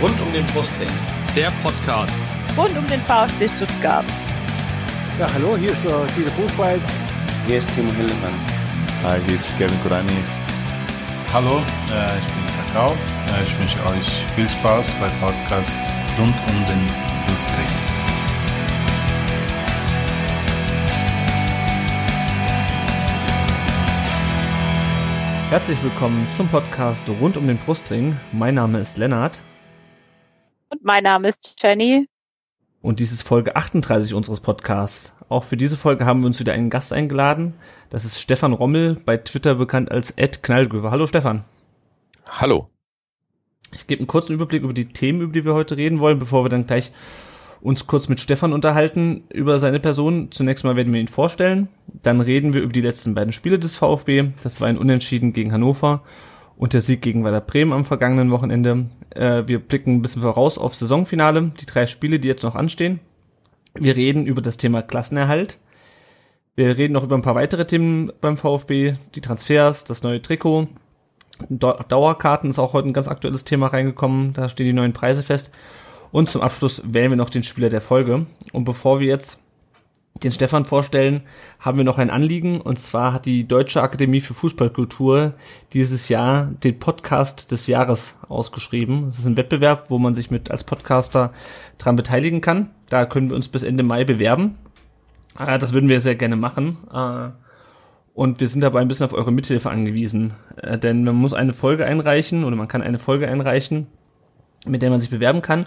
Rund um den Brustring. Der Podcast. Rund um den VfB Stuttgart. Ja, hallo, hier ist uh, Guido Buchwald. Hier ist Timo Hildemann. Hi, hier ist Kevin Kurani. Hallo, äh, ich bin Kakao. Äh, ich wünsche euch viel Spaß beim Podcast Rund um den Brustring. Herzlich willkommen zum Podcast rund um den Brustring. Mein Name ist Lennart. Mein Name ist Jenny. Und dies ist Folge 38 unseres Podcasts. Auch für diese Folge haben wir uns wieder einen Gast eingeladen. Das ist Stefan Rommel, bei Twitter bekannt als Ed Knallgöver. Hallo Stefan. Hallo. Ich gebe einen kurzen Überblick über die Themen, über die wir heute reden wollen, bevor wir dann gleich uns kurz mit Stefan unterhalten über seine Person. Zunächst mal werden wir ihn vorstellen. Dann reden wir über die letzten beiden Spiele des VfB. Das war ein Unentschieden gegen Hannover und der Sieg gegen Werder Bremen am vergangenen Wochenende. Äh, wir blicken ein bisschen voraus auf Saisonfinale, die drei Spiele, die jetzt noch anstehen. Wir reden über das Thema Klassenerhalt. Wir reden noch über ein paar weitere Themen beim VfB, die Transfers, das neue Trikot. Dauerkarten ist auch heute ein ganz aktuelles Thema reingekommen. Da stehen die neuen Preise fest. Und zum Abschluss wählen wir noch den Spieler der Folge. Und bevor wir jetzt den Stefan vorstellen, haben wir noch ein Anliegen. Und zwar hat die Deutsche Akademie für Fußballkultur dieses Jahr den Podcast des Jahres ausgeschrieben. Es ist ein Wettbewerb, wo man sich mit als Podcaster dran beteiligen kann. Da können wir uns bis Ende Mai bewerben. Äh, das würden wir sehr gerne machen. Äh, und wir sind dabei ein bisschen auf eure Mithilfe angewiesen. Äh, denn man muss eine Folge einreichen oder man kann eine Folge einreichen, mit der man sich bewerben kann.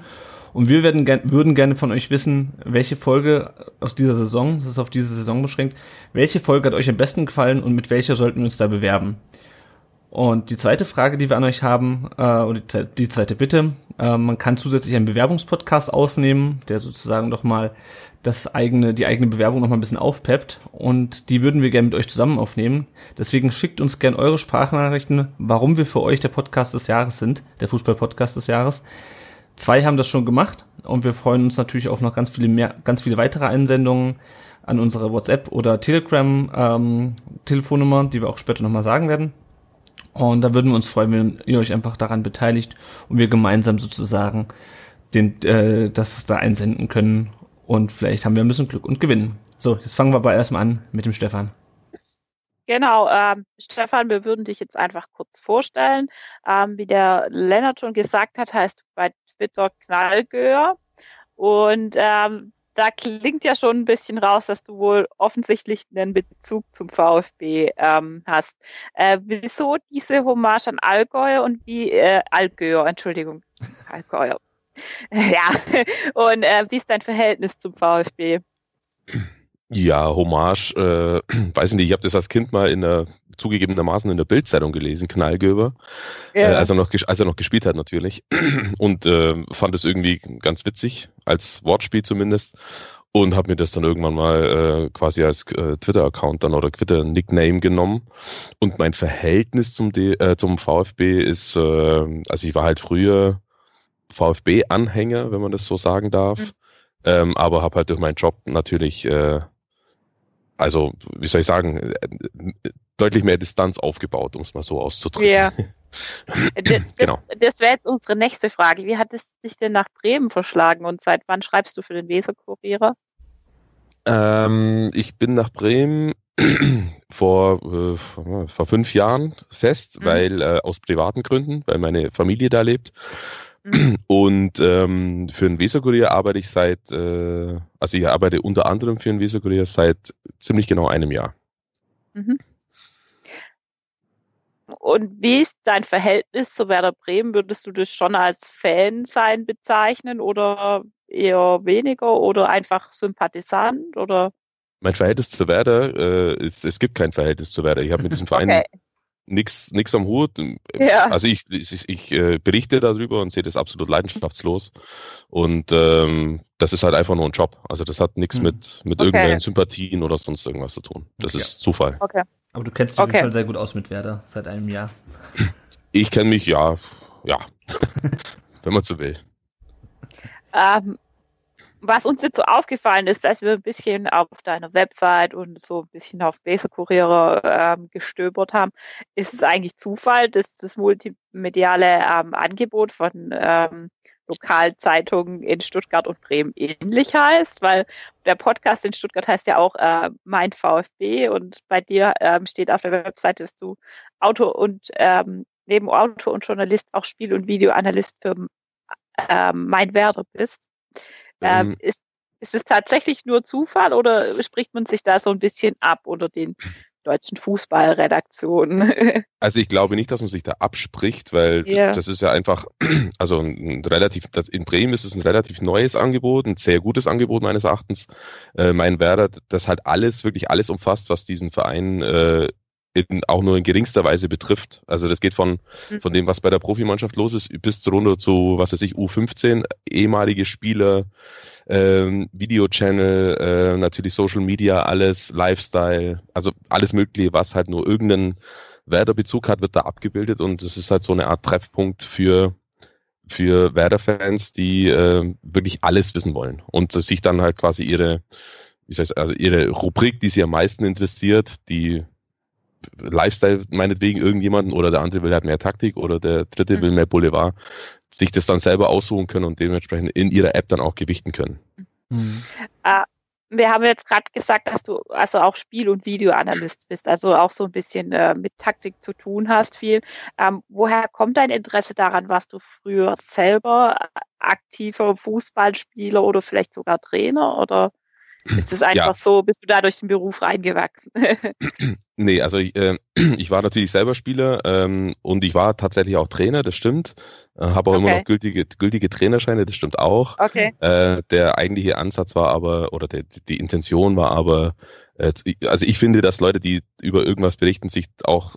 Und wir werden würden gerne von euch wissen, welche Folge aus dieser Saison, das ist auf diese Saison beschränkt, welche Folge hat euch am besten gefallen und mit welcher sollten wir uns da bewerben? Und die zweite Frage, die wir an euch haben, äh, oder die zweite Bitte, äh, man kann zusätzlich einen Bewerbungspodcast aufnehmen, der sozusagen doch mal das eigene, die eigene Bewerbung noch mal ein bisschen aufpeppt und die würden wir gerne mit euch zusammen aufnehmen. Deswegen schickt uns gerne eure Sprachnachrichten, warum wir für euch der Podcast des Jahres sind, der Fußball-Podcast des Jahres. Zwei haben das schon gemacht und wir freuen uns natürlich auf noch ganz viele mehr, ganz viele weitere Einsendungen an unsere WhatsApp oder Telegram ähm, Telefonnummer, die wir auch später nochmal sagen werden. Und da würden wir uns freuen, wenn ihr euch einfach daran beteiligt und wir gemeinsam sozusagen den, äh, das da einsenden können. Und vielleicht haben wir ein bisschen Glück und gewinnen. So, jetzt fangen wir aber erstmal an mit dem Stefan. Genau, ähm, Stefan, wir würden dich jetzt einfach kurz vorstellen. Ähm, wie der Lennart schon gesagt hat, heißt du bei Twitter Knallgör. Und ähm, da klingt ja schon ein bisschen raus, dass du wohl offensichtlich einen Bezug zum VfB ähm, hast. Äh, wieso diese Hommage an Allgäu und wie äh, Allgäu, Entschuldigung, Allgäu. ja, und äh, wie ist dein Verhältnis zum VfB? Ja, Hommage, äh, weiß ich nicht, ich habe das als Kind mal in der, zugegebenermaßen in der Bildzeitung gelesen, Knallgöber, ja. äh, als, er noch, als er noch gespielt hat natürlich und äh, fand es irgendwie ganz witzig, als Wortspiel zumindest und habe mir das dann irgendwann mal äh, quasi als äh, Twitter-Account dann oder Twitter-Nickname genommen und mein Verhältnis zum, D äh, zum VfB ist, äh, also ich war halt früher VfB-Anhänger, wenn man das so sagen darf, mhm. ähm, aber habe halt durch meinen Job natürlich äh, also, wie soll ich sagen, äh, deutlich mehr Distanz aufgebaut, um es mal so auszudrücken. Ja. das, genau. das wäre jetzt unsere nächste Frage. Wie hat es dich denn nach Bremen verschlagen und seit wann schreibst du für den Weserkurierer? Ähm, ich bin nach Bremen vor, äh, vor fünf Jahren fest, mhm. weil äh, aus privaten Gründen, weil meine Familie da lebt. Mhm. Und ähm, für den Weserkurier arbeite ich seit, äh, also ich arbeite unter anderem für den Weserkurier seit ziemlich genau einem Jahr. Mhm. Und wie ist dein Verhältnis zu Werder Bremen? Würdest du das schon als Fan sein bezeichnen oder eher weniger oder einfach Sympathisant oder? Mein Verhältnis zu Werder äh, ist, es gibt kein Verhältnis zu Werder. Ich habe mit diesem Verein okay nichts nix am Hut. Ja. Also ich, ich, ich äh, berichte darüber und sehe das absolut leidenschaftslos. Und ähm, das ist halt einfach nur ein Job. Also das hat nichts hm. mit, mit okay. irgendwelchen Sympathien oder sonst irgendwas zu tun. Das okay. ist Zufall. Okay. Aber du kennst dich auf jeden Fall sehr gut aus mit Werder seit einem Jahr. Ich kenne mich, ja, ja. wenn man so will. Ähm, was uns jetzt so aufgefallen ist, dass wir ein bisschen auf deiner Website und so ein bisschen auf Basic Kuriere ähm, gestöbert haben, ist es eigentlich Zufall, dass das multimediale ähm, Angebot von ähm, Lokalzeitungen in Stuttgart und Bremen ähnlich heißt, weil der Podcast in Stuttgart heißt ja auch äh, Mein VfB und bei dir ähm, steht auf der Webseite, dass du Autor und ähm, neben Autor und Journalist auch Spiel- und Videoanalyst für ähm, Mein Werder bist. Ähm, ähm, ist, ist es tatsächlich nur Zufall oder spricht man sich da so ein bisschen ab unter den deutschen Fußballredaktionen. Also ich glaube nicht, dass man sich da abspricht, weil yeah. das ist ja einfach, also ein relativ, in Bremen ist es ein relativ neues Angebot, ein sehr gutes Angebot meines Erachtens. Äh, mein Werder, das halt alles, wirklich alles umfasst, was diesen Verein äh, in, auch nur in geringster Weise betrifft. Also das geht von, mhm. von dem, was bei der Profimannschaft los ist, bis zu runter zu, was weiß ich, U15, ehemalige Spieler, ähm, Videochannel, äh, natürlich Social Media, alles, Lifestyle, also alles Mögliche, was halt nur irgendeinen Werder-Bezug hat, wird da abgebildet und es ist halt so eine Art Treffpunkt für für Werder-Fans, die äh, wirklich alles wissen wollen und sich dann halt quasi ihre, wie soll ich also ihre Rubrik, die sie am meisten interessiert, die Lifestyle meinetwegen irgendjemanden oder der andere will halt mehr Taktik oder der dritte mhm. will mehr Boulevard, sich das dann selber aussuchen können und dementsprechend in ihrer App dann auch gewichten können. Mhm. Uh, wir haben jetzt gerade gesagt, dass du also auch Spiel- und Videoanalyst bist, also auch so ein bisschen äh, mit Taktik zu tun hast viel. Ähm, woher kommt dein Interesse daran? Warst du früher selber aktiver Fußballspieler oder vielleicht sogar Trainer oder? Ist es einfach ja. so, bist du da durch den Beruf reingewachsen? nee, also ich, äh, ich war natürlich selber Spieler ähm, und ich war tatsächlich auch Trainer, das stimmt. Äh, Habe auch okay. immer noch gültige, gültige Trainerscheine, das stimmt auch. Okay. Äh, der eigentliche Ansatz war aber, oder der, die Intention war aber, äh, also ich finde, dass Leute, die über irgendwas berichten, sich auch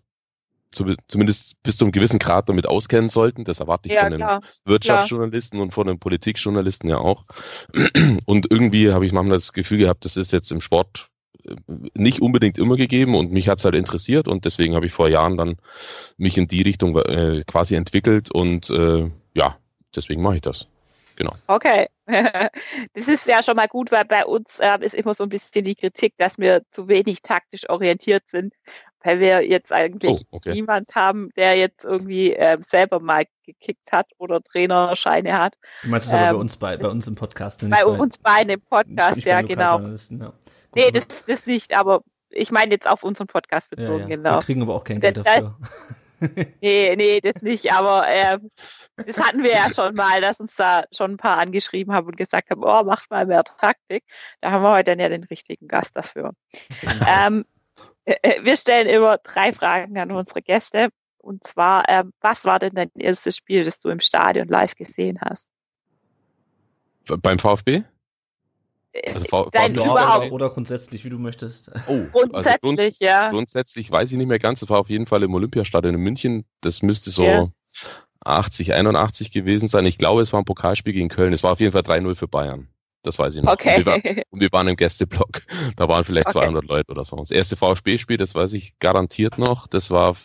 zumindest bis zu einem gewissen Grad damit auskennen sollten. Das erwarte ich ja, von einem klar, Wirtschaftsjournalisten klar. und von einem Politikjournalisten ja auch. Und irgendwie habe ich manchmal das Gefühl gehabt, das ist jetzt im Sport äh, nicht unbedingt immer gegeben und mich hat es halt interessiert und deswegen habe ich vor Jahren dann mich in die Richtung äh, quasi entwickelt und äh, ja, deswegen mache ich das. Genau. Okay. Das ist ja schon mal gut, weil bei uns äh, ist immer so ein bisschen die Kritik, dass wir zu wenig taktisch orientiert sind weil wir jetzt eigentlich oh, okay. niemand haben, der jetzt irgendwie äh, selber mal gekickt hat oder Trainerscheine hat. Du meinst es ähm, aber bei uns, bei, bei uns im Podcast? Bei, bei uns beiden im Podcast, ja, genau. Ja. Nee, das, das nicht, aber ich meine jetzt auf unseren Podcast bezogen, ja, ja. genau. Wir kriegen aber auch kein Geld dafür. nee, nee, das nicht, aber äh, das hatten wir ja schon mal, dass uns da schon ein paar angeschrieben haben und gesagt haben, oh, macht mal mehr Taktik. Da haben wir heute dann ja den richtigen Gast dafür. ähm, äh, wir stellen immer drei Fragen an unsere Gäste. Und zwar, äh, was war denn dein erstes Spiel, das du im Stadion live gesehen hast? Beim VfB? Äh, also v Dein VfB überhaupt. Oder, grundsätzlich, wie du möchtest. Oh, grundsätzlich, also grunds ja. Grundsätzlich weiß ich nicht mehr ganz. Es war auf jeden Fall im Olympiastadion in München. Das müsste so yeah. 80, 81 gewesen sein. Ich glaube, es war ein Pokalspiel gegen Köln. Es war auf jeden Fall 3-0 für Bayern. Das weiß ich noch. Okay. Und wir, waren, und wir waren im Gästeblock. Da waren vielleicht okay. 200 Leute oder so. Das erste VfB-Spiel, das weiß ich garantiert noch, das war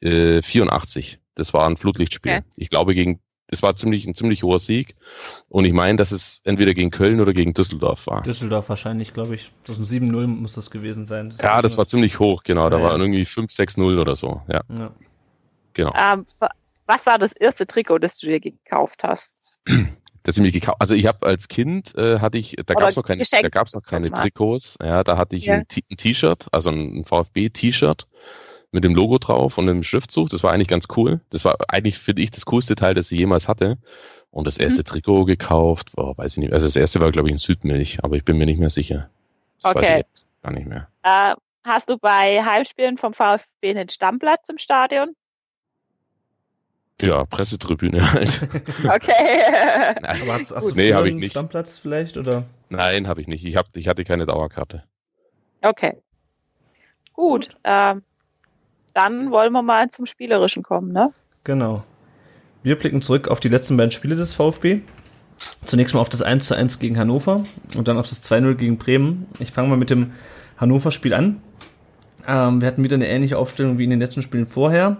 äh, 84. Das war ein Flutlichtspiel. Okay. Ich glaube, gegen, das war ziemlich, ein ziemlich hoher Sieg. Und ich meine, dass es entweder gegen Köln oder gegen Düsseldorf war. Düsseldorf wahrscheinlich, glaube ich. Das ist ein 7-0 muss das gewesen sein. Das ja, das war ziemlich hoch, genau. Da ja, waren irgendwie 5-6-0 oder so. Ja. ja. Genau. Ähm, was war das erste Trikot, das du dir gekauft hast? dass ich mir gekauft, also ich habe als Kind äh, hatte ich, da gab es noch keine, da gab's noch keine Trikots, ja, da hatte ich ja. ein T-Shirt, also ein VfB-T-Shirt mit dem Logo drauf und einem Schriftzug. Das war eigentlich ganz cool. Das war eigentlich, finde ich, das coolste Teil, das ich jemals hatte. Und das erste mhm. Trikot gekauft, oh, weiß ich nicht. Also das erste war, glaube ich, in Südmilch, aber ich bin mir nicht mehr sicher. Das okay. gar nicht mehr. Äh, hast du bei Heimspielen vom VfB einen Stammplatz im Stadion? Ja, Pressetribüne halt. Okay. Aber hast, hast du nee, einen nicht. Stammplatz vielleicht? Oder? Nein, habe ich nicht. Ich, hab, ich hatte keine Dauerkarte. Okay. Gut. Ähm, dann wollen wir mal zum Spielerischen kommen, ne? Genau. Wir blicken zurück auf die letzten beiden Spiele des VfB. Zunächst mal auf das 1 zu 1 gegen Hannover und dann auf das 2-0 gegen Bremen. Ich fange mal mit dem Hannover-Spiel an. Ähm, wir hatten wieder eine ähnliche Aufstellung wie in den letzten Spielen vorher.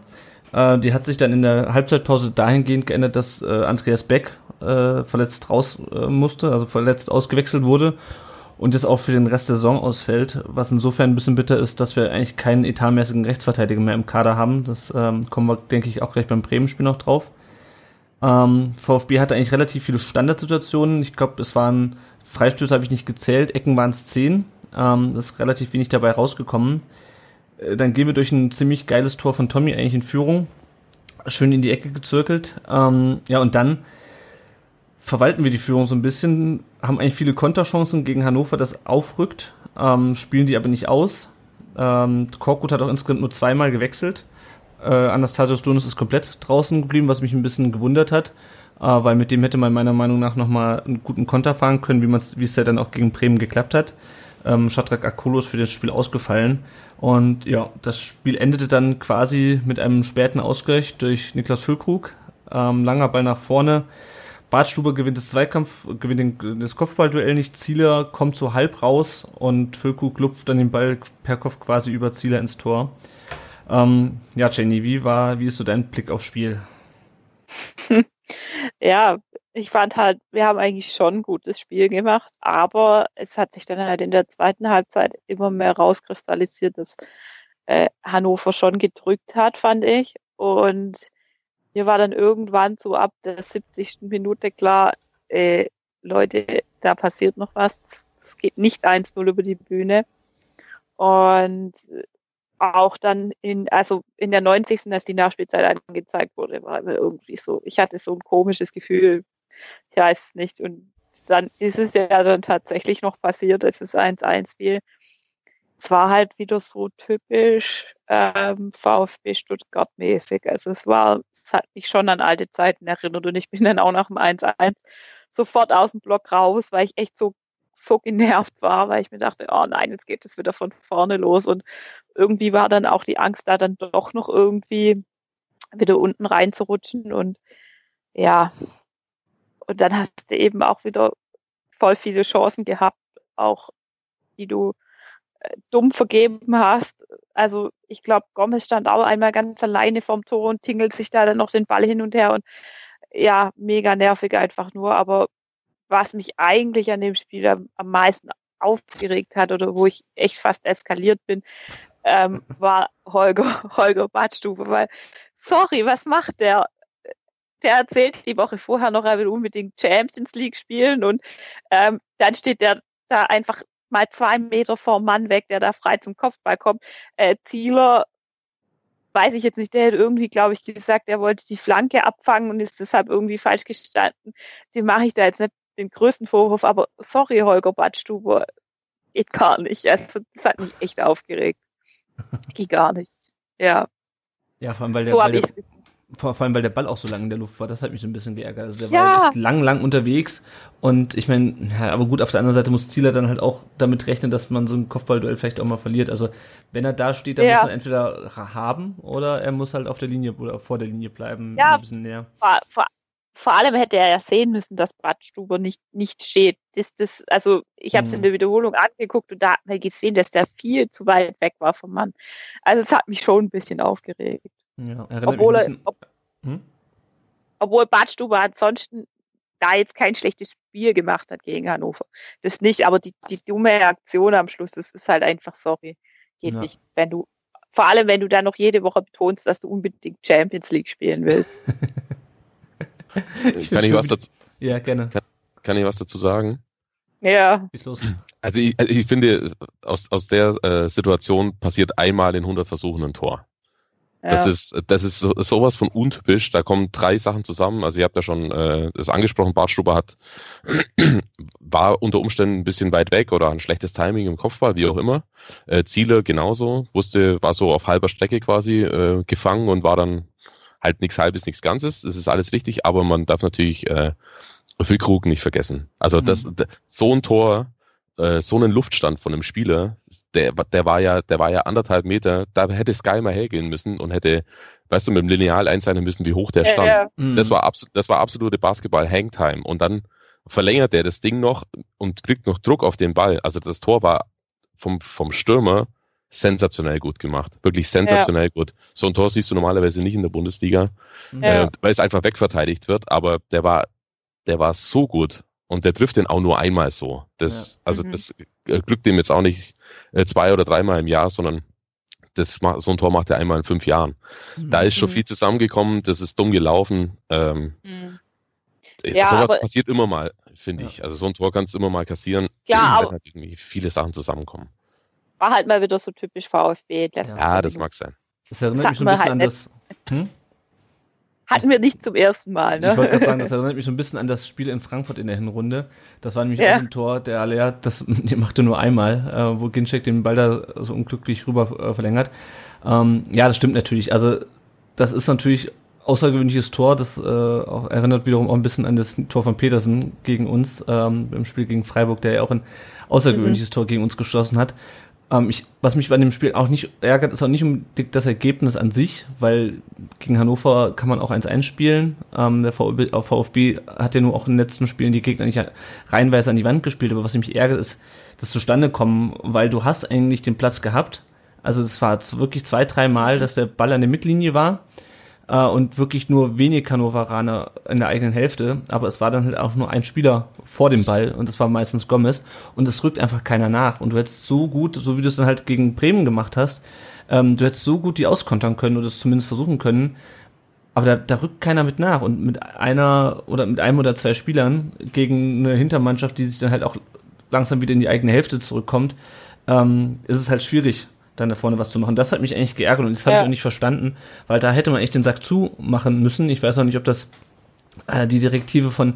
Äh, die hat sich dann in der Halbzeitpause dahingehend geändert, dass äh, Andreas Beck äh, verletzt raus äh, musste, also verletzt ausgewechselt wurde und jetzt auch für den Rest der Saison ausfällt, was insofern ein bisschen bitter ist, dass wir eigentlich keinen etatmäßigen Rechtsverteidiger mehr im Kader haben. Das ähm, kommen wir, denke ich, auch gleich beim Bremen-Spiel noch drauf. Ähm, VfB hatte eigentlich relativ viele Standardsituationen. Ich glaube, es waren Freistöße habe ich nicht gezählt, Ecken waren es zehn. Ähm, das ist relativ wenig dabei rausgekommen. Äh, dann gehen wir durch ein ziemlich geiles Tor von Tommy eigentlich in Führung. Schön in die Ecke gezirkelt. Ähm, ja, und dann verwalten wir die Führung so ein bisschen, haben eigentlich viele Konterchancen gegen Hannover, das aufrückt, ähm, spielen die aber nicht aus. Ähm, Korkut hat auch insgesamt nur zweimal gewechselt. Äh, Anastasios Donis ist komplett draußen geblieben, was mich ein bisschen gewundert hat, äh, weil mit dem hätte man meiner Meinung nach nochmal einen guten Konter fahren können, wie, es ja dann auch gegen Bremen geklappt hat. Ähm, Shadrach Akolos für das Spiel ausgefallen. Und ja, das Spiel endete dann quasi mit einem späten Ausgleich durch Niklas Füllkrug. Ähm, langer Ball nach vorne. Bartstube gewinnt das Zweikampf, gewinnt das Kopfballduell nicht. Zieler kommt so halb raus und Füllkrug lupft dann den Ball per Kopf quasi über Zieler ins Tor. Ähm, ja, Jenny, wie war, wie ist so dein Blick aufs Spiel? ja, ich fand halt, wir haben eigentlich schon ein gutes Spiel gemacht, aber es hat sich dann halt in der zweiten Halbzeit immer mehr rauskristallisiert, dass äh, Hannover schon gedrückt hat, fand ich. Und mir war dann irgendwann so ab der 70. Minute klar, äh, Leute, da passiert noch was. Es geht nicht 1-0 über die Bühne. Und auch dann in, also in der 90. als die Nachspielzeit angezeigt wurde, war irgendwie so, ich hatte so ein komisches Gefühl, ich weiß nicht. Und dann ist es ja dann tatsächlich noch passiert, es ist 1-1 wie Es war halt wieder so typisch ähm, VfB Stuttgart mäßig. Also es war, es hat mich schon an alte Zeiten erinnert und ich bin dann auch nach dem 1-1 sofort aus dem Block raus, weil ich echt so so genervt war, weil ich mir dachte, oh nein, jetzt geht es wieder von vorne los. Und irgendwie war dann auch die Angst da, dann doch noch irgendwie wieder unten reinzurutschen. Und ja, und dann hast du eben auch wieder voll viele Chancen gehabt, auch die du äh, dumm vergeben hast. Also ich glaube, Gomez stand auch einmal ganz alleine vorm Tor und tingelt sich da dann noch den Ball hin und her und ja, mega nervig einfach nur. Aber was mich eigentlich an dem Spiel am, am meisten aufgeregt hat oder wo ich echt fast eskaliert bin, ähm, war Holger, Holger Badstube, weil, sorry, was macht der? Der erzählt die Woche vorher noch, er will unbedingt Champions League spielen und ähm, dann steht der da einfach mal zwei Meter vom Mann weg, der da frei zum Kopfball kommt. Äh, Zieler weiß ich jetzt nicht, der hat irgendwie, glaube ich, gesagt, er wollte die Flanke abfangen und ist deshalb irgendwie falsch gestanden. Den mache ich da jetzt nicht den größten Vorwurf, aber sorry, Holger Badstuber, geht gar nicht. Also, das hat mich echt aufgeregt. Geht gar nicht. Ja. Ja, vor allem, weil der, so weil der, vor, vor, allem, weil der Ball auch so lange in der Luft war, das hat mich so ein bisschen geärgert. Also der ja. war echt lang, lang unterwegs und ich meine, ja, aber gut, auf der anderen Seite muss Zieler dann halt auch damit rechnen, dass man so ein Kopfballduell vielleicht auch mal verliert. Also wenn er da steht, dann ja. muss er entweder haben oder er muss halt auf der Linie oder vor der Linie bleiben. Ja, ein bisschen näher. Vor, vor, vor allem hätte er ja sehen müssen, dass Bratstuber nicht, nicht steht. Das, das, also ich habe es mhm. in der Wiederholung angeguckt und da hat man gesehen, dass der viel zu weit weg war vom Mann. Also es hat mich schon ein bisschen aufgeregt. Ja, obwohl, er, ob, hm? obwohl Badstuber ansonsten da jetzt kein schlechtes Spiel gemacht hat gegen Hannover. Das nicht, aber die, die dumme Aktion am Schluss, das ist halt einfach, sorry, geht ja. nicht. Wenn du, vor allem wenn du dann noch jede Woche betonst, dass du unbedingt Champions League spielen willst. ich kann ich was dazu? Ja, gerne. Kann, kann, ich was dazu sagen? Ja. Ist los. Also ich, also ich finde, aus, aus der äh, Situation passiert einmal in 100 Versuchen ein Tor. Das ist, das ist so, sowas von untypisch. Da kommen drei Sachen zusammen. Also ihr habt ja schon äh, das angesprochen, Bartstuber hat war unter Umständen ein bisschen weit weg oder ein schlechtes Timing im Kopfball, wie auch immer. Äh, Ziele genauso, wusste, war so auf halber Strecke quasi äh, gefangen und war dann halt nichts halbes, nichts Ganzes. Das ist alles richtig, aber man darf natürlich äh, Füllkrug nicht vergessen. Also das, mhm. so ein Tor, äh, so einen Luftstand von einem Spieler, der, der war ja, der war ja anderthalb Meter, da hätte Sky mal hergehen müssen und hätte, weißt du, mit dem Lineal einzeichnen müssen, wie hoch der stand. Ja, ja. Mhm. Das war absolut, das war absolute Basketball-Hangtime. Und dann verlängert er das Ding noch und kriegt noch Druck auf den Ball. Also das Tor war vom, vom Stürmer sensationell gut gemacht. Wirklich sensationell ja. gut. So ein Tor siehst du normalerweise nicht in der Bundesliga, ja. äh, weil es einfach wegverteidigt wird, aber der war, der war so gut und der trifft den auch nur einmal so. Das, ja. Also mhm. das äh, glückt dem jetzt auch nicht äh, zwei oder dreimal im Jahr, sondern das, so ein Tor macht er einmal in fünf Jahren. Mhm. Da ist schon mhm. viel zusammengekommen, das ist dumm gelaufen. Ähm, mhm. Ja, sowas aber, passiert immer mal, finde ja. ich. Also so ein Tor kannst du immer mal kassieren, ja, wenn halt irgendwie viele Sachen zusammenkommen. War halt mal wieder so typisch VfB. Ja, ja das mag sein. Das erinnert mich so ein bisschen halt an das. Hm? Hatten wir nicht zum ersten Mal, ne? Ich wollte gerade sagen, das erinnert mich so ein bisschen an das Spiel in Frankfurt in der Hinrunde. Das war nämlich ja. auch ein Tor, der Alea, das die machte nur einmal, äh, wo Ginczek den Ball da so unglücklich rüber äh, verlängert. Ähm, ja, das stimmt natürlich. Also, das ist natürlich außergewöhnliches Tor. Das äh, auch, erinnert wiederum auch ein bisschen an das Tor von Petersen gegen uns ähm, im Spiel gegen Freiburg, der ja auch ein außergewöhnliches mhm. Tor gegen uns geschossen hat. Ähm, ich, was mich bei dem Spiel auch nicht ärgert, ist auch nicht unbedingt das Ergebnis an sich, weil gegen Hannover kann man auch eins einspielen. Ähm, der VfB, hat ja nur auch in den letzten Spielen die Gegner nicht reinweise an die Wand gespielt, aber was mich ärgert, ist das zustande kommen, weil du hast eigentlich den Platz gehabt. Also es war wirklich zwei, drei Mal, dass der Ball an der Mittellinie war äh, und wirklich nur wenig Hannoveraner in der eigenen Hälfte. Aber es war dann halt auch nur ein Spieler vor dem Ball und das war meistens Gomez und es rückt einfach keiner nach. Und du hättest so gut, so wie du es dann halt gegen Bremen gemacht hast, ähm, du hättest so gut die auskontern können oder es zumindest versuchen können. Aber da, da rückt keiner mit nach und mit einer oder mit einem oder zwei Spielern gegen eine Hintermannschaft, die sich dann halt auch langsam wieder in die eigene Hälfte zurückkommt, ähm, ist es halt schwierig dann da vorne was zu machen. Das hat mich eigentlich geärgert und das habe ja. ich auch nicht verstanden, weil da hätte man echt den Sack zumachen müssen. Ich weiß auch nicht, ob das äh, die Direktive von,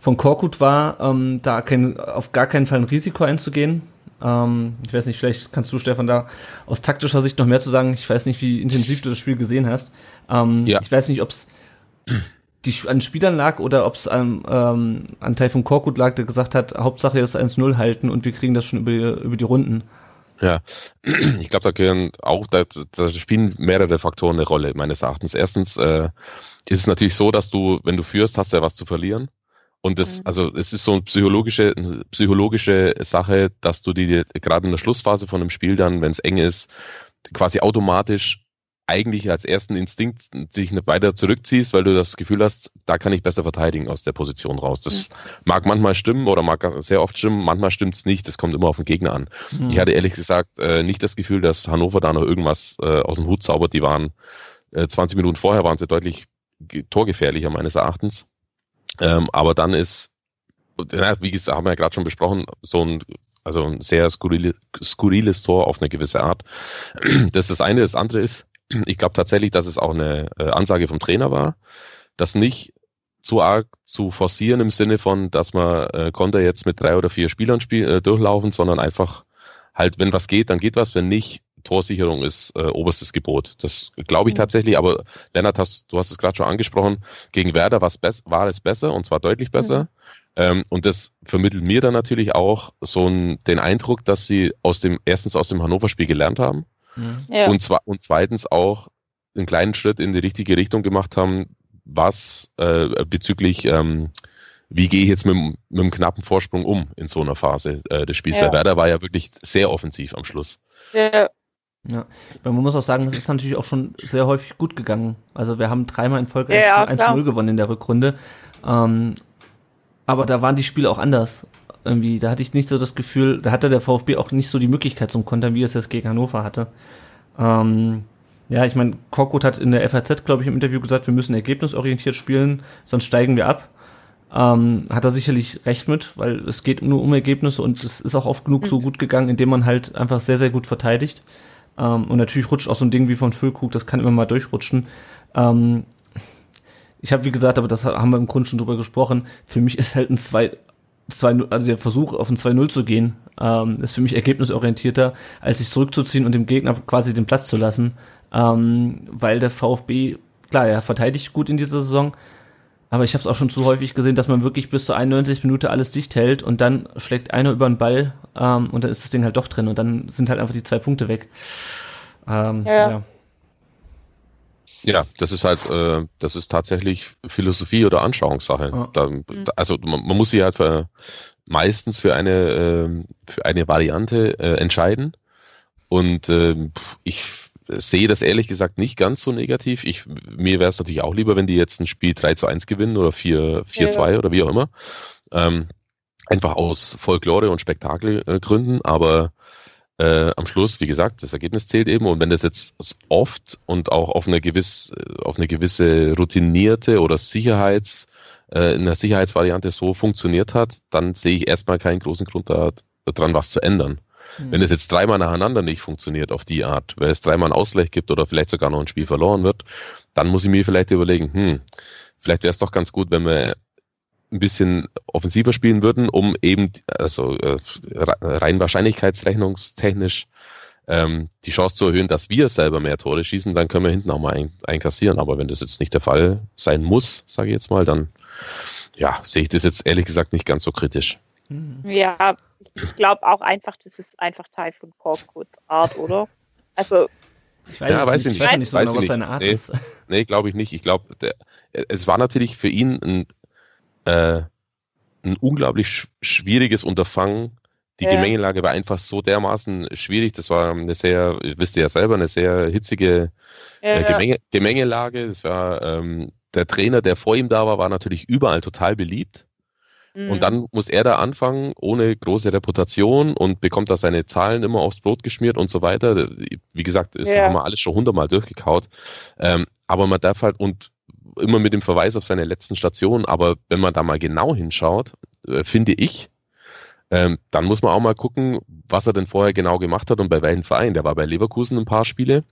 von Korkut war, ähm, da kein, auf gar keinen Fall ein Risiko einzugehen. Ähm, ich weiß nicht, vielleicht kannst du, Stefan, da aus taktischer Sicht noch mehr zu sagen. Ich weiß nicht, wie intensiv du das Spiel gesehen hast. Ähm, ja. Ich weiß nicht, ob es die, an Spielern lag oder ob es an ähm, an Teil von Korkut lag, der gesagt hat, Hauptsache ist 1-0 halten und wir kriegen das schon über, über die Runden. Ja, ich glaube, da gehören auch, da, da, spielen mehrere Faktoren eine Rolle, meines Erachtens. Erstens äh, ist es natürlich so, dass du, wenn du führst, hast du ja was zu verlieren. Und das, mhm. also es ist so eine psychologische, eine psychologische Sache, dass du die gerade in der Schlussphase von einem Spiel dann, wenn es eng ist, quasi automatisch eigentlich als ersten Instinkt dich weiter zurückziehst, weil du das Gefühl hast, da kann ich besser verteidigen aus der Position raus. Das mhm. mag manchmal stimmen oder mag sehr oft stimmen, manchmal stimmt es nicht, das kommt immer auf den Gegner an. Mhm. Ich hatte ehrlich gesagt äh, nicht das Gefühl, dass Hannover da noch irgendwas äh, aus dem Hut zaubert. Die waren äh, 20 Minuten vorher waren sie deutlich torgefährlicher meines Erachtens. Ähm, aber dann ist, ja, wie gesagt, haben wir ja gerade schon besprochen, so ein also ein sehr skurrile, skurriles Tor auf eine gewisse Art. Das ist das eine. Das andere ist, ich glaube tatsächlich, dass es auch eine äh, Ansage vom Trainer war, das nicht zu arg zu forcieren im Sinne von, dass man äh, Konter jetzt mit drei oder vier Spielern spiel, äh, durchlaufen, sondern einfach halt, wenn was geht, dann geht was, wenn nicht, Torsicherung ist äh, oberstes Gebot. Das glaube ich mhm. tatsächlich, aber Lennart, hast, du hast es gerade schon angesprochen, gegen Werder war es besser und zwar deutlich besser. Mhm. Ähm, und das vermittelt mir dann natürlich auch so ein, den Eindruck, dass sie aus dem, erstens aus dem Hannover-Spiel gelernt haben. Ja. Und, zwar, und zweitens auch einen kleinen Schritt in die richtige Richtung gemacht haben, was äh, bezüglich, ähm, wie gehe ich jetzt mit, mit einem knappen Vorsprung um in so einer Phase äh, des Spiels. Ja. Werder war ja wirklich sehr offensiv am Schluss. Ja. Ja, man muss auch sagen, das ist natürlich auch schon sehr häufig gut gegangen. Also wir haben dreimal in Folge ja, 1-0 gewonnen in der Rückrunde. Ähm, aber da waren die Spiele auch anders irgendwie, da hatte ich nicht so das Gefühl, da hatte der VfB auch nicht so die Möglichkeit zum Kontern, wie es jetzt gegen Hannover hatte. Ähm, ja, ich meine, Korkut hat in der FAZ, glaube ich, im Interview gesagt, wir müssen ergebnisorientiert spielen, sonst steigen wir ab. Ähm, hat er sicherlich recht mit, weil es geht nur um Ergebnisse und es ist auch oft genug so gut gegangen, indem man halt einfach sehr, sehr gut verteidigt. Ähm, und natürlich rutscht auch so ein Ding wie von Füllkrug, das kann immer mal durchrutschen. Ähm, ich habe, wie gesagt, aber das haben wir im Grunde schon drüber gesprochen, für mich ist halt ein zwei, 2 also der Versuch auf ein 2-0 zu gehen, ähm, ist für mich ergebnisorientierter, als sich zurückzuziehen und dem Gegner quasi den Platz zu lassen. Ähm, weil der VfB, klar, er verteidigt gut in dieser Saison, aber ich habe es auch schon zu häufig gesehen, dass man wirklich bis zur 91 Minute alles dicht hält und dann schlägt einer über den Ball ähm, und dann ist das Ding halt doch drin und dann sind halt einfach die zwei Punkte weg. Ähm, ja. ja. Ja, das ist halt, äh, das ist tatsächlich Philosophie oder Anschauungssache. Ja. Da, also man, man, muss sich halt für, meistens für eine, äh, für eine Variante äh, entscheiden. Und äh, ich sehe das ehrlich gesagt nicht ganz so negativ. Ich, mir wäre es natürlich auch lieber, wenn die jetzt ein Spiel 3 zu 1 gewinnen oder 4, 4 ja, 2 ja. oder wie auch immer. Ähm, einfach aus Folklore und Spektakelgründen, aber äh, am Schluss, wie gesagt, das Ergebnis zählt eben. Und wenn das jetzt oft und auch auf eine gewisse, auf eine gewisse routinierte oder Sicherheits, äh, in der Sicherheitsvariante so funktioniert hat, dann sehe ich erstmal keinen großen Grund daran, was zu ändern. Mhm. Wenn es jetzt dreimal nacheinander nicht funktioniert auf die Art, weil es dreimal einen Ausgleich gibt oder vielleicht sogar noch ein Spiel verloren wird, dann muss ich mir vielleicht überlegen, hm, vielleicht wäre es doch ganz gut, wenn wir ein bisschen offensiver spielen würden, um eben, also äh, rein wahrscheinlichkeitsrechnungstechnisch ähm, die Chance zu erhöhen, dass wir selber mehr Tore schießen, dann können wir hinten auch mal ein, einkassieren. Aber wenn das jetzt nicht der Fall sein muss, sage ich jetzt mal, dann ja, sehe ich das jetzt ehrlich gesagt nicht ganz so kritisch. Mhm. Ja, ich glaube auch einfach, das ist einfach Teil von Korkuts Art, oder? Also ich weiß, ja, weiß nicht. Ich weiß nicht so genau, was seine Art nee, ist. Nee, glaube ich nicht. Ich glaube, es war natürlich für ihn ein äh, ein unglaublich schwieriges Unterfangen. Die ja. Gemengelage war einfach so dermaßen schwierig. Das war eine sehr, wisst ihr ja selber, eine sehr hitzige äh, ja. Gemenge, Gemengelage. Das war ähm, der Trainer, der vor ihm da war, war natürlich überall total beliebt. Mhm. Und dann muss er da anfangen, ohne große Reputation und bekommt da seine Zahlen immer aufs Brot geschmiert und so weiter. Wie gesagt, das ja. haben wir alles schon hundertmal durchgekaut. Ähm, aber man darf halt, und immer mit dem Verweis auf seine letzten Stationen, aber wenn man da mal genau hinschaut, äh, finde ich, ähm, dann muss man auch mal gucken, was er denn vorher genau gemacht hat und bei welchem Verein. Der war bei Leverkusen ein paar Spiele,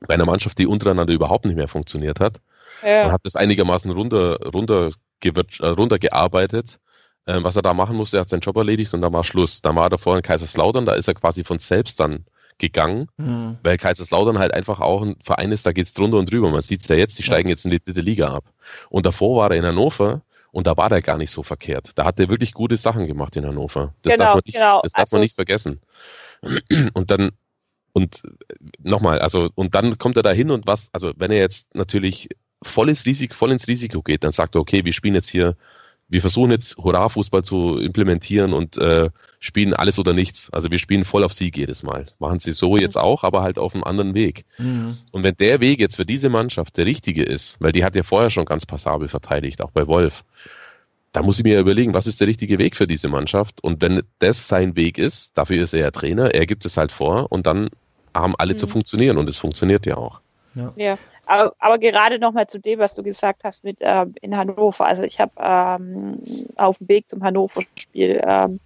bei einer Mannschaft, die untereinander überhaupt nicht mehr funktioniert hat. Ja. Und hat das einigermaßen runter, runter, äh, runtergearbeitet. Ähm, was er da machen musste, er hat seinen Job erledigt und da war Schluss. Da war er davor in Kaiserslautern, da ist er quasi von selbst dann gegangen, mhm. weil Kaiserslautern halt einfach auch ein Verein ist, da geht's drunter und drüber. Man sieht's ja jetzt, die steigen jetzt in die dritte Liga ab. Und davor war er in Hannover und da war der gar nicht so verkehrt. Da hat er wirklich gute Sachen gemacht in Hannover. Das genau, darf man nicht, genau. das darf also, man nicht vergessen. Und dann, und nochmal, also, und dann kommt er da hin und was, also wenn er jetzt natürlich volles Risiko, voll ins Risiko geht, dann sagt er, okay, wir spielen jetzt hier wir versuchen jetzt Hurra-Fußball zu implementieren und äh, spielen alles oder nichts. Also wir spielen voll auf Sieg jedes Mal. Machen sie so jetzt auch, aber halt auf einem anderen Weg. Mhm. Und wenn der Weg jetzt für diese Mannschaft der richtige ist, weil die hat ja vorher schon ganz passabel verteidigt, auch bei Wolf, da muss ich mir überlegen, was ist der richtige Weg für diese Mannschaft? Und wenn das sein Weg ist, dafür ist er ja Trainer, er gibt es halt vor und dann haben alle mhm. zu funktionieren und es funktioniert ja auch. Ja. ja. Aber, aber gerade nochmal zu dem, was du gesagt hast mit ähm, in Hannover. Also ich habe ähm, auf dem Weg zum Hannover-Spiel ähm,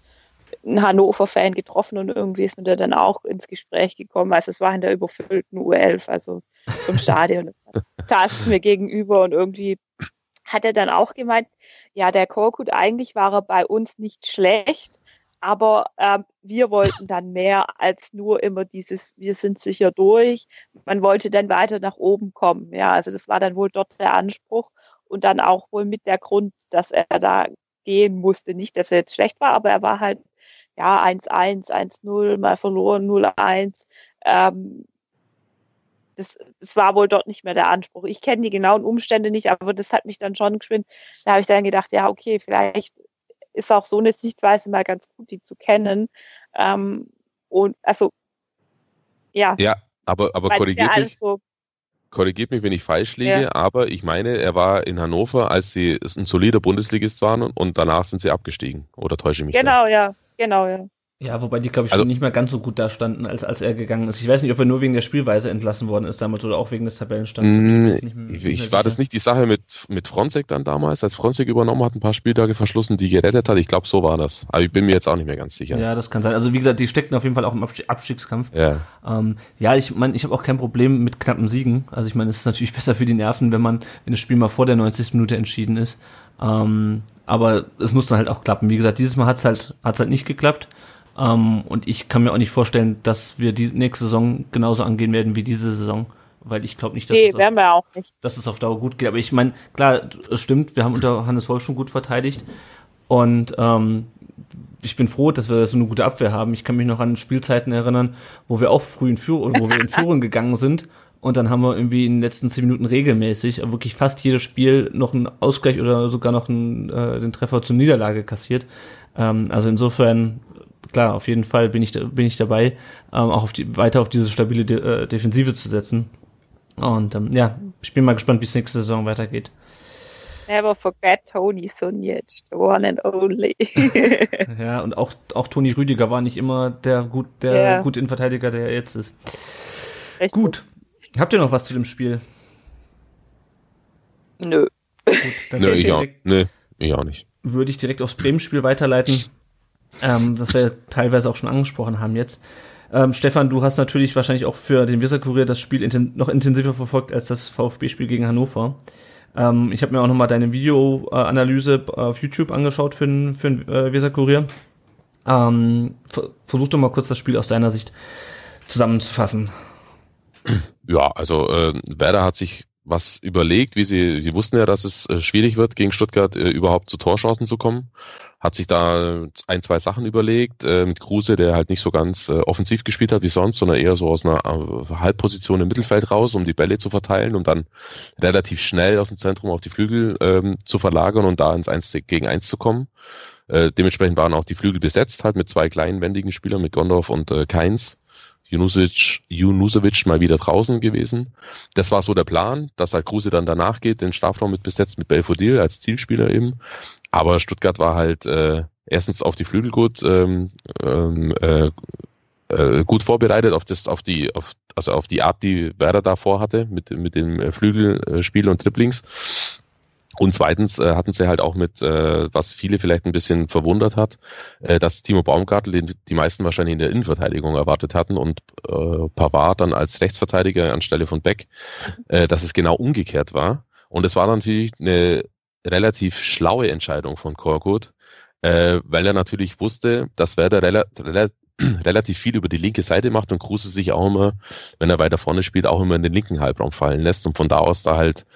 einen Hannover-Fan getroffen und irgendwie ist mir der dann auch ins Gespräch gekommen. Also es war in der überfüllten U11, also zum Stadion. saß mir gegenüber und irgendwie hat er dann auch gemeint, ja, der Korkut, eigentlich war er bei uns nicht schlecht, aber ähm, wir wollten dann mehr als nur immer dieses, wir sind sicher durch. Man wollte dann weiter nach oben kommen. Ja, also das war dann wohl dort der Anspruch und dann auch wohl mit der Grund, dass er da gehen musste. Nicht, dass er jetzt schlecht war, aber er war halt ja 1-1, 1-0, mal verloren, 0-1. Ähm, das, das war wohl dort nicht mehr der Anspruch. Ich kenne die genauen Umstände nicht, aber das hat mich dann schon geschwind. Da habe ich dann gedacht, ja, okay, vielleicht ist auch so eine Sichtweise mal ganz gut, die zu kennen. Ähm, und also, ja. Ja, aber, aber korrigiert ja mich. So korrigiert mich, wenn ich falsch liege, ja. aber ich meine, er war in Hannover, als sie ein solider Bundesligist waren und, und danach sind sie abgestiegen. Oder täusche ich mich? Genau, da? ja, genau, ja. Ja, wobei die, glaube ich, also, schon nicht mehr ganz so gut da standen, als, als er gegangen ist. Ich weiß nicht, ob er nur wegen der Spielweise entlassen worden ist damals oder auch wegen des Tabellenstands. Mm, ich, ich war das nicht die Sache mit, mit Fronzek dann damals, als Fronzek übernommen hat, ein paar Spieltage verschlossen, die gerettet hat. Ich glaube, so war das. Aber ich bin mir jetzt auch nicht mehr ganz sicher. Ja, das kann sein. Also wie gesagt, die steckten auf jeden Fall auch im Abstiegskampf. Ja, ähm, ja ich meine, ich habe auch kein Problem mit knappen Siegen. Also ich meine, es ist natürlich besser für die Nerven, wenn man, wenn das Spiel mal vor der 90. Minute entschieden ist. Ähm, aber es muss dann halt auch klappen. Wie gesagt, dieses Mal hat es halt, hat's halt nicht geklappt. Ähm, und ich kann mir auch nicht vorstellen, dass wir die nächste Saison genauso angehen werden wie diese Saison. Weil ich glaube nicht, dass, nee, es auf, dass es auf Dauer gut geht. Aber ich meine, klar, es stimmt, wir haben unter Hannes Wolf schon gut verteidigt. Und ähm, ich bin froh, dass wir so eine gute Abwehr haben. Ich kann mich noch an Spielzeiten erinnern, wo wir auch früh in Führung, wo wir in Führung gegangen sind. Und dann haben wir irgendwie in den letzten zehn Minuten regelmäßig, wirklich fast jedes Spiel noch einen Ausgleich oder sogar noch einen, äh, den Treffer zur Niederlage kassiert. Ähm, also insofern klar, auf jeden Fall bin ich, bin ich dabei, ähm, auch auf die, weiter auf diese stabile De äh, Defensive zu setzen. Und ähm, ja, ich bin mal gespannt, wie es nächste Saison weitergeht. Never forget Tony Sunic, the one and only. ja, und auch, auch Toni Rüdiger war nicht immer der, gut, der ja. gute Innenverteidiger, der er jetzt ist. Richtig. Gut. Habt ihr noch was zu dem Spiel? Nö. Gut, dann Nö, ich auch, Nö, ich auch nicht. Würde ich direkt aufs Bremen-Spiel weiterleiten, ähm, das wir teilweise auch schon angesprochen haben jetzt. Ähm, Stefan, du hast natürlich wahrscheinlich auch für den Weser-Kurier das Spiel inten noch intensiver verfolgt als das VfB-Spiel gegen Hannover. Ähm, ich habe mir auch nochmal deine Videoanalyse auf YouTube angeschaut für den, für den äh, Weser-Kurier. Ähm, versuch doch mal kurz das Spiel aus deiner Sicht zusammenzufassen. Ja, also äh, Werder hat sich was überlegt, wie sie, sie wussten ja, dass es äh, schwierig wird, gegen Stuttgart äh, überhaupt zu Torchancen zu kommen. Hat sich da ein, zwei Sachen überlegt, äh, mit Kruse, der halt nicht so ganz äh, offensiv gespielt hat wie sonst, sondern eher so aus einer äh, Halbposition im Mittelfeld raus, um die Bälle zu verteilen und dann relativ schnell aus dem Zentrum auf die Flügel ähm, zu verlagern und da ins 1 gegen 1 zu kommen. Äh, dementsprechend waren auch die Flügel besetzt, halt mit zwei kleinen wendigen Spielern, mit Gondorf und äh, Keins. Junusovic, Junusovic mal wieder draußen gewesen. Das war so der Plan, dass halt Kruse dann danach geht, den Strafraum mit besetzt mit Belfodil als Zielspieler eben. Aber Stuttgart war halt äh, erstens auf die Flügel gut, ähm, ähm, äh, äh, gut vorbereitet auf das, auf die, auf, also auf die Art, die Werder da vorhatte mit, mit dem Flügelspiel und Triplings. Und zweitens äh, hatten sie halt auch mit, äh, was viele vielleicht ein bisschen verwundert hat, äh, dass Timo Baumgartel, den die meisten wahrscheinlich in der Innenverteidigung erwartet hatten und äh, Pavard dann als Rechtsverteidiger anstelle von Beck, äh, dass es genau umgekehrt war. Und es war natürlich eine relativ schlaue Entscheidung von Korkut, äh, weil er natürlich wusste, dass Werder rela rela relativ viel über die linke Seite macht und Kruse sich auch immer, wenn er weiter vorne spielt, auch immer in den linken Halbraum fallen lässt und von da aus da halt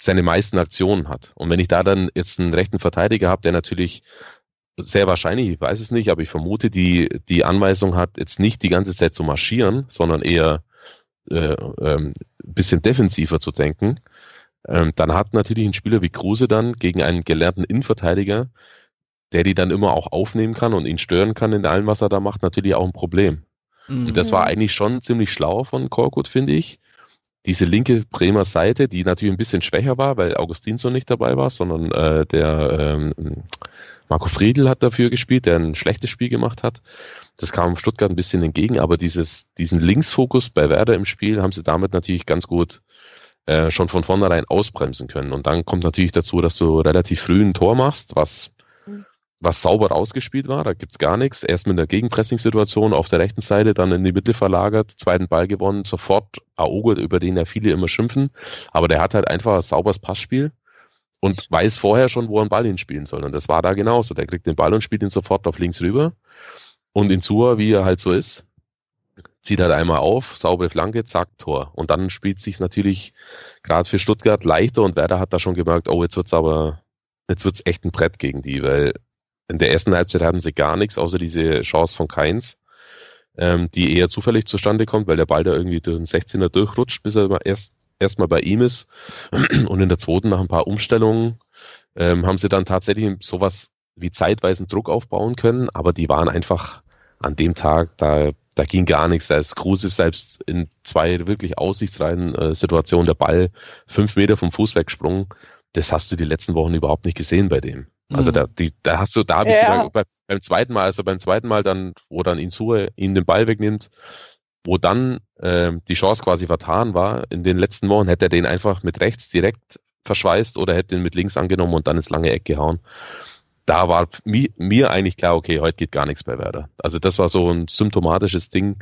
seine meisten Aktionen hat. Und wenn ich da dann jetzt einen rechten Verteidiger habe, der natürlich sehr wahrscheinlich, ich weiß es nicht, aber ich vermute, die, die Anweisung hat, jetzt nicht die ganze Zeit zu marschieren, sondern eher äh, ähm, bisschen defensiver zu denken, ähm, dann hat natürlich ein Spieler wie Kruse dann gegen einen gelernten Innenverteidiger, der die dann immer auch aufnehmen kann und ihn stören kann in allem, was er da macht, natürlich auch ein Problem. Mhm. Und das war eigentlich schon ziemlich schlau von Korkut, finde ich, diese linke Bremer Seite, die natürlich ein bisschen schwächer war, weil Augustinsson nicht dabei war, sondern äh, der ähm, Marco Friedl hat dafür gespielt, der ein schlechtes Spiel gemacht hat. Das kam Stuttgart ein bisschen entgegen, aber dieses, diesen Linksfokus bei Werder im Spiel haben sie damit natürlich ganz gut äh, schon von vornherein ausbremsen können. Und dann kommt natürlich dazu, dass du relativ früh ein Tor machst, was was sauber ausgespielt war. Da gibt's gar nichts. Erst mit einer Gegenpressing-Situation auf der rechten Seite, dann in die Mitte verlagert, zweiten Ball gewonnen, sofort Aogo, über den ja viele immer schimpfen. Aber der hat halt einfach ein sauberes Passspiel und weiß vorher schon, wo er einen Ball hinspielen soll. Und das war da genauso. Der kriegt den Ball und spielt ihn sofort auf links rüber. Und in Zua, wie er halt so ist, zieht halt einmal auf, saubere Flanke, zack, Tor. Und dann spielt sich natürlich gerade für Stuttgart leichter und Werder hat da schon gemerkt, oh, jetzt wird's aber, jetzt wird's echt ein Brett gegen die, weil in der ersten Halbzeit hatten sie gar nichts, außer diese Chance von Keins, ähm, die eher zufällig zustande kommt, weil der Ball da irgendwie durch den 16er durchrutscht, bis er erst erstmal bei ihm ist. Und in der zweiten, nach ein paar Umstellungen, ähm, haben sie dann tatsächlich sowas wie zeitweisen Druck aufbauen können, aber die waren einfach an dem Tag, da, da ging gar nichts. Da ist Kruse selbst in zwei wirklich aussichtsreichen äh, Situationen der Ball fünf Meter vom Fuß weggesprungen. Das hast du die letzten Wochen überhaupt nicht gesehen bei dem. Also mhm. da, die, da hast du, da habe ich ja. gedacht, bei, beim zweiten Mal, also beim zweiten Mal dann, wo dann Insue ihn den Ball wegnimmt, wo dann äh, die Chance quasi vertan war, in den letzten Wochen hätte er den einfach mit rechts direkt verschweißt oder hätte ihn mit links angenommen und dann ins lange Eck gehauen. Da war mi, mir eigentlich klar, okay, heute geht gar nichts bei Werder. Also das war so ein symptomatisches Ding.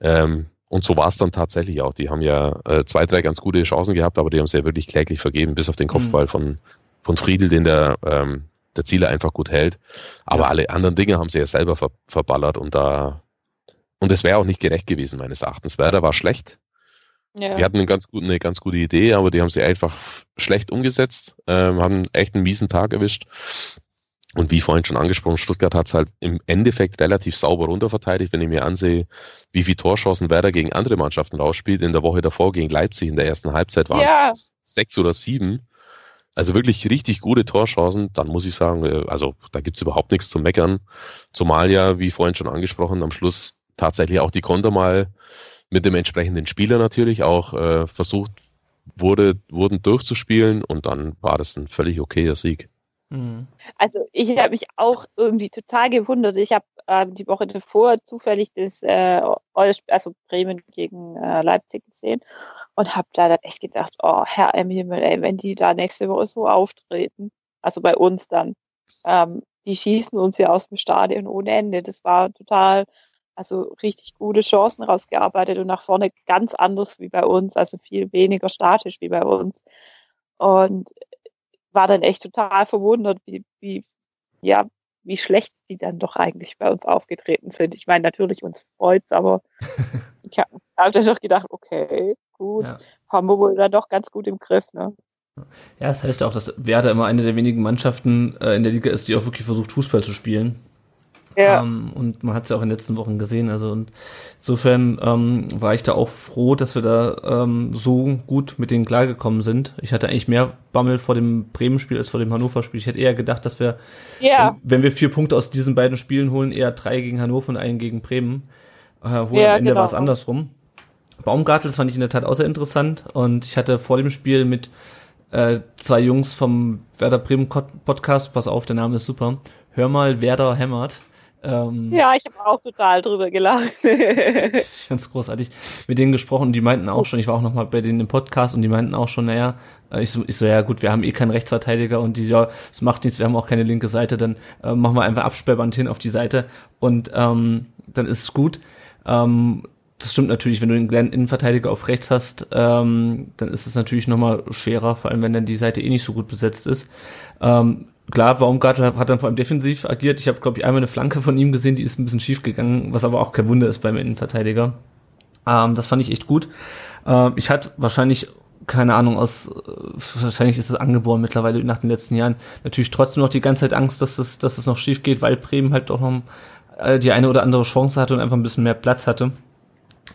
Ähm, und so war es dann tatsächlich auch. Die haben ja äh, zwei, drei ganz gute Chancen gehabt, aber die haben es ja wirklich kläglich vergeben, bis auf den Kopfball mhm. von, von Friedel, den der ähm, der Ziele einfach gut hält. Aber ja. alle anderen Dinge haben sie ja selber ver verballert und da und es wäre auch nicht gerecht gewesen, meines Erachtens. Werder war schlecht. Ja. Die hatten eine ganz, gute, eine ganz gute Idee, aber die haben sie einfach schlecht umgesetzt, ähm, haben echt einen miesen Tag erwischt. Und wie vorhin schon angesprochen, Stuttgart hat es halt im Endeffekt relativ sauber runterverteidigt, wenn ich mir ansehe, wie viele Torchancen Werder gegen andere Mannschaften rausspielt. In der Woche davor gegen Leipzig in der ersten Halbzeit waren ja. es sechs oder sieben. Also wirklich richtig gute Torchancen, dann muss ich sagen, äh, also da gibt's überhaupt nichts zu meckern. Zumal ja, wie vorhin schon angesprochen, am Schluss tatsächlich auch die Konter mal mit dem entsprechenden Spieler natürlich auch äh, versucht wurde, wurden durchzuspielen und dann war das ein völlig okayer Sieg. Mhm. Also ich habe mich auch irgendwie total gewundert. Ich habe äh, die Woche davor zufällig das äh, also Bremen gegen äh, Leipzig gesehen und habe da dann echt gedacht, oh Herr im Himmel, ey, wenn die da nächste Woche so auftreten, also bei uns dann, ähm, die schießen uns ja aus dem Stadion ohne Ende. Das war total, also richtig gute Chancen rausgearbeitet und nach vorne ganz anders wie bei uns, also viel weniger statisch wie bei uns. Und war dann echt total verwundert, wie, wie, ja, wie schlecht die dann doch eigentlich bei uns aufgetreten sind. Ich meine, natürlich uns freut's, aber ich habe hab dann doch gedacht, okay, gut, ja. haben wir wohl dann doch ganz gut im Griff, ne? Ja, das heißt ja auch, dass Werder immer eine der wenigen Mannschaften äh, in der Liga ist, die auch wirklich versucht, Fußball zu spielen. Ja. Ähm, und man hat es ja auch in den letzten Wochen gesehen. Also und insofern ähm, war ich da auch froh, dass wir da ähm, so gut mit denen klargekommen sind. Ich hatte eigentlich mehr Bammel vor dem Bremen-Spiel als vor dem Hannover-Spiel. Ich hätte eher gedacht, dass wir, ja. wenn, wenn, wir vier Punkte aus diesen beiden Spielen holen, eher drei gegen Hannover und einen gegen Bremen. Äh, wo ja, am Ende genau. war es andersrum. Baumgartels fand ich in der Tat auch sehr interessant und ich hatte vor dem Spiel mit äh, zwei Jungs vom Werder Bremen Podcast, pass auf, der Name ist super. Hör mal, Werder hämmert. Ähm, ja, ich habe auch total drüber gelacht. ich fand's großartig. Mit denen gesprochen, die meinten auch schon, ich war auch nochmal bei denen im Podcast und die meinten auch schon, naja, äh, ich so, ich so, ja gut, wir haben eh keinen Rechtsverteidiger und die, ja, es macht nichts, wir haben auch keine linke Seite, dann äh, machen wir einfach Absperrband hin auf die Seite und ähm, dann ist es gut. Ähm, das stimmt natürlich, wenn du den kleinen Innenverteidiger auf rechts hast, ähm, dann ist es natürlich nochmal schwerer, vor allem wenn dann die Seite eh nicht so gut besetzt ist. Ähm, klar, Baumgartel hat dann vor allem defensiv agiert. Ich habe, glaube ich, einmal eine Flanke von ihm gesehen, die ist ein bisschen schief gegangen, was aber auch kein Wunder ist beim Innenverteidiger. Ähm, das fand ich echt gut. Ähm, ich hatte wahrscheinlich keine Ahnung, aus wahrscheinlich ist es angeboren mittlerweile nach den letzten Jahren. Natürlich trotzdem noch die ganze Zeit Angst, dass es, dass es noch schief geht, weil Bremen halt doch noch äh, die eine oder andere Chance hatte und einfach ein bisschen mehr Platz hatte.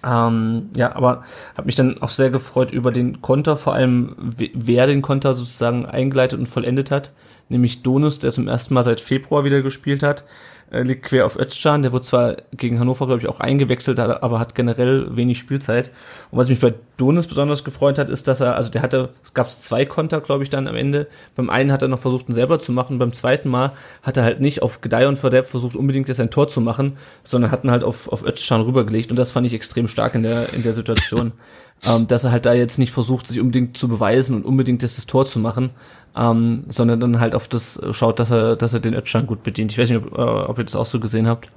Ähm, ja, aber habe mich dann auch sehr gefreut über den Konter, vor allem wer den Konter sozusagen eingeleitet und vollendet hat nämlich Donus, der zum ersten Mal seit Februar wieder gespielt hat, äh, liegt quer auf Özcan. Der wurde zwar gegen Hannover, glaube ich, auch eingewechselt, aber hat generell wenig Spielzeit. Und was mich bei Donus besonders gefreut hat, ist, dass er, also der hatte, es gab zwei Konter, glaube ich, dann am Ende. Beim einen hat er noch versucht, ihn selber zu machen, beim zweiten Mal hat er halt nicht auf Gedeih und Verderb versucht, unbedingt jetzt ein Tor zu machen, sondern hat ihn halt auf, auf Özcan rübergelegt. Und das fand ich extrem stark in der, in der Situation. ähm, dass er halt da jetzt nicht versucht, sich unbedingt zu beweisen und unbedingt das Tor zu machen, ähm, sondern dann halt auf das schaut, dass er, dass er den Ötschan gut bedient. Ich weiß nicht, ob, äh, ob ihr das auch so gesehen habt.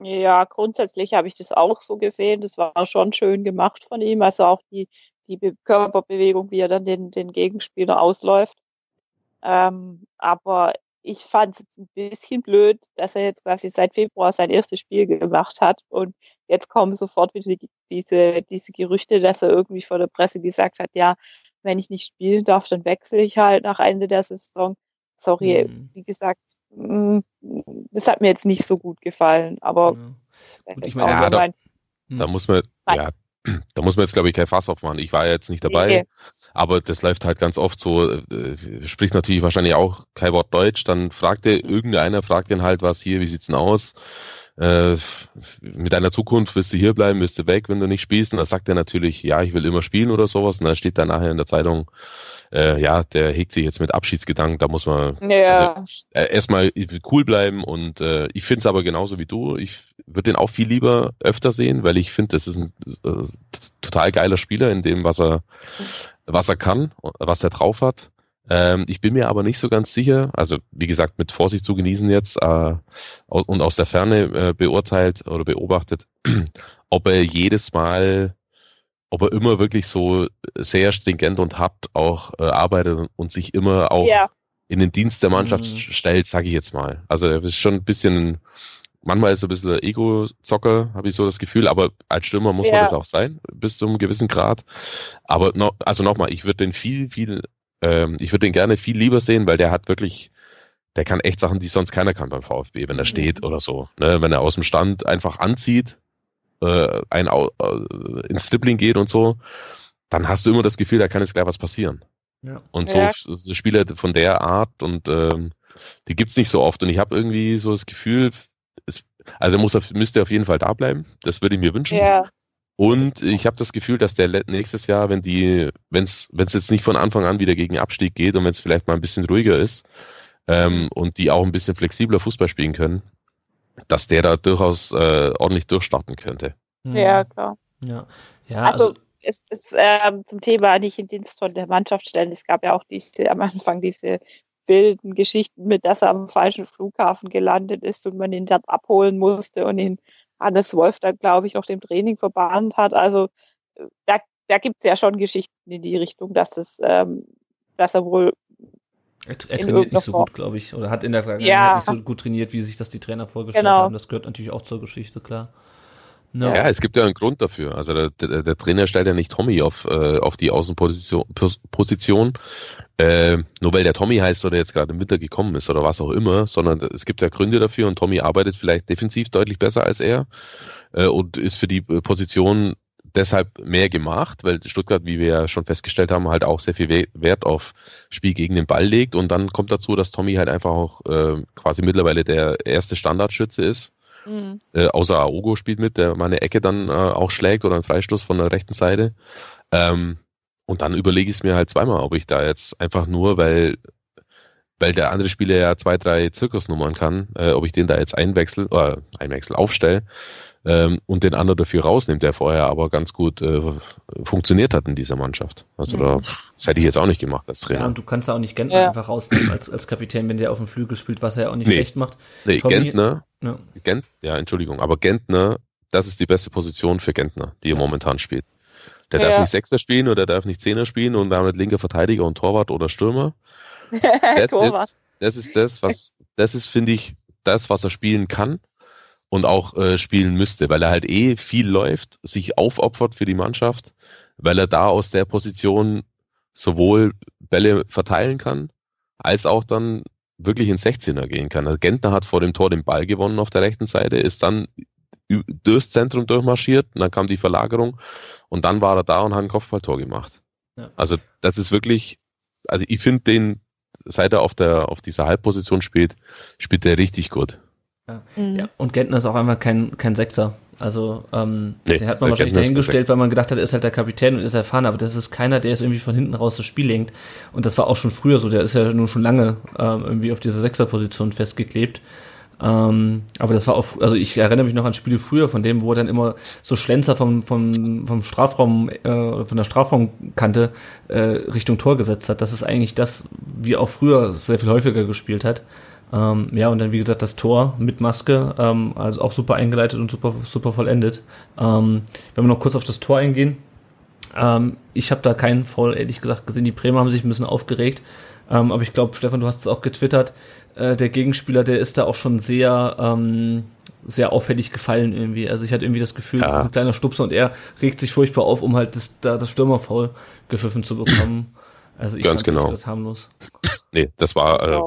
Ja, grundsätzlich habe ich das auch so gesehen. Das war schon schön gemacht von ihm. Also auch die, die Körperbewegung, wie er dann den, den Gegenspieler ausläuft. Ähm, aber ich fand es ein bisschen blöd, dass er jetzt quasi seit Februar sein erstes Spiel gemacht hat und jetzt kommen sofort wieder diese, diese Gerüchte, dass er irgendwie vor der Presse gesagt hat, ja, wenn ich nicht spielen darf, dann wechsle ich halt nach Ende der Saison. Sorry, mhm. wie gesagt, mm, das hat mir jetzt nicht so gut gefallen, aber ja. Gut, ich meine, ja, da, da, muss man, ja, da muss man jetzt, glaube ich, kein Fass aufmachen. Ich war ja jetzt nicht dabei. Nee. Aber das läuft halt ganz oft so, äh, spricht natürlich wahrscheinlich auch kein Wort Deutsch, dann fragt er, mhm. irgendeiner fragt ihn halt was hier, wie sieht's denn aus? Äh, mit deiner Zukunft wirst du hier bleiben, wirst du weg, wenn du nicht spielst. Und dann sagt er natürlich, ja, ich will immer spielen oder sowas. Und dann steht dann nachher in der Zeitung, äh, ja, der hegt sich jetzt mit Abschiedsgedanken, da muss man ja. also, äh, erstmal cool bleiben. Und äh, ich finde es aber genauso wie du. Ich würde den auch viel lieber öfter sehen, weil ich finde, das ist ein äh, total geiler Spieler in dem, was er, was er kann, was er drauf hat. Ähm, ich bin mir aber nicht so ganz sicher, also wie gesagt, mit Vorsicht zu genießen jetzt äh, und aus der Ferne äh, beurteilt oder beobachtet, ob er jedes Mal, ob er immer wirklich so sehr stringent und hart auch äh, arbeitet und sich immer auch ja. in den Dienst der Mannschaft mhm. stellt, sage ich jetzt mal. Also er ist schon ein bisschen, manchmal ist er ein bisschen Ego-Zocker, habe ich so das Gefühl, aber als Stürmer muss ja. man das auch sein, bis zu einem gewissen Grad. Aber no, also nochmal, ich würde den viel, viel ähm, ich würde den gerne viel lieber sehen, weil der hat wirklich, der kann echt Sachen, die sonst keiner kann beim VfB, wenn er steht mhm. oder so. Ne? Wenn er aus dem Stand einfach anzieht, äh, ein, äh, ins Stippling geht und so, dann hast du immer das Gefühl, da kann jetzt gleich was passieren. Ja. Und so, ja. so Spieler von der Art und ähm, die gibt's nicht so oft. Und ich habe irgendwie so das Gefühl, es, also muss er, müsste auf jeden Fall da bleiben. Das würde ich mir wünschen. Ja. Und ich habe das Gefühl, dass der nächstes Jahr, wenn die, wenn es jetzt nicht von Anfang an wieder gegen Abstieg geht und wenn es vielleicht mal ein bisschen ruhiger ist ähm, und die auch ein bisschen flexibler Fußball spielen können, dass der da durchaus äh, ordentlich durchstarten könnte. Ja, klar. Ja, ja also, also es ist ähm, zum Thema nicht in Dienst von der Mannschaft stellen. Es gab ja auch diese am Anfang diese wilden Geschichten mit, dass er am falschen Flughafen gelandet ist und man ihn dann abholen musste und ihn Hannes Wolf dann, glaube ich, auch dem Training verbannt hat. Also äh, da, da gibt es ja schon Geschichten in die Richtung, dass es, ähm, dass er wohl er, er trainiert nicht so gut, glaube ich, oder hat in der Vergangenheit ja. nicht so gut trainiert, wie sich das die Trainer vorgestellt genau. haben. Das gehört natürlich auch zur Geschichte, klar. No. Ja, es gibt ja einen Grund dafür. Also der, der, der Trainer stellt ja nicht Tommy auf, äh, auf die Außenposition, Position, äh, nur weil der Tommy heißt oder jetzt gerade im Winter gekommen ist oder was auch immer, sondern es gibt ja Gründe dafür und Tommy arbeitet vielleicht defensiv deutlich besser als er äh, und ist für die äh, Position deshalb mehr gemacht, weil Stuttgart, wie wir ja schon festgestellt haben, halt auch sehr viel Wert auf Spiel gegen den Ball legt und dann kommt dazu, dass Tommy halt einfach auch äh, quasi mittlerweile der erste Standardschütze ist Mhm. Äh, außer Aogo spielt mit, der meine Ecke dann äh, auch schlägt oder einen Freistoß von der rechten Seite. Ähm, und dann überlege ich es mir halt zweimal, ob ich da jetzt einfach nur, weil weil der andere Spieler ja zwei, drei Zirkusnummern kann, äh, ob ich den da jetzt einwechsel, äh, einwechsel aufstelle ähm, und den anderen dafür rausnimmt, der vorher aber ganz gut äh, funktioniert hat in dieser Mannschaft. Also mhm. da, das hätte ich jetzt auch nicht gemacht als Trainer. Ja, und du kannst da auch nicht Gentner ja. einfach rausnehmen als, als Kapitän, wenn der auf dem Flügel spielt, was er ja auch nicht nee. schlecht macht. Nee, Tommy, Gentner, ja. Gent, ja, Entschuldigung, aber Gentner, das ist die beste Position für Gentner, die er momentan spielt. Der darf nicht Sechster spielen oder der darf nicht Zehner spielen und damit linker Verteidiger und Torwart oder Stürmer. Das ist, das ist das, was, das ist, finde ich, das, was er spielen kann und auch äh, spielen müsste, weil er halt eh viel läuft, sich aufopfert für die Mannschaft, weil er da aus der Position sowohl Bälle verteilen kann, als auch dann wirklich ins 16er gehen kann. Also Gentner hat vor dem Tor den Ball gewonnen auf der rechten Seite, ist dann durchs Zentrum durchmarschiert, und dann kam die Verlagerung und dann war er da und hat ein Kopfballtor gemacht. Ja. Also das ist wirklich, also ich finde den, seit er auf der auf dieser Halbposition spielt, spielt er richtig gut. Ja. Mhm. ja. Und Gentner ist auch einfach kein, kein Sechser. Also, ähm, nee, den hat man wahrscheinlich dahingestellt, weil man gedacht hat, er ist halt der Kapitän und ist erfahren, aber das ist keiner, der jetzt irgendwie von hinten raus das Spiel lenkt. Und das war auch schon früher so, der ist ja nun schon lange ähm, irgendwie auf dieser Sechserposition festgeklebt. Ähm, aber das war auch, also ich erinnere mich noch an Spiele früher von dem, wo er dann immer so Schlenzer vom, vom, vom Strafraum, äh, von der Strafraumkante äh, Richtung Tor gesetzt hat. Das ist eigentlich das, wie auch früher sehr viel häufiger gespielt hat. Ähm, ja, und dann, wie gesagt, das Tor mit Maske, ähm, also auch super eingeleitet und super, super vollendet. Ähm, wenn wir noch kurz auf das Tor eingehen, ähm, ich habe da keinen Foul, ehrlich gesagt, gesehen. Die Bremer haben sich ein bisschen aufgeregt. Ähm, aber ich glaube, Stefan, du hast es auch getwittert. Äh, der Gegenspieler, der ist da auch schon sehr, ähm, sehr auffällig gefallen irgendwie. Also ich hatte irgendwie das Gefühl, ja. das ist ein kleiner Stupser und er regt sich furchtbar auf, um halt das, da das Stürmerfoul gepfiffen zu bekommen. Also ich Ganz genau. das harmlos. Nee, das war äh,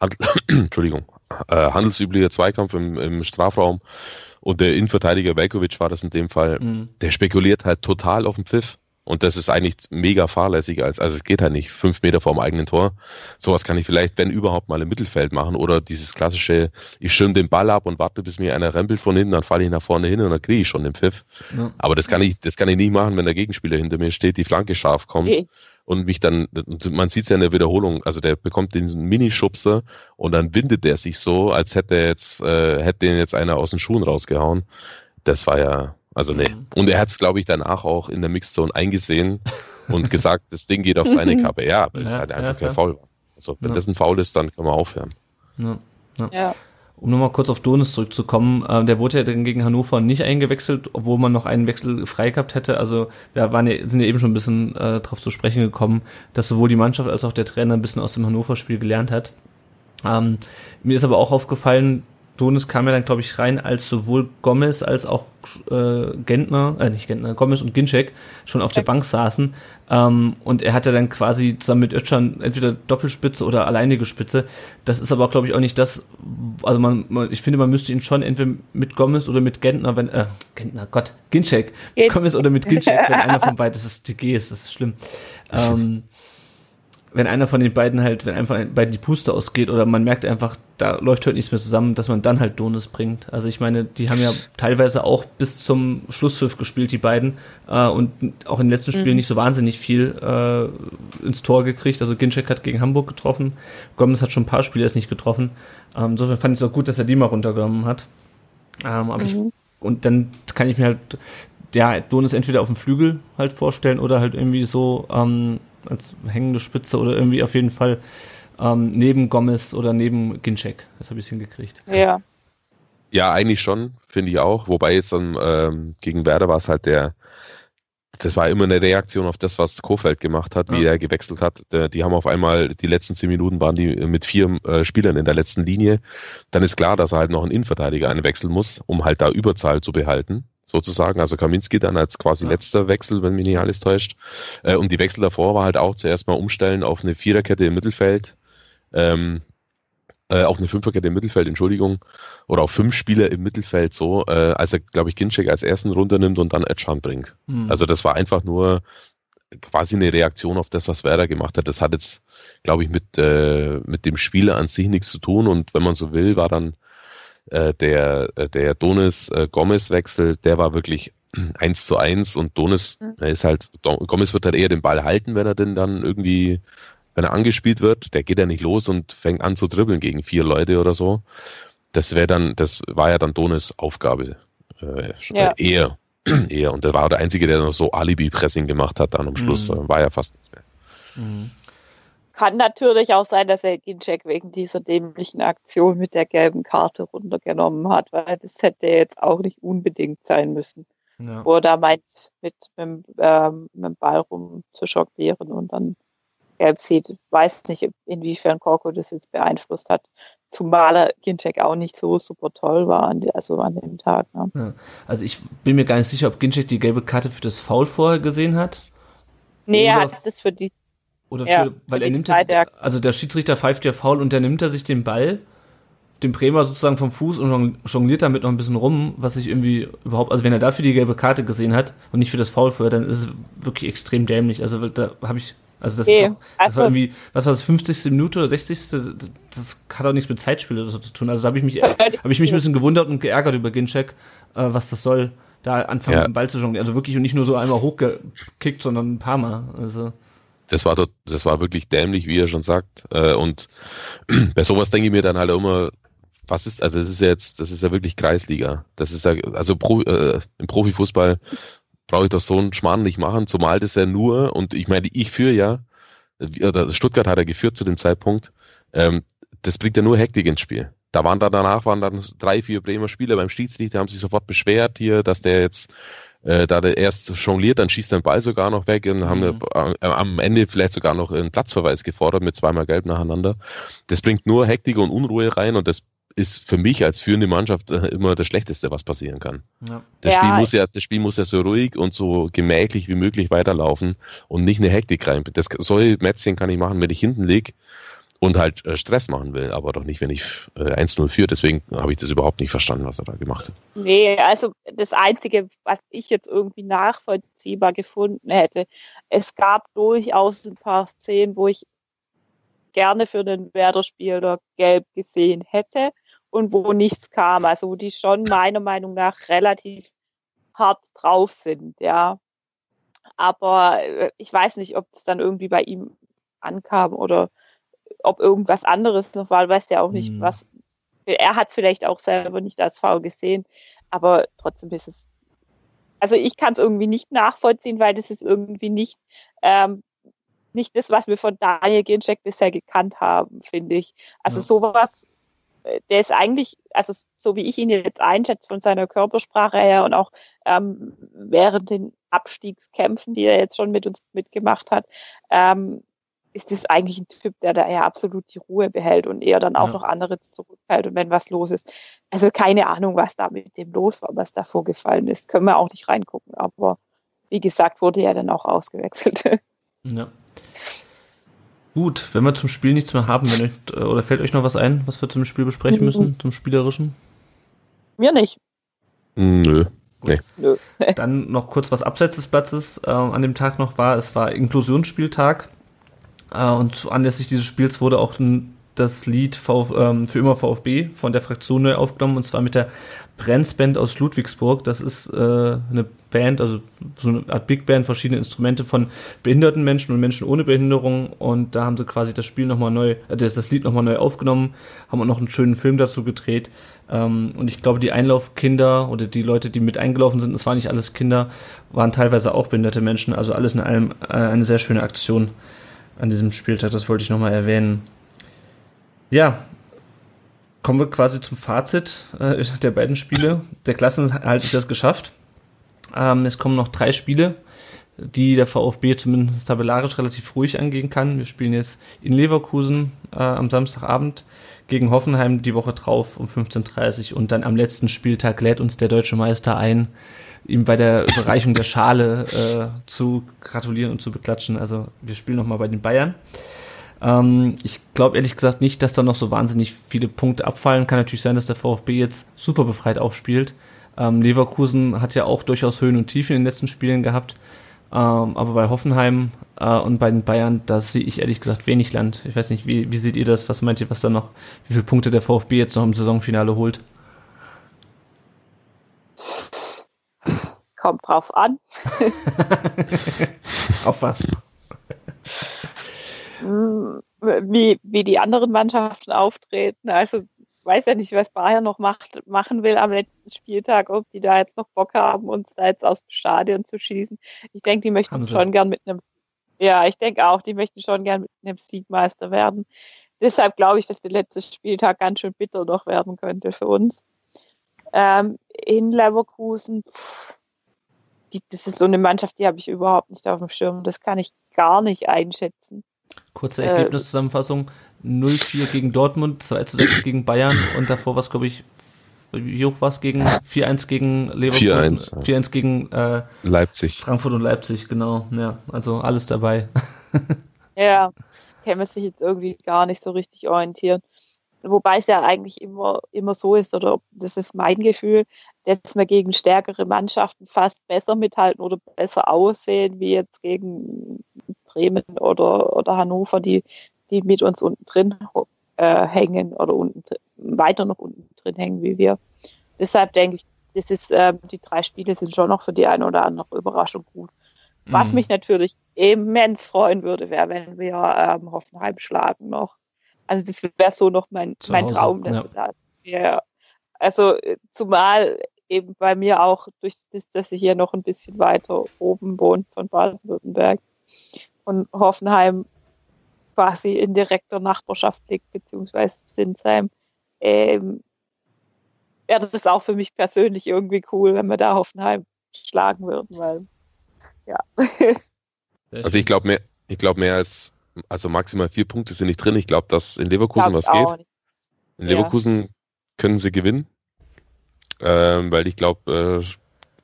Hand Entschuldigung, äh, handelsüblicher Zweikampf im, im Strafraum und der Innenverteidiger Velkovic war das in dem Fall. Mhm. Der spekuliert halt total auf dem Pfiff. Und das ist eigentlich mega fahrlässig. Als, also es geht halt nicht fünf Meter vorm eigenen Tor. Sowas kann ich vielleicht, wenn überhaupt, mal im Mittelfeld machen. Oder dieses klassische, ich schirm den Ball ab und warte, bis mir einer rempelt von hinten, dann falle ich nach vorne hin und dann kriege ich schon den Pfiff. Ja. Aber das kann ich, das kann ich nicht machen, wenn der Gegenspieler hinter mir steht, die Flanke scharf kommt. Okay und mich dann, man sieht es ja in der Wiederholung, also der bekommt den Minischubser und dann windet der sich so, als hätte er jetzt, äh, hätte den jetzt einer aus den Schuhen rausgehauen. Das war ja, also nee. Mhm. Und er hat es, glaube ich, danach auch in der Mixzone eingesehen und gesagt, das Ding geht auf seine Kappe. Ja, weil ja, es halt einfach ja, kein Foul war. Also wenn ja. das ein Foul ist, dann können wir aufhören. Ja. Um nochmal kurz auf Donis zurückzukommen, äh, der wurde ja dann gegen Hannover nicht eingewechselt, obwohl man noch einen Wechsel frei gehabt hätte. Also wir waren ja, sind ja eben schon ein bisschen äh, darauf zu sprechen gekommen, dass sowohl die Mannschaft als auch der Trainer ein bisschen aus dem Hannover-Spiel gelernt hat. Ähm, mir ist aber auch aufgefallen, Donis kam ja dann, glaube ich, rein, als sowohl Gomez als auch äh, Gentner, äh, nicht Gentner, Gomez und Ginczek schon auf der Bank saßen. Ähm, und er hatte dann quasi zusammen mit Özcan entweder Doppelspitze oder alleinige Spitze. Das ist aber, glaube ich, auch nicht das, also man, man, ich finde, man müsste ihn schon entweder mit Gomez oder mit Gentner, wenn, äh, Gentner, Gott, Ginczek, Gomez oder mit Ginczek, wenn einer von beiden, das ist TG, ist das ist schlimm. Ähm, wenn einer von den beiden halt, wenn einfach beiden die Puste ausgeht oder man merkt einfach, da läuft halt nichts mehr zusammen, dass man dann halt Donis bringt. Also ich meine, die haben ja teilweise auch bis zum Schlusspfiff gespielt, die beiden, äh, und auch in den letzten Spielen mhm. nicht so wahnsinnig viel äh, ins Tor gekriegt. Also Ginczek hat gegen Hamburg getroffen, Gomez hat schon ein paar Spiele erst nicht getroffen. Ähm, insofern fand ich es auch gut, dass er die mal runtergenommen hat. Ähm, aber mhm. ich, und dann kann ich mir halt, ja, Donis entweder auf dem Flügel halt vorstellen oder halt irgendwie so ähm, als hängende Spitze oder irgendwie auf jeden Fall ähm, neben Gomez oder neben Ginczek. Das habe ich hingekriegt. Ja. Ja, eigentlich schon, finde ich auch. Wobei jetzt dann ähm, gegen Werder war es halt der, das war immer eine Reaktion auf das, was Kofeld gemacht hat, wie ja. er gewechselt hat. Die haben auf einmal, die letzten zehn Minuten waren die mit vier äh, Spielern in der letzten Linie. Dann ist klar, dass er halt noch einen Innenverteidiger einwechseln muss, um halt da Überzahl zu behalten sozusagen. Also Kaminski dann als quasi letzter Wechsel, wenn mich nicht alles täuscht. Äh, und die Wechsel davor war halt auch zuerst mal umstellen auf eine Viererkette im Mittelfeld ähm, äh, auf eine Fünferkette im Mittelfeld, Entschuldigung, oder auf fünf Spieler im Mittelfeld so, äh, als er, glaube ich, Ginczek als ersten runternimmt und dann Edchan bringt. Mhm. Also das war einfach nur quasi eine Reaktion auf das, was Werder gemacht hat. Das hat jetzt, glaube ich, mit, äh, mit dem Spieler an sich nichts zu tun und wenn man so will, war dann äh, der, äh, der Donis-Gomez-Wechsel, äh, der war wirklich eins zu eins und Donis, mhm. ist halt, Gomez wird halt eher den Ball halten, wenn er denn dann irgendwie wenn er angespielt wird, der geht ja nicht los und fängt an zu dribbeln gegen vier Leute oder so. Das wäre dann, das war ja dann Donis Aufgabe. Äh, ja. Eher. eher. Und der war der Einzige, der noch so Alibi-Pressing gemacht hat dann am Schluss. Mhm. War ja fast nichts mehr. Mhm. Kann natürlich auch sein, dass er Ginczek wegen dieser dämlichen Aktion mit der gelben Karte runtergenommen hat, weil das hätte jetzt auch nicht unbedingt sein müssen. Ja. Wo er da meint, mit, mit, ähm, mit dem Ball rum zu jonglieren und dann gelb sieht. Weiß nicht, inwiefern Korko das jetzt beeinflusst hat. Zumal er Ginczek auch nicht so super toll war, an, also an dem Tag. Ne? Ja. Also ich bin mir gar nicht sicher, ob Ginczek die gelbe Karte für das Foul vorher gesehen hat. Nee, er hat das für die. Oder für, ja, weil für er nimmt das, also der Schiedsrichter pfeift ja faul und der nimmt er sich den Ball, den Bremer sozusagen vom Fuß und jongliert damit noch ein bisschen rum, was ich irgendwie überhaupt, also wenn er dafür die gelbe Karte gesehen hat und nicht für das Foul vorher, dann ist es wirklich extrem dämlich. Also da habe ich also das, okay. ist auch, das also, war irgendwie, was war das, 50. Minute oder 60. Das hat auch nichts mit Zeitspiel oder so zu tun. Also da habe ich mich, habe ich mich ein bisschen gewundert und geärgert über Ginchek, äh, was das soll, da anfangen ja. mit dem Ball zu jonglieren. Also wirklich und nicht nur so einmal hochgekickt, sondern ein paar Mal. Also. Das war dort, das war wirklich dämlich, wie er schon sagt. Äh, und bei sowas denke ich mir dann halt immer, was ist, also das ist ja jetzt, das ist ja wirklich Kreisliga. Das ist ja, also Pro, äh, im Profifußball brauche ich doch so einen Schmarrn nicht machen, zumal das ja nur, und ich meine, ich führe ja, oder Stuttgart hat er geführt zu dem Zeitpunkt, ähm, das bringt ja nur Hektik ins Spiel. Da waren da danach waren dann drei, vier Bremer Spieler beim Schiedsrichter, haben sich sofort beschwert hier, dass der jetzt äh, da der erst jongliert, dann schießt er den Ball sogar noch weg und haben mhm. äh, am Ende vielleicht sogar noch einen Platzverweis gefordert mit zweimal Gelb nacheinander. Das bringt nur Hektik und Unruhe rein und das ist für mich als führende Mannschaft äh, immer das Schlechteste, was passieren kann. Ja. Das, ja. Spiel muss ja, das Spiel muss ja so ruhig und so gemächlich wie möglich weiterlaufen und nicht eine Hektik rein. Das, solche Mätzchen kann ich machen, wenn ich hinten liege und halt äh, Stress machen will, aber doch nicht, wenn ich äh, 1-0 führe. Deswegen habe ich das überhaupt nicht verstanden, was er da gemacht hat. Nee, also das Einzige, was ich jetzt irgendwie nachvollziehbar gefunden hätte, es gab durchaus ein paar Szenen, wo ich gerne für den Werder-Spieler gelb gesehen hätte und wo nichts kam. Also wo die schon meiner Meinung nach relativ hart drauf sind, ja. Aber äh, ich weiß nicht, ob es dann irgendwie bei ihm ankam oder ob irgendwas anderes noch war, weiß ja auch nicht, mhm. was. Er hat es vielleicht auch selber nicht als Frau gesehen, aber trotzdem ist es. Also ich kann es irgendwie nicht nachvollziehen, weil das ist irgendwie nicht ähm, nicht das, was wir von Daniel Ginczek bisher gekannt haben, finde ich. Also ja. sowas der ist eigentlich, also so wie ich ihn jetzt einschätze von seiner Körpersprache her und auch ähm, während den Abstiegskämpfen, die er jetzt schon mit uns mitgemacht hat, ähm, ist das eigentlich ein Typ, der da ja absolut die Ruhe behält und eher dann auch ja. noch andere zurückhält und wenn was los ist. Also keine Ahnung, was da mit dem los war, was da vorgefallen ist. Können wir auch nicht reingucken, aber wie gesagt, wurde er dann auch ausgewechselt. Ja. Gut, wenn wir zum Spiel nichts mehr haben, wenn euch, äh, oder fällt euch noch was ein, was wir zum Spiel besprechen müssen, zum Spielerischen? Mir nicht. Nö. Nee. Nö. Dann noch kurz was abseits des Platzes äh, an dem Tag noch war. Es war Inklusionsspieltag und anlässlich dieses Spiels wurde auch das Lied Vf, ähm, für immer VfB von der Fraktion neu aufgenommen und zwar mit der Brenzband aus Ludwigsburg. Das ist äh, eine Band, also so eine Art Big Band, verschiedene Instrumente von behinderten Menschen und Menschen ohne Behinderung. Und da haben sie quasi das Spiel nochmal neu, äh, das, das Lied nochmal neu aufgenommen, haben auch noch einen schönen Film dazu gedreht. Ähm, und ich glaube, die Einlaufkinder oder die Leute, die mit eingelaufen sind, das waren nicht alles Kinder, waren teilweise auch behinderte Menschen, also alles in allem äh, eine sehr schöne Aktion an diesem Spieltag, das wollte ich nochmal erwähnen. Ja, kommen wir quasi zum Fazit äh, der beiden Spiele. Der Klassenhalt ist jetzt geschafft. Ähm, es kommen noch drei Spiele, die der VfB zumindest tabellarisch relativ ruhig angehen kann. Wir spielen jetzt in Leverkusen äh, am Samstagabend gegen Hoffenheim die Woche drauf um 15.30 Uhr und dann am letzten Spieltag lädt uns der deutsche Meister ein, ihm bei der Überreichung der Schale äh, zu gratulieren und zu beklatschen. Also wir spielen nochmal bei den Bayern. Ähm, ich glaube ehrlich gesagt nicht, dass da noch so wahnsinnig viele Punkte abfallen. Kann natürlich sein, dass der VfB jetzt super befreit aufspielt. Ähm, Leverkusen hat ja auch durchaus Höhen und Tiefen in den letzten Spielen gehabt. Ähm, aber bei Hoffenheim äh, und bei den Bayern, da sehe ich ehrlich gesagt wenig Land. Ich weiß nicht, wie, wie seht ihr das? Was meint ihr, was da noch, wie viele Punkte der VfB jetzt noch im Saisonfinale holt? Kommt drauf an. Auf was? wie, wie die anderen Mannschaften auftreten. Also weiß ja nicht, was Bayern noch macht, machen will am letzten Spieltag, ob die da jetzt noch Bock haben, uns da jetzt aus dem Stadion zu schießen. Ich denke, die möchten schon gern mit einem, ja, ich denke auch, die möchten schon gern mit einem Siegmeister werden. Deshalb glaube ich, dass der letzte Spieltag ganz schön bitter noch werden könnte für uns. Ähm, in Leverkusen, die, das ist so eine Mannschaft, die habe ich überhaupt nicht auf dem Schirm. Das kann ich gar nicht einschätzen. Kurze Ergebniszusammenfassung: 0-4 gegen Dortmund, 2-6 gegen Bayern und davor war es, glaube ich, wie hoch war es gegen 4-1 gegen Leverkusen? 4-1. 4-1 gegen äh, Leipzig. Frankfurt und Leipzig, genau. Ja, also alles dabei. ja, kann man sich jetzt irgendwie gar nicht so richtig orientieren. Wobei es ja eigentlich immer, immer so ist, oder das ist mein Gefühl, dass wir gegen stärkere Mannschaften fast besser mithalten oder besser aussehen, wie jetzt gegen Bremen oder, oder Hannover, die, die mit uns unten drin äh, hängen oder unten, weiter noch unten drin hängen wie wir. Deshalb denke ich, das ist, äh, die drei Spiele sind schon noch für die eine oder andere Überraschung gut. Was mhm. mich natürlich immens freuen würde, wäre, wenn wir ähm, Hoffenheim schlagen noch. Also das wäre so noch mein, mein Traum, dass ja. wir da ja, also äh, zumal eben bei mir auch durch das, dass ich hier noch ein bisschen weiter oben wohne von Baden-Württemberg und Hoffenheim quasi in direkter Nachbarschaft liegt, beziehungsweise Sinsheim, ähm, wäre das auch für mich persönlich irgendwie cool, wenn wir da Hoffenheim schlagen würden, weil ja. Also ich glaube mehr, ich glaube mehr als, also maximal vier Punkte sind nicht drin. Ich glaube, dass in Leverkusen was geht. Nicht. In Leverkusen ja. können sie gewinnen, ähm, weil ich glaube,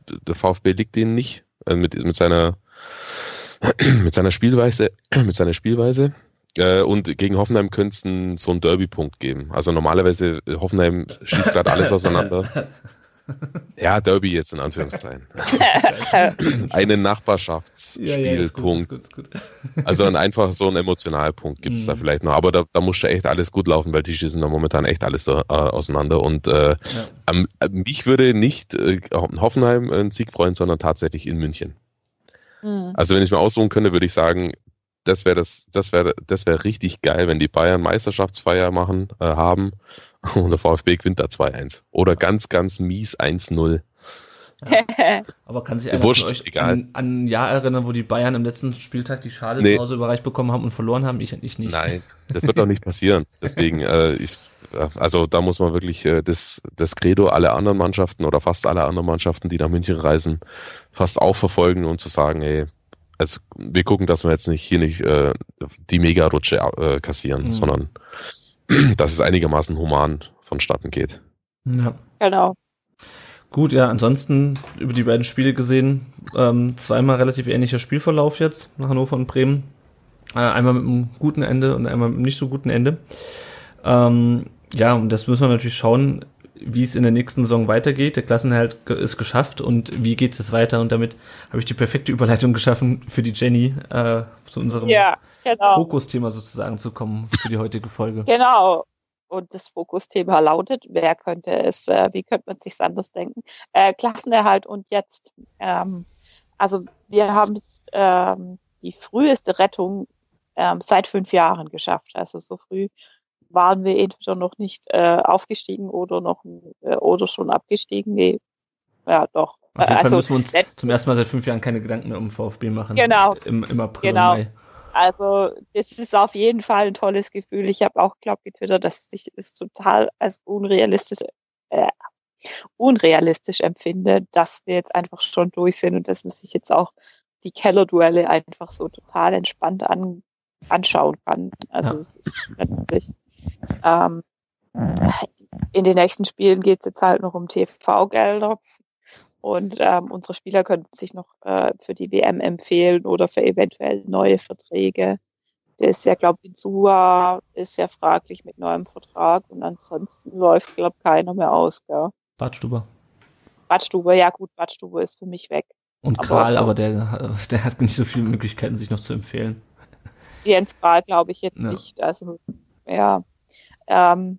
äh, der VfB liegt ihnen nicht äh, mit, mit seiner mit seiner Spielweise, mit seiner Spielweise. Äh, und gegen Hoffenheim könnte es so einen Derby-Punkt geben. Also normalerweise, äh, Hoffenheim schießt gerade alles auseinander. Ja, Derby jetzt in Anführungszeichen. Einen Nachbarschaftsspielpunkt. Ja, ja, also ein, einfach so einen Emotionalpunkt gibt es mhm. da vielleicht noch. Aber da, da muss ja echt alles gut laufen, weil die schießen da momentan echt alles äh, auseinander. Und äh, ja. mich würde nicht äh, Hoffenheim einen Sieg freuen, sondern tatsächlich in München. Mhm. Also wenn ich mir aussuchen könnte, würde ich sagen, das wäre das, das wäre, das wäre richtig geil, wenn die Bayern Meisterschaftsfeier machen, äh, haben und der VfB gewinnt da 2-1. Oder ganz, ganz mies 1-0. Ja. Aber kann sich einer Wurscht, von euch an, an, ein Jahr erinnern, wo die Bayern am letzten Spieltag die Schale nee. zu Hause überreicht bekommen haben und verloren haben? Ich, ich nicht. Nein, das wird doch nicht passieren. Deswegen, äh, ich, also da muss man wirklich äh, das, das Credo aller anderen Mannschaften oder fast alle anderen Mannschaften, die nach München reisen, fast auch verfolgen und zu sagen, ey, also wir gucken, dass wir jetzt nicht hier nicht äh, die Mega-Rutsche äh, kassieren, mhm. sondern dass es einigermaßen human vonstatten geht. Ja. Genau. Gut, ja, ansonsten über die beiden Spiele gesehen, ähm, zweimal relativ ähnlicher Spielverlauf jetzt, Hannover und Bremen. Äh, einmal mit einem guten Ende und einmal mit einem nicht so guten Ende. Ähm, ja, und das müssen wir natürlich schauen, wie es in der nächsten Saison weitergeht. Der Klassenhalt ist geschafft und wie geht es weiter? Und damit habe ich die perfekte Überleitung geschaffen für die Jenny, äh, zu unserem ja, genau. Fokusthema sozusagen zu kommen für die heutige Folge. Genau. Und das Fokusthema lautet, wer könnte es, äh, wie könnte man sich anders denken? Äh, Klassenerhalt und jetzt. Ähm, also wir haben ähm, die früheste Rettung ähm, seit fünf Jahren geschafft. Also so früh waren wir entweder noch nicht äh, aufgestiegen oder noch äh, oder schon abgestiegen. Nee, ja doch. Auf jeden also, Fall müssen wir uns zum ersten Mal seit fünf Jahren keine Gedanken mehr um VfB machen. Genau. Im, im April genau. Mai. Also das ist auf jeden Fall ein tolles Gefühl. Ich habe auch, glaube getwittert, dass ich es total als unrealistisch, äh, unrealistisch empfinde, dass wir jetzt einfach schon durch sind und dass man sich jetzt auch die Kellerduelle einfach so total entspannt an, anschauen kann. Also ja. natürlich ähm, in den nächsten Spielen geht es jetzt halt noch um TV-Gelder. Und ähm, unsere Spieler könnten sich noch äh, für die WM empfehlen oder für eventuell neue Verträge. Der ist ja, glaube ich, Insua ist ja fraglich mit neuem Vertrag und ansonsten läuft, glaube ich, keiner mehr aus. Gell? Badstuber. Badstuber, ja gut, Badstuber ist für mich weg. Und aber, Kral, aber der, der hat nicht so viele Möglichkeiten, sich noch zu empfehlen. Jens Kral glaube ich jetzt ja. nicht. Also, ja. Ähm,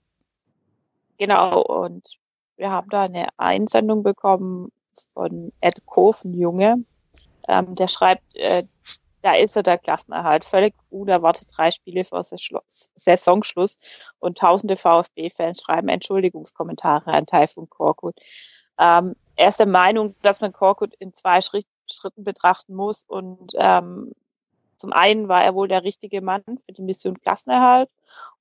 genau, und wir haben da eine Einsendung bekommen von Ed Junge. Ähm, der schreibt, äh, da ist er der Klassenerhalt. Völlig unerwartet drei Spiele vor Saisonschluss und tausende VfB-Fans schreiben Entschuldigungskommentare an Taifun Korkut. Ähm, er ist der Meinung, dass man Korkut in zwei Schritt, Schritten betrachten muss und ähm, zum einen war er wohl der richtige Mann für die Mission Klassenerhalt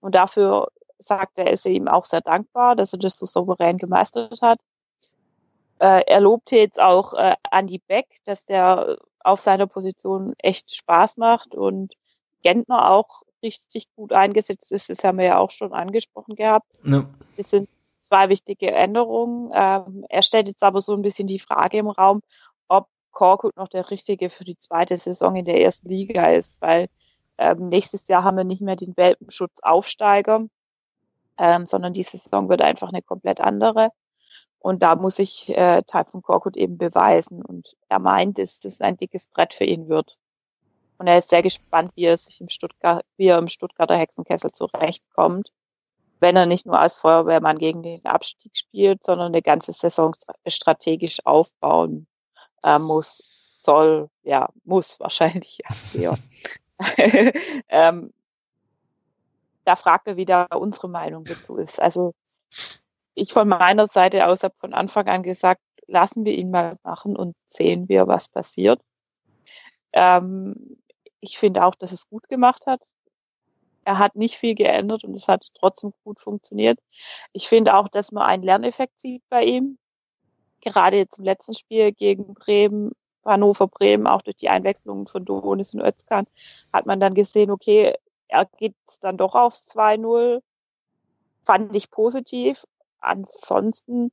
und dafür sagt er, ist ihm auch sehr dankbar, dass er das so souverän gemeistert hat. Äh, er lobte jetzt auch äh, Andy Beck, dass der auf seiner Position echt Spaß macht und Gentner auch richtig gut eingesetzt ist. Das haben wir ja auch schon angesprochen gehabt. Ja. Das sind zwei wichtige Änderungen. Ähm, er stellt jetzt aber so ein bisschen die Frage im Raum, ob Korkut noch der Richtige für die zweite Saison in der ersten Liga ist, weil ähm, nächstes Jahr haben wir nicht mehr den Welpenschutz Aufsteiger, ähm, sondern die Saison wird einfach eine komplett andere. Und da muss sich äh, Taifun Korkut eben beweisen. Und er meint, dass das ein dickes Brett für ihn wird. Und er ist sehr gespannt, wie er sich im Stuttgart, wie er im Stuttgarter Hexenkessel zurechtkommt, wenn er nicht nur als Feuerwehrmann gegen den Abstieg spielt, sondern eine ganze Saison strategisch aufbauen äh, muss, soll, ja, muss wahrscheinlich ja. ähm, da fragt er, wie da unsere Meinung dazu ist. Also ich von meiner Seite aus habe von Anfang an gesagt, lassen wir ihn mal machen und sehen wir, was passiert. Ähm, ich finde auch, dass es gut gemacht hat. Er hat nicht viel geändert und es hat trotzdem gut funktioniert. Ich finde auch, dass man einen Lerneffekt sieht bei ihm. Gerade jetzt im letzten Spiel gegen Bremen, Hannover Bremen, auch durch die Einwechslungen von Donis und Özkan, hat man dann gesehen, okay, er geht dann doch aufs 2-0. Fand ich positiv ansonsten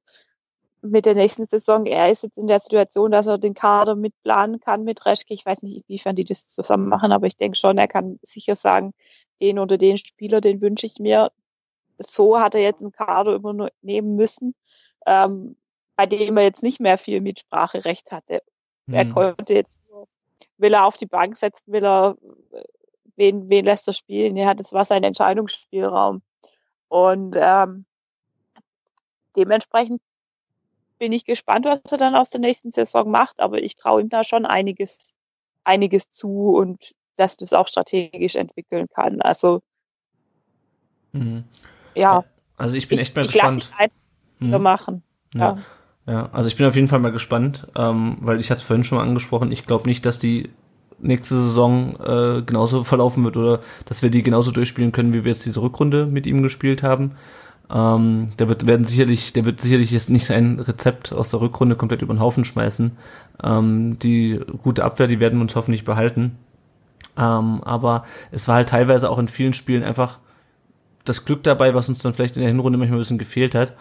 mit der nächsten Saison, er ist jetzt in der Situation, dass er den Kader mitplanen kann mit Reschke. Ich weiß nicht, inwiefern die das zusammen machen, aber ich denke schon, er kann sicher sagen, den oder den Spieler, den wünsche ich mir. So hat er jetzt einen Kader übernehmen müssen, ähm, bei dem er jetzt nicht mehr viel Mitspracherecht hatte. Mhm. Er konnte jetzt, will er auf die Bank setzen, will er, wen, wen lässt er spielen? Ja, das war sein Entscheidungsspielraum. Und ähm, dementsprechend bin ich gespannt, was er dann aus der nächsten Saison macht, aber ich traue ihm da schon einiges, einiges zu und dass das auch strategisch entwickeln kann. Also mhm. ja. Also ich bin ich, echt mal gespannt. Mhm. machen. Ja. ja. ja. also ich bin auf jeden Fall mal gespannt, ähm, weil ich hatte es vorhin schon mal angesprochen, ich glaube nicht, dass die nächste Saison äh, genauso verlaufen wird oder dass wir die genauso durchspielen können, wie wir jetzt diese Rückrunde mit ihm gespielt haben. Ähm, der wird werden sicherlich, der wird sicherlich jetzt nicht sein Rezept aus der Rückrunde komplett über den Haufen schmeißen. Ähm, die gute Abwehr, die werden wir uns hoffentlich behalten. Ähm, aber es war halt teilweise auch in vielen Spielen einfach das Glück dabei, was uns dann vielleicht in der Hinrunde manchmal ein bisschen gefehlt hat.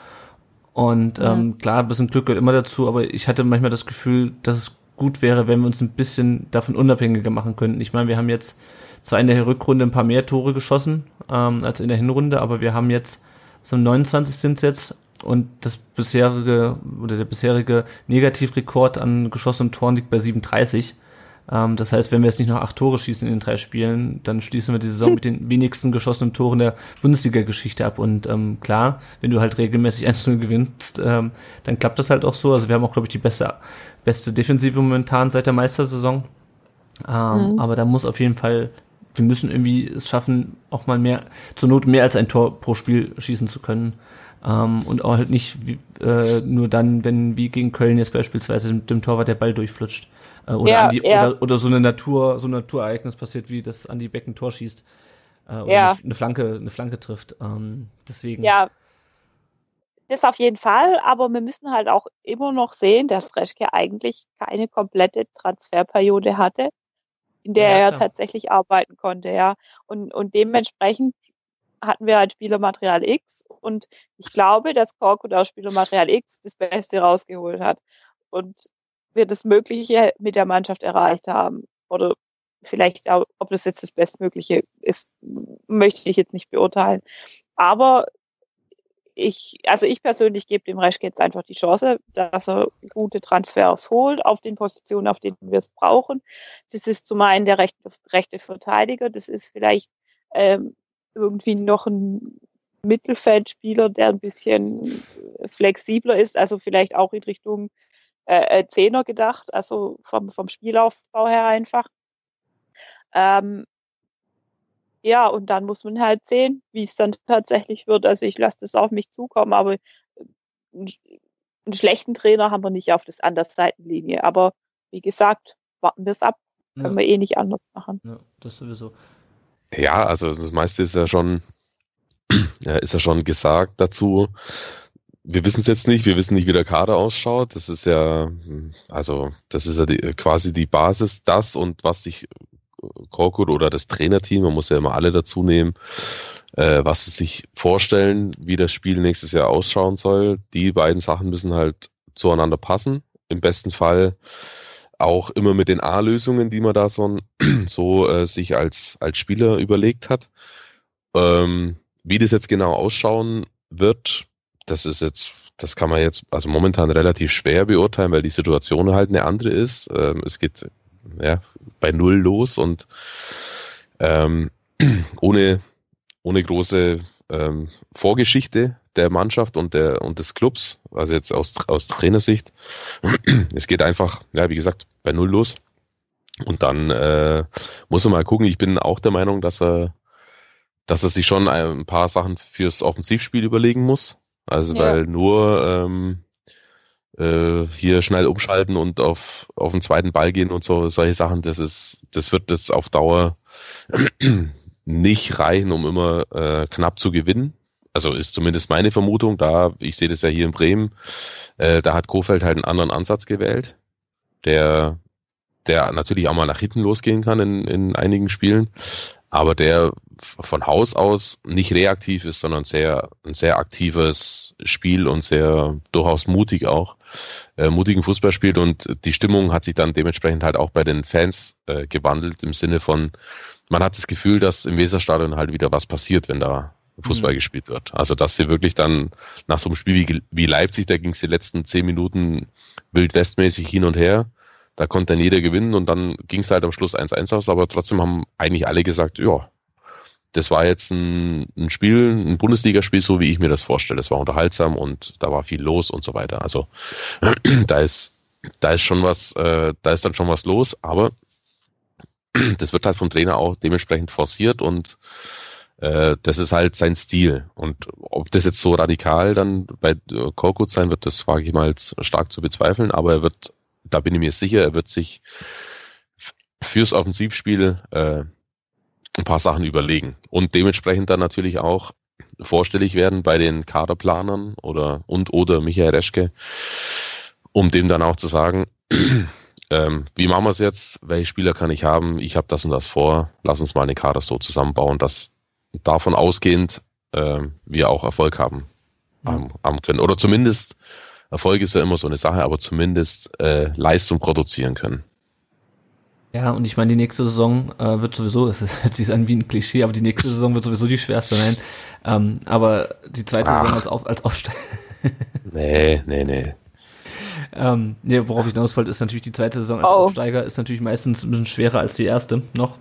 Und ähm, klar, ein bisschen Glück gehört immer dazu, aber ich hatte manchmal das Gefühl, dass es gut wäre, wenn wir uns ein bisschen davon unabhängiger machen könnten. Ich meine, wir haben jetzt zwar in der Rückrunde ein paar mehr Tore geschossen ähm, als in der Hinrunde, aber wir haben jetzt so am 29. sind jetzt und das bisherige oder der bisherige Negativrekord an geschossenen Toren liegt bei 37. Ähm, das heißt, wenn wir jetzt nicht noch acht Tore schießen in den drei Spielen, dann schließen wir die Saison mit den wenigsten geschossenen Toren der Bundesliga-Geschichte ab. Und ähm, klar, wenn du halt regelmäßig 1-0 gewinnst, ähm, dann klappt das halt auch so. Also wir haben auch, glaube ich, die beste, beste Defensive momentan seit der Meistersaison. Ähm, mhm. Aber da muss auf jeden Fall, wir müssen irgendwie es schaffen, auch mal mehr, zur Not mehr als ein Tor pro Spiel schießen zu können. Ähm, und auch halt nicht äh, nur dann, wenn wie gegen Köln jetzt beispielsweise dem, dem Torwart der Ball durchflutscht. Äh, oder, ja, die, ja. oder, oder, so eine Natur, so ein Naturereignis passiert, wie das Andi Becken Tor schießt. Äh, oder ja. eine, eine, Flanke, eine Flanke trifft. Ähm, deswegen. Ja, das auf jeden Fall, aber wir müssen halt auch immer noch sehen, dass Reschke eigentlich keine komplette Transferperiode hatte, in der ja, er tatsächlich arbeiten konnte, ja. Und, und dementsprechend hatten wir halt Spielermaterial X und ich glaube, dass Korkut aus Spielermaterial X das Beste rausgeholt hat. Und wir das Mögliche mit der Mannschaft erreicht haben. Oder vielleicht auch, ob das jetzt das Bestmögliche ist, möchte ich jetzt nicht beurteilen. Aber ich, also ich persönlich gebe dem Reschke jetzt einfach die Chance, dass er gute Transfers holt auf den Positionen, auf denen wir es brauchen. Das ist zum einen der rechte, rechte Verteidiger, das ist vielleicht ähm, irgendwie noch ein Mittelfeldspieler, der ein bisschen flexibler ist, also vielleicht auch in Richtung äh, äh, Zehner gedacht, also vom, vom Spielaufbau her einfach. Ähm, ja, und dann muss man halt sehen, wie es dann tatsächlich wird. Also ich lasse das auf mich zukommen, aber einen, einen schlechten Trainer haben wir nicht auf das an der Seitenlinie. Aber wie gesagt, warten wir es ab. Können ja. wir eh nicht anders machen. Ja, das sowieso. Ja, also das meiste ist ja schon, ja, ist ja schon gesagt dazu wir wissen es jetzt nicht, wir wissen nicht, wie der Kader ausschaut. Das ist ja, also das ist ja die, quasi die Basis, das und was sich Korkut oder das Trainerteam, man muss ja immer alle dazu nehmen, äh, was sie sich vorstellen, wie das Spiel nächstes Jahr ausschauen soll. Die beiden Sachen müssen halt zueinander passen. Im besten Fall auch immer mit den A-Lösungen, die man da so, so äh, sich als, als Spieler überlegt hat. Ähm, wie das jetzt genau ausschauen wird, das ist jetzt, das kann man jetzt also momentan relativ schwer beurteilen, weil die Situation halt eine andere ist. Ähm, es geht ja, bei Null los und ähm, ohne, ohne große ähm, Vorgeschichte der Mannschaft und, der, und des Clubs, also jetzt aus, aus Trainersicht. es geht einfach, ja, wie gesagt, bei Null los. Und dann äh, muss man mal gucken. Ich bin auch der Meinung, dass er, dass er sich schon ein paar Sachen fürs Offensivspiel überlegen muss. Also ja. weil nur ähm, äh, hier schnell umschalten und auf, auf den zweiten Ball gehen und so solche Sachen, das ist, das wird das auf Dauer nicht reichen, um immer äh, knapp zu gewinnen. Also ist zumindest meine Vermutung. Da, ich sehe das ja hier in Bremen, äh, da hat Kofeld halt einen anderen Ansatz gewählt, der, der natürlich auch mal nach hinten losgehen kann in, in einigen Spielen, aber der von Haus aus nicht reaktiv ist, sondern sehr, ein sehr aktives Spiel und sehr durchaus mutig auch, äh, mutigen Fußball spielt und die Stimmung hat sich dann dementsprechend halt auch bei den Fans äh, gewandelt im Sinne von, man hat das Gefühl, dass im Weserstadion halt wieder was passiert, wenn da Fußball mhm. gespielt wird. Also dass sie wirklich dann nach so einem Spiel wie, wie Leipzig, da ging es die letzten zehn Minuten wild westmäßig hin und her. Da konnte dann jeder gewinnen und dann ging es halt am Schluss 1-1 aus, aber trotzdem haben eigentlich alle gesagt, ja, das war jetzt ein, ein Spiel, ein Bundesligaspiel, so wie ich mir das vorstelle. Es war unterhaltsam und da war viel los und so weiter. Also da ist, da ist schon was, äh, da ist dann schon was los, aber das wird halt vom Trainer auch dementsprechend forciert und äh, das ist halt sein Stil. Und ob das jetzt so radikal dann bei äh, Korkut sein wird, das wage ich mal stark zu bezweifeln, aber er wird, da bin ich mir sicher, er wird sich fürs Offensivspiel äh, ein paar Sachen überlegen und dementsprechend dann natürlich auch vorstellig werden bei den Kaderplanern oder und oder Michael Reschke, um dem dann auch zu sagen, ähm, wie machen wir es jetzt? Welche Spieler kann ich haben? Ich habe das und das vor. Lass uns mal eine Kader so zusammenbauen, dass davon ausgehend äh, wir auch Erfolg haben, mhm. haben können. Oder zumindest, Erfolg ist ja immer so eine Sache, aber zumindest äh, Leistung produzieren können. Ja, und ich meine, die nächste Saison äh, wird sowieso, es hört sich an wie ein Klischee, aber die nächste Saison wird sowieso die schwerste sein. Ähm, aber die zweite Ach. Saison als, Auf, als Aufsteiger. Nee, nee, nee. Ähm, nee, worauf ich hinaus wollte, ist natürlich die zweite Saison als oh. Aufsteiger ist natürlich meistens ein bisschen schwerer als die erste noch,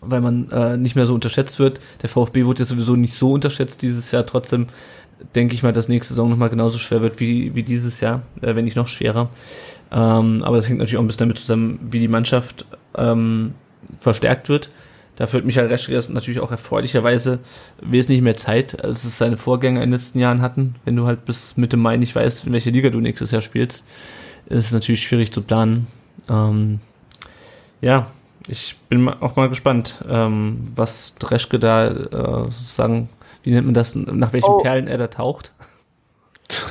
weil man äh, nicht mehr so unterschätzt wird. Der VfB wurde ja sowieso nicht so unterschätzt dieses Jahr. Trotzdem denke ich mal, dass nächste Saison nochmal genauso schwer wird wie, wie dieses Jahr, äh, wenn nicht noch schwerer. Ähm, aber das hängt natürlich auch ein bisschen damit zusammen, wie die Mannschaft ähm, verstärkt wird. Dafür hat Michael Reschke natürlich auch erfreulicherweise wesentlich mehr Zeit, als es seine Vorgänger in den letzten Jahren hatten. Wenn du halt bis Mitte Mai nicht weißt, in welcher Liga du nächstes Jahr spielst, ist es natürlich schwierig zu planen. Ähm, ja, ich bin auch mal gespannt, ähm, was Dreschke da äh, sozusagen, wie nennt man das, nach welchen oh. Perlen er da taucht.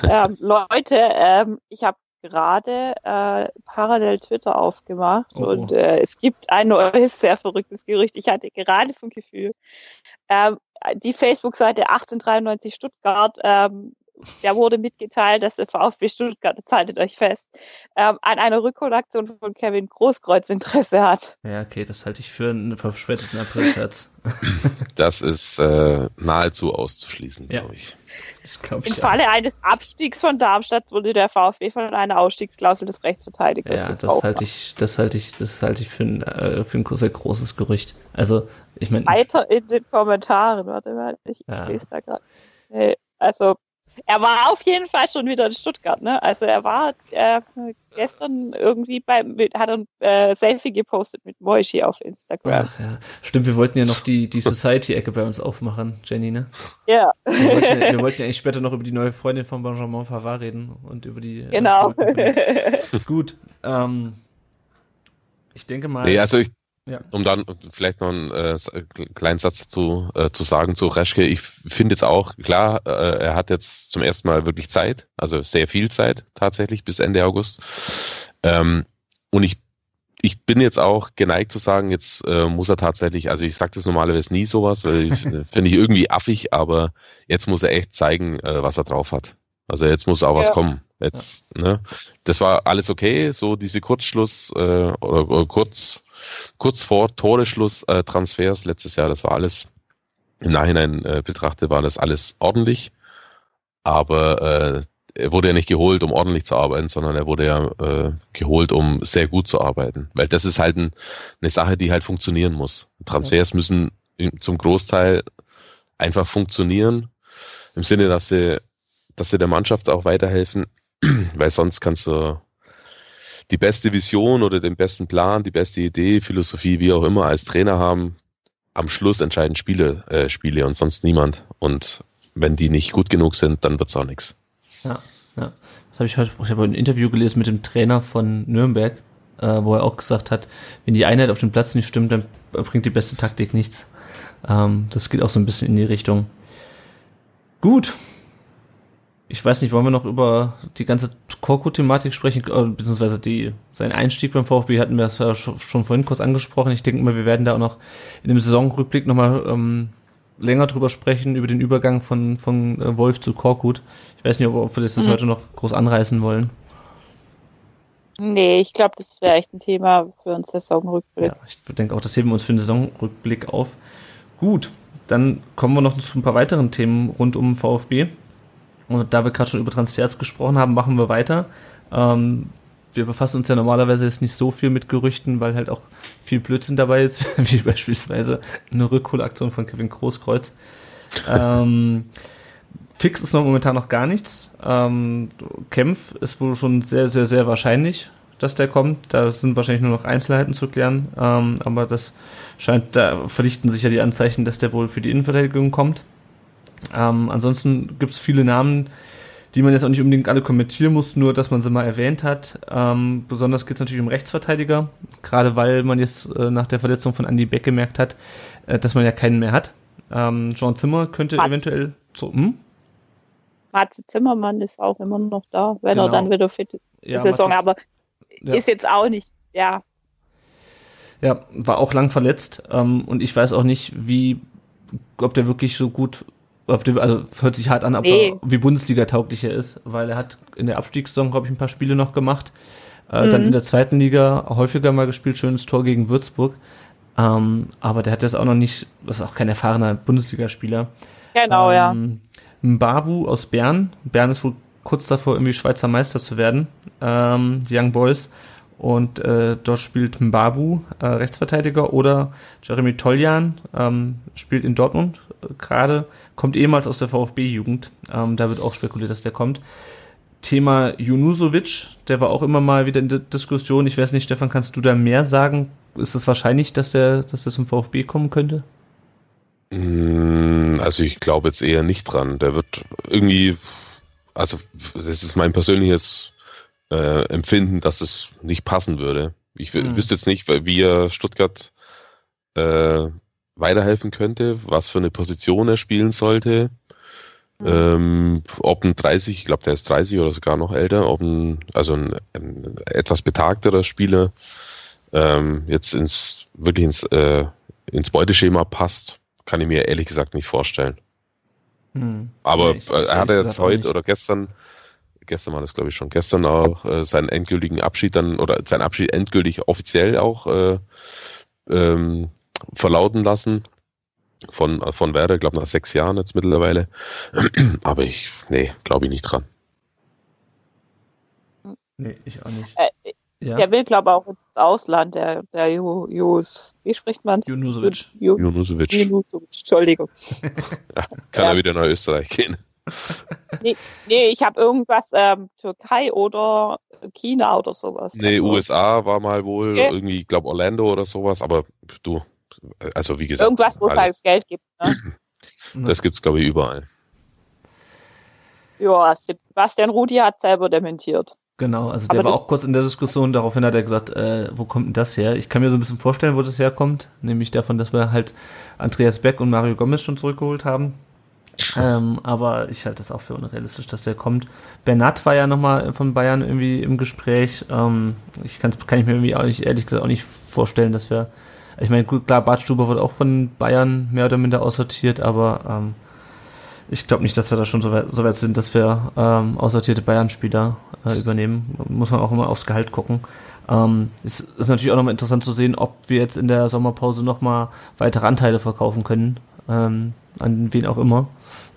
Ähm, Leute, ähm, ich habe gerade äh, parallel Twitter aufgemacht oh. und äh, es gibt ein neues, sehr verrücktes Gerücht. Ich hatte gerade so ein Gefühl. Ähm, die Facebook-Seite 1893 Stuttgart der wurde mitgeteilt, dass der VfB Stuttgart, jetzt haltet euch fest, ähm, an einer Rückholaktion von Kevin Großkreuz Interesse hat. Ja, okay, das halte ich für einen verspäteten April-Scherz. das ist äh, nahezu auszuschließen, ja. glaube ich. Das glaub ich Im Falle ja. eines Abstiegs von Darmstadt wurde der VfB von einer Ausstiegsklausel des Rechtsverteidigers. Ja, das halte ich, das halte ich, das halte ich für ein, äh, für ein sehr großes Gerücht. Also, ich meine. Weiter in den Kommentaren, warte mal, ich, ja. ich lese da gerade. Also, er war auf jeden Fall schon wieder in Stuttgart, ne? Also er war äh, gestern irgendwie beim, hat ein äh, Selfie gepostet mit Moishi auf Instagram. Ach, ja. Stimmt, wir wollten ja noch die, die Society-Ecke bei uns aufmachen, Jenny, ne? Ja. Wir wollten, ja, wir wollten ja eigentlich später noch über die neue Freundin von Benjamin Favard reden und über die. Äh, genau. Äh, Gut. Ähm, ich denke mal. Nee, also ich, ja. Um dann vielleicht noch einen äh, kleinen Satz zu, äh, zu sagen zu Reschke. Ich finde jetzt auch, klar, äh, er hat jetzt zum ersten Mal wirklich Zeit, also sehr viel Zeit tatsächlich bis Ende August. Ähm, und ich, ich bin jetzt auch geneigt zu sagen, jetzt äh, muss er tatsächlich, also ich sage das normalerweise nie sowas, weil ich äh, finde ich irgendwie affig, aber jetzt muss er echt zeigen, äh, was er drauf hat. Also jetzt muss auch ja. was kommen. Jetzt, ja. ne? Das war alles okay, so diese Kurzschluss äh, oder, oder kurz kurz vor Toreschluss äh, Transfers letztes Jahr, das war alles im Nachhinein äh, betrachtet, war das alles ordentlich. Aber äh, er wurde ja nicht geholt, um ordentlich zu arbeiten, sondern er wurde ja äh, geholt, um sehr gut zu arbeiten. Weil das ist halt ein, eine Sache, die halt funktionieren muss. Transfers müssen zum Großteil einfach funktionieren, im Sinne, dass sie, dass sie der Mannschaft auch weiterhelfen, weil sonst kannst du die beste Vision oder den besten Plan, die beste Idee, Philosophie, wie auch immer, als Trainer haben, am Schluss entscheiden Spiele, äh, Spiele und sonst niemand. Und wenn die nicht gut genug sind, dann wird's auch nichts. Ja, ja. Das habe ich heute, ich habe ein Interview gelesen mit dem Trainer von Nürnberg, äh, wo er auch gesagt hat, wenn die Einheit auf dem Platz nicht stimmt, dann bringt die beste Taktik nichts. Ähm, das geht auch so ein bisschen in die Richtung. Gut, ich weiß nicht, wollen wir noch über die ganze Korko-Thematik sprechen, äh, beziehungsweise die, sein Einstieg beim VfB hatten wir das ja schon vorhin kurz angesprochen. Ich denke mal, wir werden da auch noch in dem Saisonrückblick nochmal ähm, länger drüber sprechen, über den Übergang von, von äh, Wolf zu Korkut. Ich weiß nicht, ob, ob wir das mhm. heute noch groß anreißen wollen. Nee, ich glaube, das wäre echt ein Thema für uns Saisonrückblick. Ja, ich denke auch, das heben wir uns für den Saisonrückblick auf. Gut, dann kommen wir noch zu ein paar weiteren Themen rund um VfB. Und da wir gerade schon über Transfers gesprochen haben, machen wir weiter. Ähm, wir befassen uns ja normalerweise jetzt nicht so viel mit Gerüchten, weil halt auch viel Blödsinn dabei ist, wie beispielsweise eine Rückholaktion von Kevin Großkreuz. Ähm, fix ist noch momentan noch gar nichts. Ähm, Kempf ist wohl schon sehr, sehr, sehr wahrscheinlich, dass der kommt. Da sind wahrscheinlich nur noch Einzelheiten zu klären. Ähm, aber das scheint, da verdichten sich ja die Anzeichen, dass der wohl für die Innenverteidigung kommt. Ähm, ansonsten gibt es viele Namen, die man jetzt auch nicht unbedingt alle kommentieren muss, nur dass man sie mal erwähnt hat. Ähm, besonders geht es natürlich um Rechtsverteidiger, gerade weil man jetzt äh, nach der Verletzung von Andy Beck gemerkt hat, äh, dass man ja keinen mehr hat. Ähm, Jean Zimmer könnte Matze. eventuell zu. Hm? Matze Zimmermann ist auch immer noch da, wenn genau. er dann wieder fit ist. Ja, Saison, Matze, aber ja. ist jetzt auch nicht, ja. Ja, war auch lang verletzt ähm, und ich weiß auch nicht, wie, ob der wirklich so gut also hört sich hart an, aber nee. wie Bundesliga tauglich er ist, weil er hat in der Abstiegssaison, glaube ich, ein paar Spiele noch gemacht. Äh, mhm. Dann in der zweiten Liga häufiger mal gespielt, schönes Tor gegen Würzburg. Ähm, aber der hat jetzt auch noch nicht, das ist auch kein erfahrener Bundesligaspieler. Genau, ähm, ja. Mbabu aus Bern. Bern ist wohl kurz davor, irgendwie Schweizer Meister zu werden, ähm, die Young Boys. Und äh, dort spielt Mbabu, äh, Rechtsverteidiger, oder Jeremy Toljan, ähm, spielt in Dortmund äh, gerade, kommt ehemals aus der VfB-Jugend. Ähm, da wird auch spekuliert, dass der kommt. Thema Junusovic, der war auch immer mal wieder in der Diskussion. Ich weiß nicht, Stefan, kannst du da mehr sagen? Ist es wahrscheinlich, dass der, dass der zum VfB kommen könnte? Mm, also ich glaube jetzt eher nicht dran. Der wird irgendwie, also das ist mein persönliches äh, Empfinden, dass es nicht passen würde. Ich hm. wüsste jetzt nicht, wie er Stuttgart äh, weiterhelfen könnte, was für eine Position er spielen sollte. Mhm. Ähm, ob ein 30, ich glaube, der ist 30 oder sogar noch älter, ob ein, also ein, ein etwas betagterer Spieler ähm, jetzt ins wirklich ins, äh, ins Beuteschema passt, kann ich mir ehrlich gesagt nicht vorstellen. Hm. Aber nee, äh, er hatte jetzt heute oder gestern, gestern war das glaube ich schon, gestern auch äh, seinen endgültigen Abschied dann oder seinen Abschied endgültig offiziell auch äh, ähm, verlauten lassen von, von Werder, glaube nach sechs Jahren jetzt mittlerweile. Aber ich, nee, glaube ich nicht dran. Nee, ich auch nicht. Äh, ja. Der will, glaube ich, auch ins Ausland, der, der Jus, wie spricht man es? Junusovic. Junusovic. Junusovic, Entschuldigung. ja, kann ja. er wieder nach Österreich gehen. Nee, nee ich habe irgendwas, ähm, Türkei oder China oder sowas. Nee, also. USA war mal wohl, okay. irgendwie, ich glaube Orlando oder sowas, aber du, also wie gesagt. Irgendwas, wo es halt Geld gibt. Ne? Das gibt es, glaube ich, überall. Ja, Sebastian Rudi hat selber dementiert. Genau, also der Aber war auch kurz in der Diskussion, daraufhin hat er gesagt, äh, wo kommt denn das her? Ich kann mir so ein bisschen vorstellen, wo das herkommt, nämlich davon, dass wir halt Andreas Beck und Mario Gomez schon zurückgeholt haben. Ähm, aber ich halte das auch für unrealistisch, dass der kommt. Bernat war ja nochmal von Bayern irgendwie im Gespräch. Ähm, ich kann's, kann ich mir irgendwie auch nicht, ehrlich gesagt, auch nicht vorstellen, dass wir. Ich meine, gut, klar, Bart Stuber wird auch von Bayern mehr oder minder aussortiert, aber ähm, ich glaube nicht, dass wir da schon so weit, so weit sind, dass wir ähm, aussortierte Bayern-Spieler äh, übernehmen. Muss man auch immer aufs Gehalt gucken. Ähm, es ist natürlich auch nochmal interessant zu sehen, ob wir jetzt in der Sommerpause nochmal weitere Anteile verkaufen können. Ähm, an wen auch immer.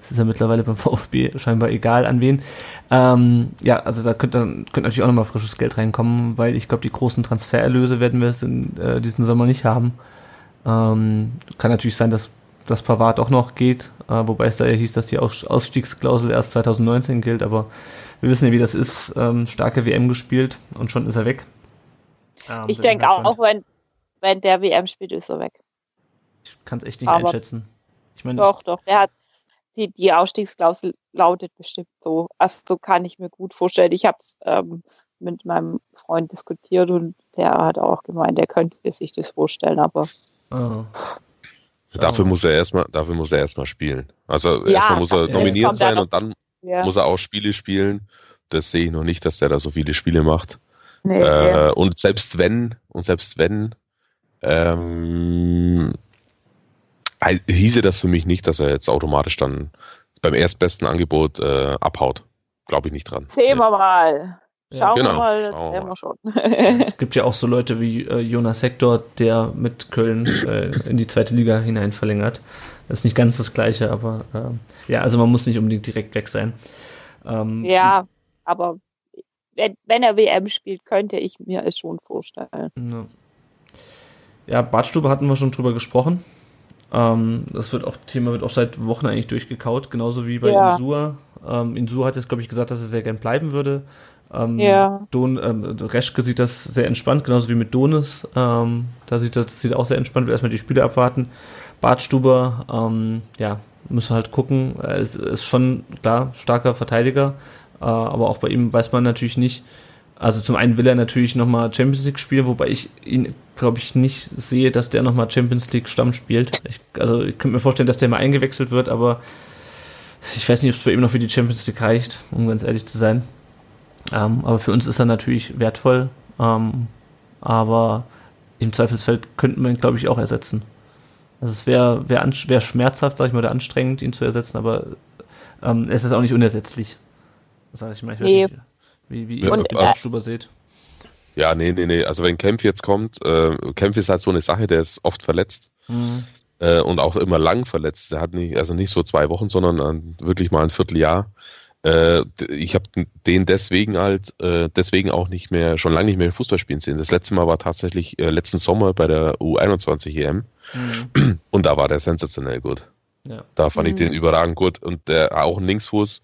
Es ist ja mittlerweile beim VfB scheinbar egal an wen. Ähm, ja, also da könnte, könnte natürlich auch nochmal frisches Geld reinkommen, weil ich glaube, die großen Transfererlöse werden wir es in äh, diesem Sommer nicht haben. Ähm, kann natürlich sein, dass das Pavard auch noch geht, äh, wobei es da ja hieß, dass die Ausstiegsklausel erst 2019 gilt, aber wir wissen ja, wie das ist. Ähm, starke WM gespielt und schon ist er weg. Ähm, ich denke auch, auch wenn, wenn der WM spielt, ist er weg. Ich kann es echt nicht aber einschätzen. Ich mein, doch, doch, der hat die, die Ausstiegsklausel lautet bestimmt so. Also so kann ich mir gut vorstellen. Ich habe es ähm, mit meinem Freund diskutiert und der hat auch gemeint, der könnte sich das vorstellen, aber oh. Dafür muss er erstmal, dafür muss er erstmal spielen. Also ja, erstmal muss er nominiert sein und dann ja. muss er auch Spiele spielen. Das sehe ich noch nicht, dass der da so viele Spiele macht. Nee, äh, ja. Und selbst wenn, und selbst wenn, ähm, hieße das für mich nicht, dass er jetzt automatisch dann beim erstbesten Angebot äh, abhaut. Glaube ich nicht dran. Sehen wir mal. Schauen genau, wir mal, schauen wir mal. Schon. es gibt ja auch so Leute wie äh, Jonas Hector, der mit Köln äh, in die zweite Liga hinein verlängert. Das ist nicht ganz das Gleiche, aber äh, ja, also man muss nicht unbedingt direkt weg sein. Ähm, ja, aber wenn, wenn, er WM spielt, könnte ich mir es schon vorstellen. Ja, ja Badstube hatten wir schon drüber gesprochen. Ähm, das wird auch, Thema wird auch seit Wochen eigentlich durchgekaut, genauso wie bei ja. Insua. Ähm, Insua hat jetzt, glaube ich, gesagt, dass er sehr gern bleiben würde. Ähm, ja. Don, ähm, Reschke sieht das sehr entspannt, genauso wie mit Donis. Ähm, da sieht das sieht auch sehr entspannt, wir erstmal die Spiele abwarten. Bartstuber, ähm, ja, müssen halt gucken. Er ist, ist schon da starker Verteidiger, äh, aber auch bei ihm weiß man natürlich nicht. Also zum einen will er natürlich nochmal Champions League spielen, wobei ich ihn, glaube ich, nicht sehe, dass der nochmal Champions League Stamm spielt. Ich, also ich könnte mir vorstellen, dass der mal eingewechselt wird, aber ich weiß nicht, ob es bei ihm noch für die Champions League reicht, um ganz ehrlich zu sein. Ähm, aber für uns ist er natürlich wertvoll. Ähm, aber im Zweifelsfeld könnten wir ihn, glaube ich, auch ersetzen. Also es wäre wär, wär schmerzhaft, sag ich mal, oder anstrengend, ihn zu ersetzen, aber ähm, es ist auch nicht unersetzlich. Sag ich mal. Ich weiß nee. nicht, wie, wie ihr das auf Stuber seht. Ja, nee, nee, nee. Also wenn Kempf jetzt kommt, äh, Kempf ist halt so eine Sache, der ist oft verletzt. Mhm. Äh, und auch immer lang verletzt. Der hat nicht, also nicht so zwei Wochen, sondern wirklich mal ein Vierteljahr. Äh, ich habe den deswegen halt, äh, deswegen auch nicht mehr, schon lange nicht mehr Fußball spielen sehen. Das letzte Mal war tatsächlich äh, letzten Sommer bei der U21 EM mhm. und da war der sensationell gut. Ja. Da fand mhm. ich den überragend gut und der auch ein Linksfuß,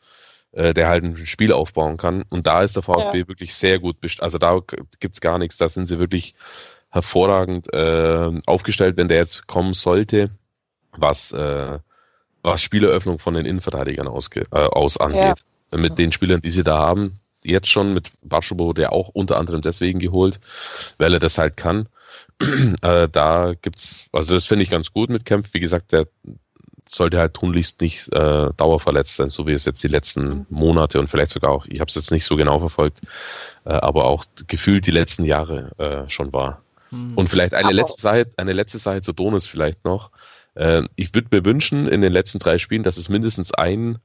äh, der halt ein Spiel aufbauen kann. Und da ist der VfB ja. wirklich sehr gut. Also da gibt's gar nichts. Da sind sie wirklich hervorragend äh, aufgestellt, wenn der jetzt kommen sollte, was äh, was Spieleröffnung von den Innenverteidigern ausge, äh, aus angeht. Ja. Mit den Spielern, die sie da haben, jetzt schon mit Batschubo, der auch unter anderem deswegen geholt, weil er das halt kann. äh, da gibt's, also das finde ich ganz gut mit Kempf. Wie gesagt, der sollte halt tunlichst nicht äh, dauerverletzt sein, so wie es jetzt die letzten mhm. Monate und vielleicht sogar auch, ich habe es jetzt nicht so genau verfolgt, äh, aber auch gefühlt die letzten Jahre äh, schon war. Mhm. Und vielleicht eine letzte Sache, eine letzte Sache zu Donis vielleicht noch. Äh, ich würde mir wünschen, in den letzten drei Spielen, dass es mindestens ein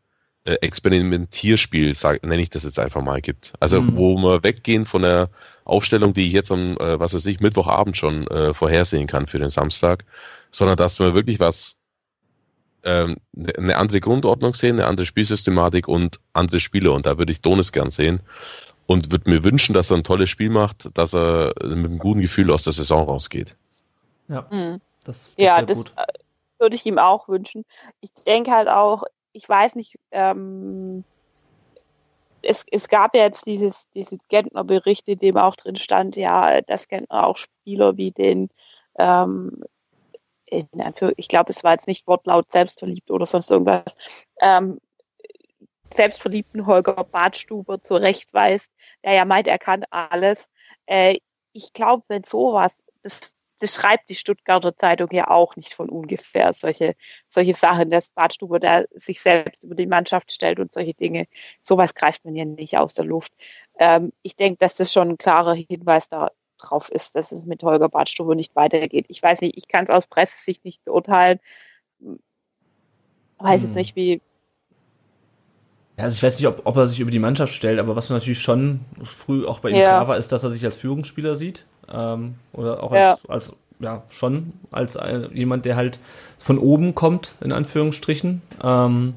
äh, Experimentierspiel, sag, nenne ich das jetzt einfach mal, gibt. Also mhm. wo wir weggehen von der Aufstellung, die ich jetzt am, äh, was weiß ich, Mittwochabend schon äh, vorhersehen kann für den Samstag, sondern dass wir wirklich was ähm, eine andere Grundordnung sehen, eine andere Spielsystematik und andere Spiele. Und da würde ich Donis gern sehen und würde mir wünschen, dass er ein tolles Spiel macht, dass er mit einem guten Gefühl aus der Saison rausgeht. Ja, mhm. das, das ja, das, gut. Äh, würde ich ihm auch wünschen. Ich denke halt auch, ich weiß nicht, ähm, es, es gab ja jetzt dieses, diese Gentner-Bericht, in dem auch drin stand, ja, dass Gentner auch Spieler wie den, ähm, ich glaube, es war jetzt nicht Wortlaut selbstverliebt oder sonst irgendwas, ähm, selbstverliebten Holger Badstuber zurechtweist, der ja meint, er kann alles. Äh, ich glaube, wenn sowas, das das schreibt die Stuttgarter Zeitung ja auch nicht von ungefähr, solche, solche Sachen, dass Badstube da sich selbst über die Mannschaft stellt und solche Dinge. Sowas greift man ja nicht aus der Luft. Ähm, ich denke, dass das schon ein klarer Hinweis darauf ist, dass es mit Holger Badstube nicht weitergeht. Ich weiß nicht, ich kann es aus Pressesicht nicht beurteilen. Weiß hm. jetzt nicht, wie, also ich weiß nicht, ob, ob, er sich über die Mannschaft stellt, aber was natürlich schon früh auch bei ihm ja. klar war, ist, dass er sich als Führungsspieler sieht. Ähm, oder auch als, ja. als, ja, schon als äh, jemand, der halt von oben kommt, in Anführungsstrichen. Ähm,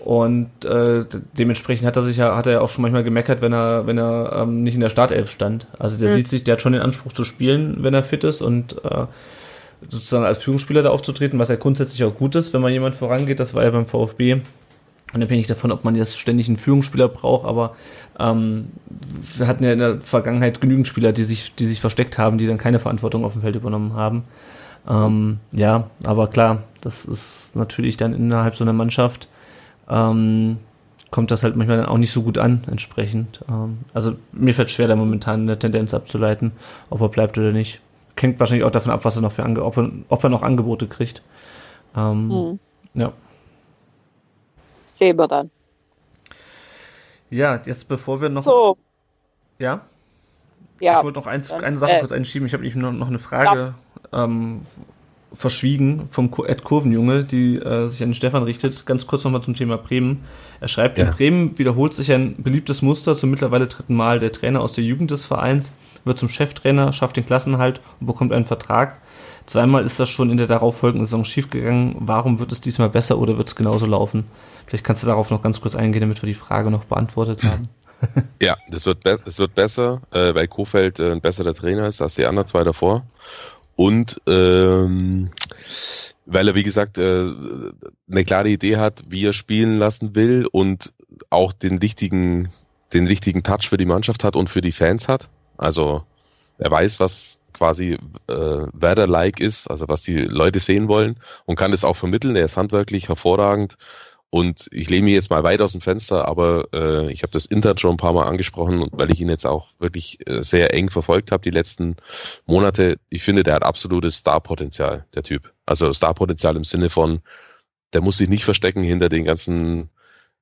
und äh, dementsprechend hat er sich ja, hat er ja auch schon manchmal gemeckert, wenn er, wenn er ähm, nicht in der Startelf stand. Also der mhm. sieht sich, der hat schon den Anspruch zu spielen, wenn er fit ist und äh, sozusagen als Führungsspieler da aufzutreten, was ja grundsätzlich auch gut ist, wenn man jemand vorangeht. Das war ja beim VfB unabhängig davon, ob man jetzt ständig einen Führungsspieler braucht, aber ähm, wir hatten ja in der Vergangenheit genügend Spieler, die sich, die sich versteckt haben, die dann keine Verantwortung auf dem Feld übernommen haben. Ähm, ja, aber klar, das ist natürlich dann innerhalb so einer Mannschaft, ähm, kommt das halt manchmal dann auch nicht so gut an, entsprechend. Ähm, also mir fällt schwer, da momentan eine Tendenz abzuleiten, ob er bleibt oder nicht. Hängt wahrscheinlich auch davon ab, was er noch für Ange ob, er, ob er noch Angebote kriegt. Ähm, mhm. Ja sehen wir dann. Ja, jetzt bevor wir noch. So. Ja? Ja. Ich wollte noch eins, eine Sache äh, kurz einschieben. Ich habe nämlich noch, noch eine Frage ähm, verschwiegen vom Ed Kurvenjunge, die äh, sich an den Stefan richtet. Ganz kurz nochmal zum Thema Bremen. Er schreibt, ja. in Bremen wiederholt sich ein beliebtes Muster zum mittlerweile dritten Mal. Der Trainer aus der Jugend des Vereins wird zum Cheftrainer, schafft den Klassenhalt und bekommt einen Vertrag. Zweimal ist das schon in der darauffolgenden Saison schiefgegangen. Warum wird es diesmal besser oder wird es genauso laufen? Vielleicht kannst du darauf noch ganz kurz eingehen, damit wir die Frage noch beantwortet haben. Ja, das wird, das wird besser, äh, weil Kofeld ein besserer Trainer ist als die anderen zwei davor. Und ähm, weil er, wie gesagt, äh, eine klare Idee hat, wie er spielen lassen will und auch den richtigen, den richtigen Touch für die Mannschaft hat und für die Fans hat. Also er weiß, was quasi äh, Werder-like ist, also was die Leute sehen wollen und kann das auch vermitteln. Er ist handwerklich hervorragend und ich lehne mich jetzt mal weit aus dem Fenster, aber äh, ich habe das Inter schon ein paar Mal angesprochen, weil ich ihn jetzt auch wirklich äh, sehr eng verfolgt habe die letzten Monate. Ich finde, der hat absolutes Starpotenzial, der Typ. Also Starpotenzial im Sinne von, der muss sich nicht verstecken hinter den ganzen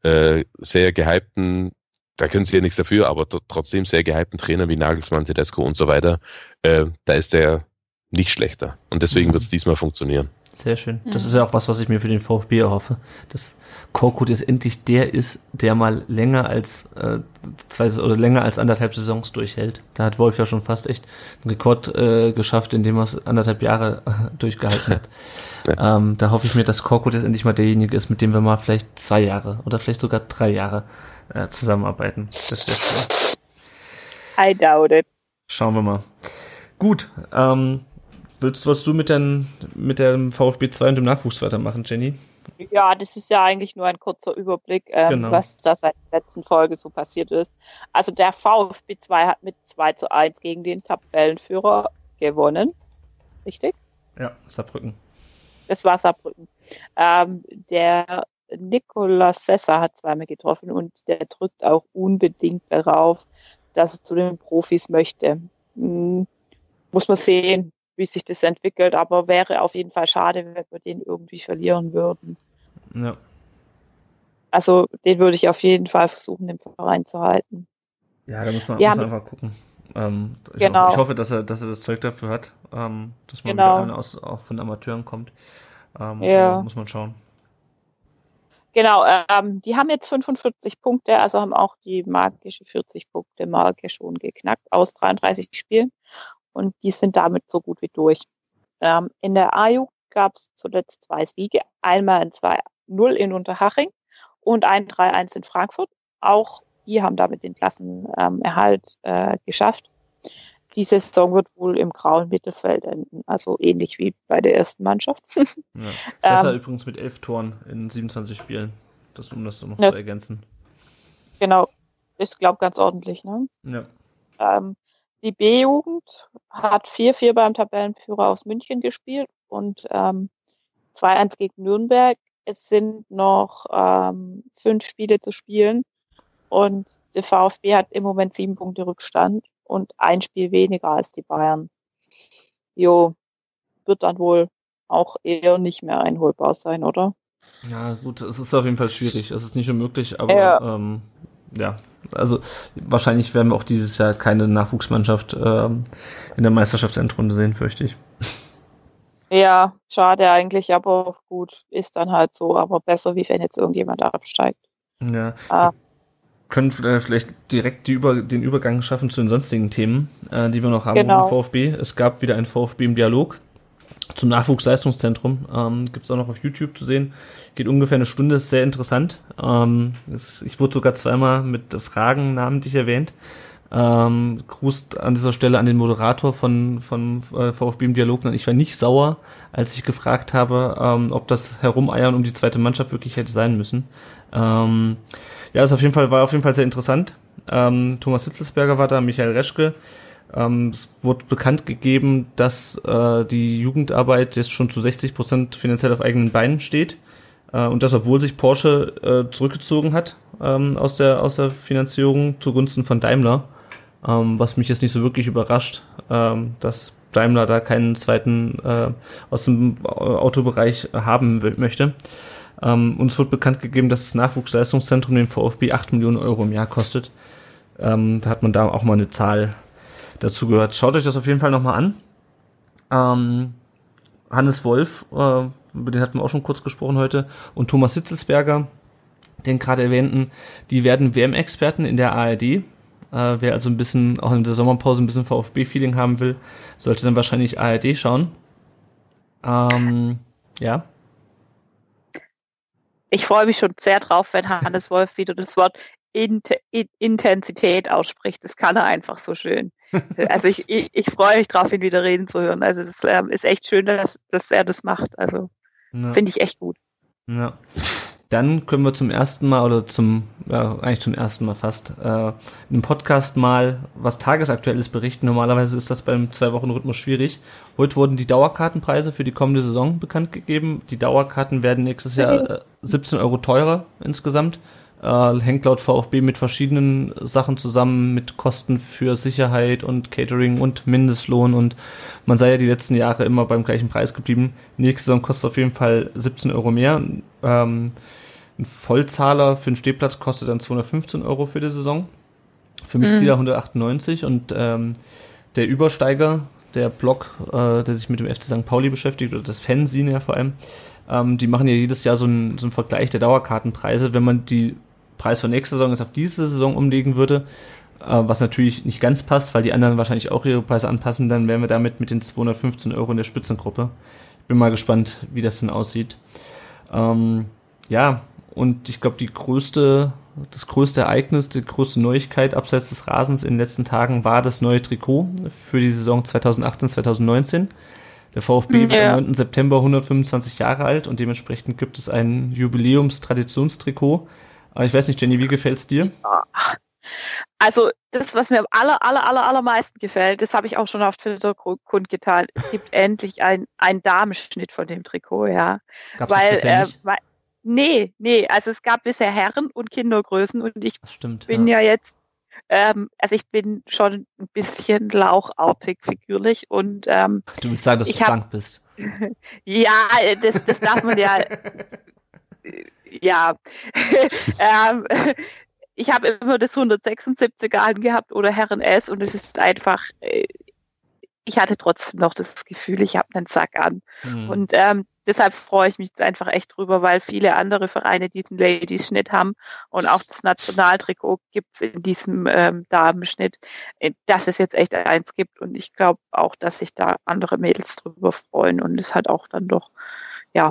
äh, sehr gehypten, da können sie ja nichts dafür, aber trotzdem sehr gehypten Trainer wie Nagelsmann, Tedesco und so weiter. Äh, da ist der nicht schlechter. Und deswegen wird es diesmal funktionieren. Sehr schön. Das ist ja auch was, was ich mir für den VfB erhoffe. Dass Korkut jetzt endlich der ist, der mal länger als äh, zwei oder länger als anderthalb Saisons durchhält. Da hat Wolf ja schon fast echt einen Rekord äh, geschafft, indem er es anderthalb Jahre äh, durchgehalten hat. ja. ähm, da hoffe ich mir, dass Korkut jetzt endlich mal derjenige ist, mit dem wir mal vielleicht zwei Jahre oder vielleicht sogar drei Jahre äh, zusammenarbeiten. Das wäre cool. I doubt it. Schauen wir mal. Gut, ähm, willst, willst du mit, den, mit dem VfB 2 und dem Nachwuchs weitermachen, Jenny? Ja, das ist ja eigentlich nur ein kurzer Überblick, ähm, genau. was da seit der letzten Folge so passiert ist. Also der VfB 2 hat mit 2 zu 1 gegen den Tabellenführer gewonnen. Richtig? Ja, Saarbrücken. Das war Saarbrücken. Ähm, der Nikolaus Sessa hat zweimal getroffen und der drückt auch unbedingt darauf, dass er zu den Profis möchte. Hm, muss man sehen, wie sich das entwickelt, aber wäre auf jeden Fall schade, wenn wir den irgendwie verlieren würden. Ja. Also den würde ich auf jeden Fall versuchen, im Verein zu halten. Ja, da muss man, muss man einfach gucken. Ähm, ich, genau. hoffe, ich, hoffe, dass er, dass er das Zeug dafür hat, ähm, dass man genau. aus, auch von Amateuren kommt. Ähm, ja. Muss man schauen. Genau, ähm, die haben jetzt 45 Punkte, also haben auch die magische 40-Punkte-Marke schon geknackt aus 33 Spielen und die sind damit so gut wie durch. Ähm, in der A-Jugend gab es zuletzt zwei Siege, einmal ein 2-0 in Unterhaching und ein 3-1 in Frankfurt. Auch die haben damit den Klassenerhalt äh, geschafft. Die Saison wird wohl im grauen Mittelfeld enden, also ähnlich wie bei der ersten Mannschaft. Ja. Sessa ähm, übrigens mit elf Toren in 27 Spielen, das, um das noch ja, zu ergänzen. Genau, ist, glaube ich, ganz ordentlich. Ne? Ja. Ähm, die B-Jugend hat 4-4 beim Tabellenführer aus München gespielt und ähm, 2-1 gegen Nürnberg. Es sind noch ähm, fünf Spiele zu spielen und der VfB hat im Moment sieben Punkte Rückstand und ein Spiel weniger als die Bayern. Jo, wird dann wohl auch eher nicht mehr einholbar sein, oder? Ja, gut, es ist auf jeden Fall schwierig. Es ist nicht unmöglich, aber ja, ähm, ja. Also wahrscheinlich werden wir auch dieses Jahr keine Nachwuchsmannschaft ähm, in der Meisterschaftsendrunde sehen, fürchte ich. Ja, schade eigentlich, aber gut, ist dann halt so, aber besser, wie wenn jetzt irgendjemand absteigt. Ja. Ah können vielleicht direkt Über den Übergang schaffen zu den sonstigen Themen, äh, die wir noch haben genau. im VfB. Es gab wieder ein VfB im Dialog zum Nachwuchsleistungszentrum. Ähm, Gibt es auch noch auf YouTube zu sehen. Geht ungefähr eine Stunde, ist sehr interessant. Ähm, es, ich wurde sogar zweimal mit Fragen namentlich erwähnt. Ähm, Gruß an dieser Stelle an den Moderator von, von äh, VfB im Dialog. Ich war nicht sauer, als ich gefragt habe, ähm, ob das Herumeiern um die zweite Mannschaft wirklich hätte sein müssen. Ähm, ja, ist auf jeden Fall, war auf jeden Fall sehr interessant. Ähm, Thomas Hitzelsberger war da, Michael Reschke. Ähm, es wurde bekannt gegeben, dass äh, die Jugendarbeit jetzt schon zu 60 Prozent finanziell auf eigenen Beinen steht. Äh, und das, obwohl sich Porsche äh, zurückgezogen hat ähm, aus, der, aus der Finanzierung zugunsten von Daimler. Ähm, was mich jetzt nicht so wirklich überrascht, ähm, dass Daimler da keinen zweiten äh, aus dem Autobereich haben will, möchte. Ähm, uns wird bekannt gegeben, dass das Nachwuchsleistungszentrum den VfB 8 Millionen Euro im Jahr kostet. Ähm, da hat man da auch mal eine Zahl dazu gehört. Schaut euch das auf jeden Fall nochmal an. Ähm, Hannes Wolf, äh, über den hatten wir auch schon kurz gesprochen heute, und Thomas Sitzelsberger, den gerade erwähnten, die werden WM-Experten in der ARD. Äh, wer also ein bisschen, auch in der Sommerpause ein bisschen VfB-Feeling haben will, sollte dann wahrscheinlich ARD schauen. Ähm, ja ich freue mich schon sehr drauf, wenn Hannes Wolf wieder das Wort Int Intensität ausspricht. Das kann er einfach so schön. Also ich, ich, ich freue mich drauf, ihn wieder reden zu hören. Also das ähm, ist echt schön, dass, dass er das macht. Also ja. finde ich echt gut. Ja. Dann können wir zum ersten Mal oder zum, ja, eigentlich zum ersten Mal fast, äh, im Podcast mal was Tagesaktuelles berichten. Normalerweise ist das beim Zwei-Wochen-Rhythmus schwierig. Heute wurden die Dauerkartenpreise für die kommende Saison bekannt gegeben. Die Dauerkarten werden nächstes Jahr äh, 17 Euro teurer insgesamt. Äh, hängt laut VfB mit verschiedenen Sachen zusammen, mit Kosten für Sicherheit und Catering und Mindestlohn und man sei ja die letzten Jahre immer beim gleichen Preis geblieben. Nächste Saison kostet auf jeden Fall 17 Euro mehr. Ähm, ein Vollzahler für einen Stehplatz kostet dann 215 Euro für die Saison. Für Mitglieder mhm. 198 und ähm, der Übersteiger, der Blog, äh, der sich mit dem FC St. Pauli beschäftigt, oder das Fanzine ja vor allem, ähm, die machen ja jedes Jahr so einen, so einen Vergleich der Dauerkartenpreise. Wenn man die Preis von nächster Saison jetzt auf diese Saison umlegen würde, äh, was natürlich nicht ganz passt, weil die anderen wahrscheinlich auch ihre Preise anpassen, dann wären wir damit mit den 215 Euro in der Spitzengruppe. Ich bin mal gespannt, wie das denn aussieht. Ähm, ja, und ich glaube, die größte, das größte Ereignis, die größte Neuigkeit abseits des Rasens in den letzten Tagen war das neue Trikot für die Saison 2018, 2019. Der VfB ja. wird am 9. September 125 Jahre alt und dementsprechend gibt es ein Jubiläums-Traditionstrikot. Aber ich weiß nicht, Jenny, wie gefällt es dir? Also das, was mir am aller, aller, aller, allermeisten gefällt, das habe ich auch schon auf Twitter kundgetan. Es gibt endlich einen Damenschnitt von dem Trikot, ja. Gab's weil, das äh, weil, nee, nee, also es gab bisher Herren- und Kindergrößen und ich stimmt, bin ja, ja jetzt ähm, also ich bin schon ein bisschen lauchartig figürlich und ähm, du willst sagen, dass du krank bist. ja, das, das darf man ja. ja. ähm, ich habe immer das 176er angehabt oder Herren S und es ist einfach, äh, ich hatte trotzdem noch das Gefühl, ich habe einen Sack an. Mhm. Und ähm, deshalb freue ich mich einfach echt drüber, weil viele andere Vereine diesen Ladies-Schnitt haben und auch das Nationaltrikot gibt es in diesem ähm, Damenschnitt, äh, dass es jetzt echt eins gibt. Und ich glaube auch, dass sich da andere Mädels drüber freuen und es hat auch dann doch, ja,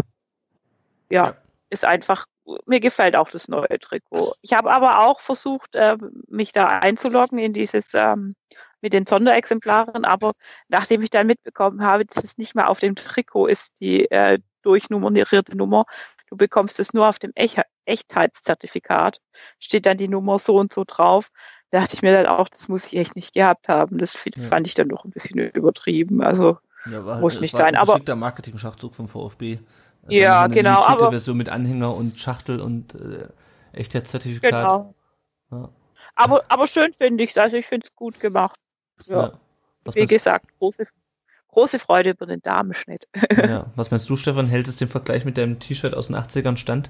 ja, ja. Ist einfach mir gefällt auch das neue Trikot. Ich habe aber auch versucht, äh, mich da einzuloggen in dieses ähm, mit den Sonderexemplaren, aber nachdem ich dann mitbekommen habe, dass es nicht mehr auf dem Trikot ist, die äh, durchnummerierte Nummer, du bekommst es nur auf dem Ech Echtheitszertifikat, steht dann die Nummer so und so drauf. Da dachte ich mir dann auch, das muss ich echt nicht gehabt haben. Das ja. fand ich dann doch ein bisschen übertrieben. Also ja, war, muss nicht sein. aber der Marketing-Schachzug vom VfB. Ja, eine genau. Aber Version mit Anhänger und Schachtel und äh, Echtheitszertifikat. Genau. Ja. Aber, aber schön finde ich es. Also ich finde es gut gemacht. Ja. ja. Wie gesagt, große, große Freude über den Damenschnitt. Ja. Was meinst du, Stefan? Hält es den Vergleich mit deinem T-Shirt aus den 80ern stand?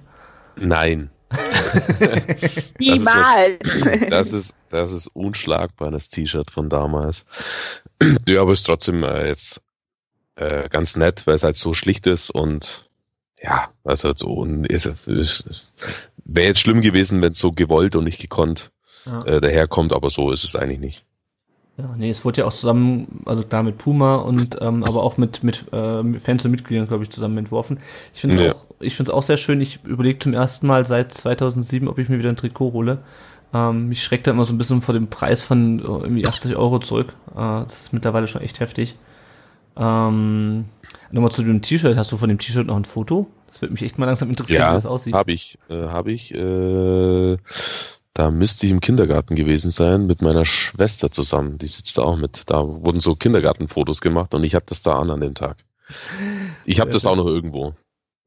Nein. Niemals. Das ist, das ist unschlagbar, das T-Shirt von damals. Ja, aber es ist trotzdem äh, jetzt äh, ganz nett, weil es halt so schlicht ist und ja, also so ist, ist, wäre jetzt schlimm gewesen, wenn es so gewollt und nicht gekonnt ja. äh, daherkommt, aber so ist es eigentlich nicht. Ja, nee, es wurde ja auch zusammen, also da mit Puma und ähm, aber auch mit mit äh, Fans und Mitgliedern, glaube ich, zusammen entworfen. Ich finde es ja. auch, ich finde es auch sehr schön. Ich überlege zum ersten Mal seit 2007, ob ich mir wieder ein Trikot hole. Ähm, mich schreckt da immer so ein bisschen vor dem Preis von äh, irgendwie 80 Euro zurück. Äh, das ist mittlerweile schon echt heftig. Ähm, Nochmal zu dem T-Shirt. Hast du von dem T-Shirt noch ein Foto? Das würde mich echt mal langsam interessieren, ja, wie das aussieht. Habe ich, äh, habe ich. Äh, da müsste ich im Kindergarten gewesen sein mit meiner Schwester zusammen. Die sitzt da auch mit. Da wurden so Kindergartenfotos gemacht und ich habe das da an an dem Tag. Ich habe das schön. auch noch irgendwo.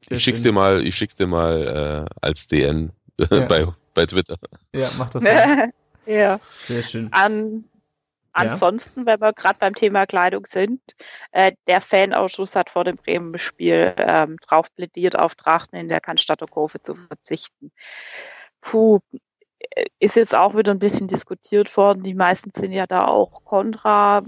Sehr ich schick's schön. dir mal, ich schick's dir mal äh, als DN ja. bei, bei Twitter. Ja, mach das mal. ja. Sehr schön. An, Ansonsten, wenn wir gerade beim Thema Kleidung sind, äh, der Fanausschuss hat vor dem Bremen-Spiel ähm, drauf plädiert, auf Trachten in der Cannstatter Kurve zu verzichten. Puh, äh, ist jetzt auch wieder ein bisschen diskutiert worden. Die meisten sind ja da auch kontra.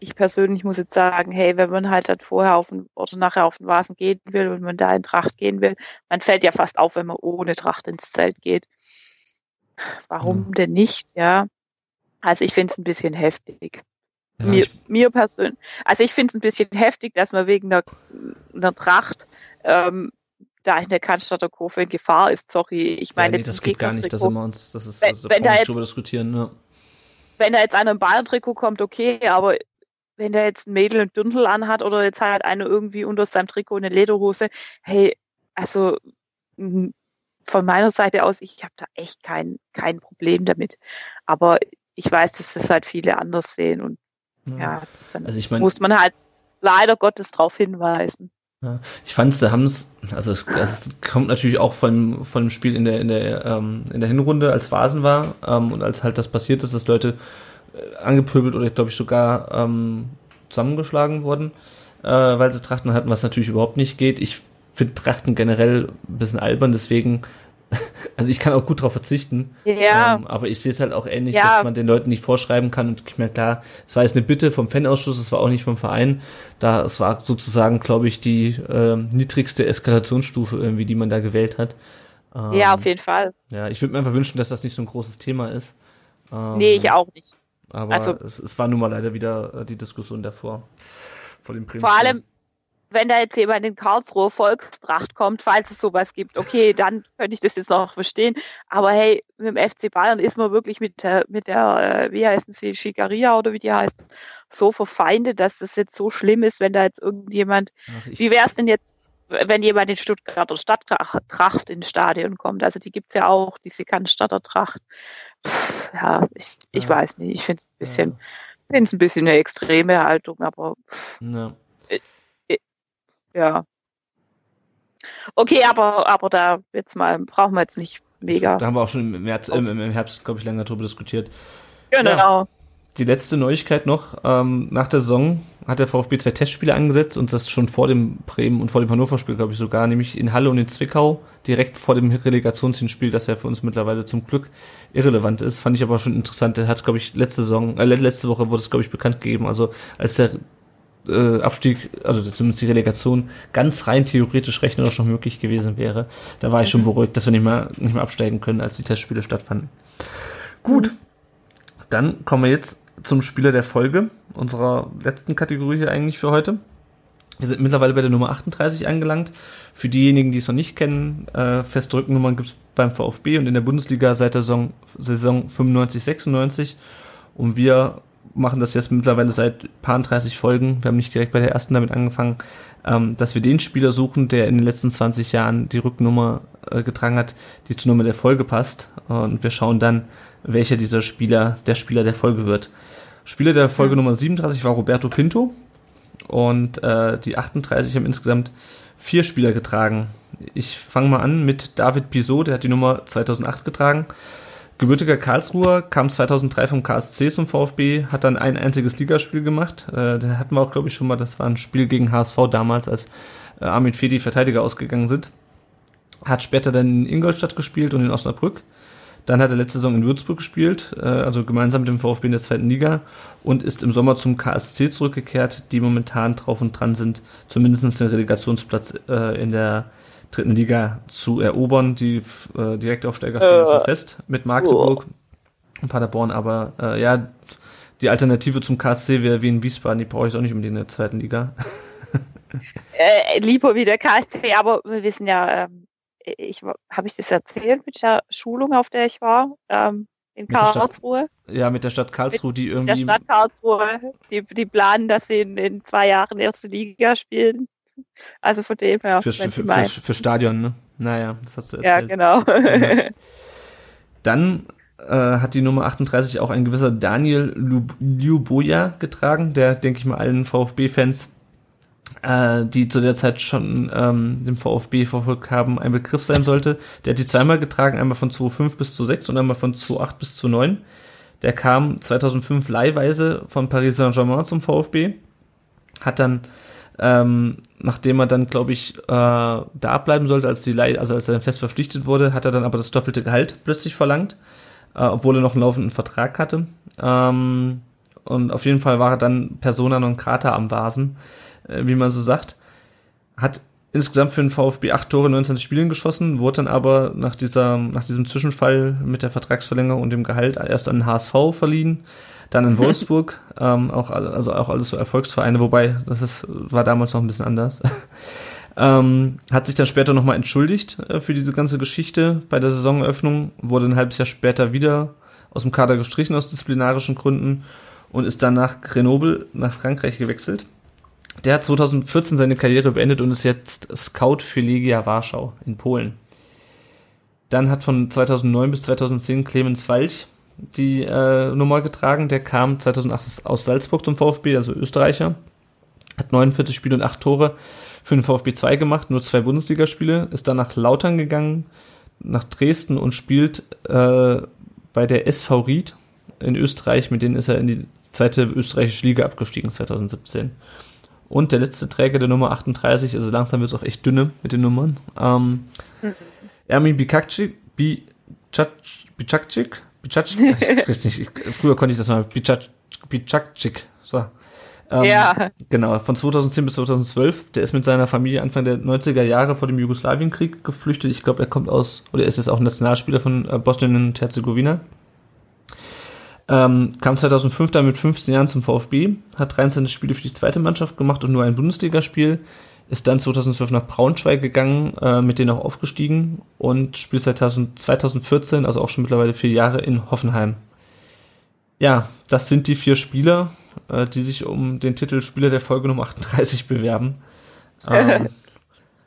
Ich persönlich muss jetzt sagen, hey, wenn man halt dann vorher auf den, oder nachher auf den Vasen gehen will und man da in Tracht gehen will, man fällt ja fast auf, wenn man ohne Tracht ins Zelt geht. Warum mhm. denn nicht, ja? Also ich finde es ein bisschen heftig. Ja, mir, mir persönlich. Also ich finde es ein bisschen heftig, dass man wegen einer, einer Tracht ähm, da in der Cannstatter Kurve in Gefahr ist. Sorry, ich meine, ja, nee, das geht gar nicht, dass wir uns, das ist, wenn, also, da wenn da jetzt, drüber diskutieren. Ja. Wenn da jetzt einer im Bayern-Trikot kommt, okay, aber wenn der jetzt ein Mädel und Dündel anhat oder jetzt halt einer irgendwie unter seinem Trikot eine Lederhose, hey, also von meiner Seite aus, ich habe da echt kein, kein Problem damit. Aber ich weiß, dass das halt viele anders sehen und ja, ja dann also ich mein, muss man halt leider Gottes darauf hinweisen. Ja, ich fand es, da haben es, also es, es, kommt natürlich auch von, von dem Spiel in der, in der, ähm, in der Hinrunde, als Vasen war ähm, und als halt das passiert ist, dass Leute äh, angepöbelt oder glaube ich sogar ähm, zusammengeschlagen wurden, äh, weil sie Trachten hatten, was natürlich überhaupt nicht geht. Ich finde Trachten generell ein bisschen albern, deswegen Also ich kann auch gut darauf verzichten. Ja. Ähm, aber ich sehe es halt auch ähnlich, Ja. dass man den Leuten nicht vorschreiben kann. Und ich mir klar, es war jetzt eine Bitte vom Fanausschuss, es war auch nicht vom Verein. Da es war sozusagen, glaube ich, die ähm, niedrigste Eskalationsstufe irgendwie, die man da gewählt hat. Ähm, ja, auf jeden Fall. Ja, ich würde mir einfach wünschen, dass das nicht so ein großes Thema ist. Ähm, Nee, ich auch nicht. Aber Also- es, es war nun mal leider wieder äh, die Diskussion davor. Vor dem Bremen Vor allem, wenn da jetzt jemand in Karlsruhe Volkstracht kommt, falls es sowas gibt, okay, dann könnte ich das jetzt noch verstehen. Aber hey, mit dem FC Bayern ist man wirklich mit der, mit der äh, wie heißen sie, Schikaria oder wie die heißt, so verfeindet, dass das jetzt so schlimm ist, wenn da jetzt irgendjemand, Ach, wie wäre es denn jetzt, wenn jemand in Stuttgarter Stadttracht ins Stadion kommt? Also die gibt es ja auch, diese Cannstatter Tracht. Pff, Ja, ich, ich Ja. weiß nicht, ich finde es ein bisschen, finde es ein bisschen eine extreme Haltung, aber ja. Ja. Okay, aber, aber da jetzt mal brauchen wir jetzt nicht mega. Da haben wir auch schon im, März, im, im Herbst, glaube ich, länger drüber diskutiert. Genau. Die letzte Neuigkeit noch, ähm, nach der Saison hat der VfB zwei Testspiele angesetzt und das schon vor dem Bremen und vor dem Hannover-Spiel, glaube ich sogar, nämlich in Halle und in Zwickau, direkt vor dem Relegationsspiel, das ja für uns mittlerweile zum Glück irrelevant ist. Fand ich aber schon interessant. Der hat, glaube ich, letzte Saison, äh, letzte Woche wurde es, glaube ich, bekannt gegeben. Also als der äh, Abstieg, also zumindest die Relegation, ganz rein theoretisch rechnerisch noch möglich gewesen wäre, da war ich schon beruhigt, dass wir nicht mehr, nicht mehr absteigen können, als die Testspiele stattfanden. Gut. Dann kommen wir jetzt zum Spieler der Folge, unserer letzten Kategorie hier eigentlich für heute. Wir sind mittlerweile bei der Nummer 38 angelangt. Für diejenigen, die es noch nicht kennen, äh, feste Rückennummern gibt es beim VfB und in der Bundesliga seit der Saison, Saison 95, 96. Und wir machen das jetzt mittlerweile seit paar 30 Folgen. Wir haben nicht direkt bei der ersten damit angefangen, ähm, dass wir den Spieler suchen, der in den letzten 20 Jahren die Rückennummer äh, getragen hat, die zur Nummer der Folge passt. Und wir schauen dann, welcher dieser Spieler der Spieler der Folge wird. Spieler der Folge Nummer 37 war Roberto Pinto und äh, die 38 haben insgesamt vier Spieler getragen. Ich fange mal an mit David Pisot, der hat die Nummer 2008 getragen. Gebürtiger Karlsruher, kam 2003 vom KSC zum VfB, hat dann ein einziges Ligaspiel gemacht. Äh, da hatten wir auch, glaube ich, schon mal, das war ein Spiel gegen HSV damals, als äh, Armin Fee Verteidiger ausgegangen sind. Hat später dann in Ingolstadt gespielt und in Osnabrück. Dann hat er letzte Saison in Würzburg gespielt, äh, also gemeinsam mit dem VfB in der zweiten Liga und ist im Sommer zum KSC zurückgekehrt, die momentan drauf und dran sind, zumindest den Relegationsplatz äh, in der dritten Liga zu erobern. Die äh, Direktaufsteiger stehen Äh. schon fest mit Magdeburg und Paderborn, aber äh, ja, die Alternative zum KSC wäre wie in Wiesbaden, die brauche ich auch nicht unbedingt in der zweiten Liga. Äh, lieber wie der KSC, aber wir wissen ja, ähm, ich habe ich das erzählt mit der Schulung, auf der ich war, ähm, in der Stadt- Karlsruhe, Ja, mit der Stadt Karlsruhe, die der irgendwie Stadt Karlsruhe. Die, die planen, dass sie in, in zwei Jahren erste Liga spielen. Also von dem her, für, für, für, für Stadion, ne? Naja, das hast du ja, erzählt. genau. Ja. Dann äh, hat die Nummer 38 auch ein gewisser Daniel Lub- Luboja getragen, der, denke ich mal, allen VfB-Fans, äh, die zu der Zeit schon ähm, den VfB verfolgt haben, ein Begriff sein sollte. Der hat die zweimal getragen, einmal von 2.5 bis 2.6 und einmal von 2.8 bis 2.9. Der kam 2005 leihweise von Paris Saint-Germain zum VfB, hat dann ähm, nachdem er dann, glaube ich, äh, da bleiben sollte, als die Leih also als er dann fest verpflichtet wurde, hat er dann aber das doppelte Gehalt plötzlich verlangt, äh, obwohl er noch einen laufenden Vertrag hatte. Ähm, und auf jeden Fall war er dann Persona non grata am Vasen, äh, wie man so sagt. Hat insgesamt für den VfB acht Tore in 19 Spielen geschossen, wurde dann aber nach dieser, nach diesem Zwischenfall mit der Vertragsverlängerung und dem Gehalt erst an den HSV verliehen, dann in Wolfsburg, ähm, auch, also auch alles so Erfolgsvereine, wobei das ist, war damals noch ein bisschen anders. ähm, hat sich dann später nochmal entschuldigt äh, für diese ganze Geschichte bei der Saisoneröffnung, wurde ein halbes Jahr später wieder aus dem Kader gestrichen aus disziplinarischen Gründen und ist dann nach Grenoble nach Frankreich gewechselt. Der hat 2014 seine Karriere beendet und ist jetzt Scout für Legia Warschau in Polen. Dann hat von 2009 bis 2010 Clemens Walch die äh, Nummer getragen. Der kam 2008 aus Salzburg zum VfB, also Österreicher. Hat 49 Spiele und 8 Tore für den VfB 2 gemacht, nur zwei Bundesligaspiele. Ist dann nach Lautern gegangen, nach Dresden und spielt äh, bei der SV Ried in Österreich. Mit denen ist er in die zweite österreichische Liga abgestiegen 2017. Und der letzte Träger der Nummer 38, also langsam wird es auch echt dünne mit den Nummern. Ähm, Ermin Bikakci, Bicakcik? Bicakcik? Ich weiß nicht, ich, früher konnte ich das mal. Bicakcik. So. Ähm, ja. Genau, von 2010 bis 2012. Der ist mit seiner Familie Anfang der 90er Jahre vor dem Jugoslawienkrieg geflüchtet. Ich glaube, er kommt aus, oder er ist jetzt auch Nationalspieler von äh, Bosnien und Herzegowina. Ähm, kam 2005 dann mit 15 Jahren zum VfB, hat 23 Spiele für die zweite Mannschaft gemacht und nur ein Bundesligaspiel. Ist dann 2012 nach Braunschweig gegangen, äh, mit denen auch aufgestiegen und spielt seit 2014, also auch schon mittlerweile vier Jahre in Hoffenheim. Ja, das sind die vier Spieler, äh, die sich um den Titel Spieler der Folge Nummer 38 bewerben. Ähm,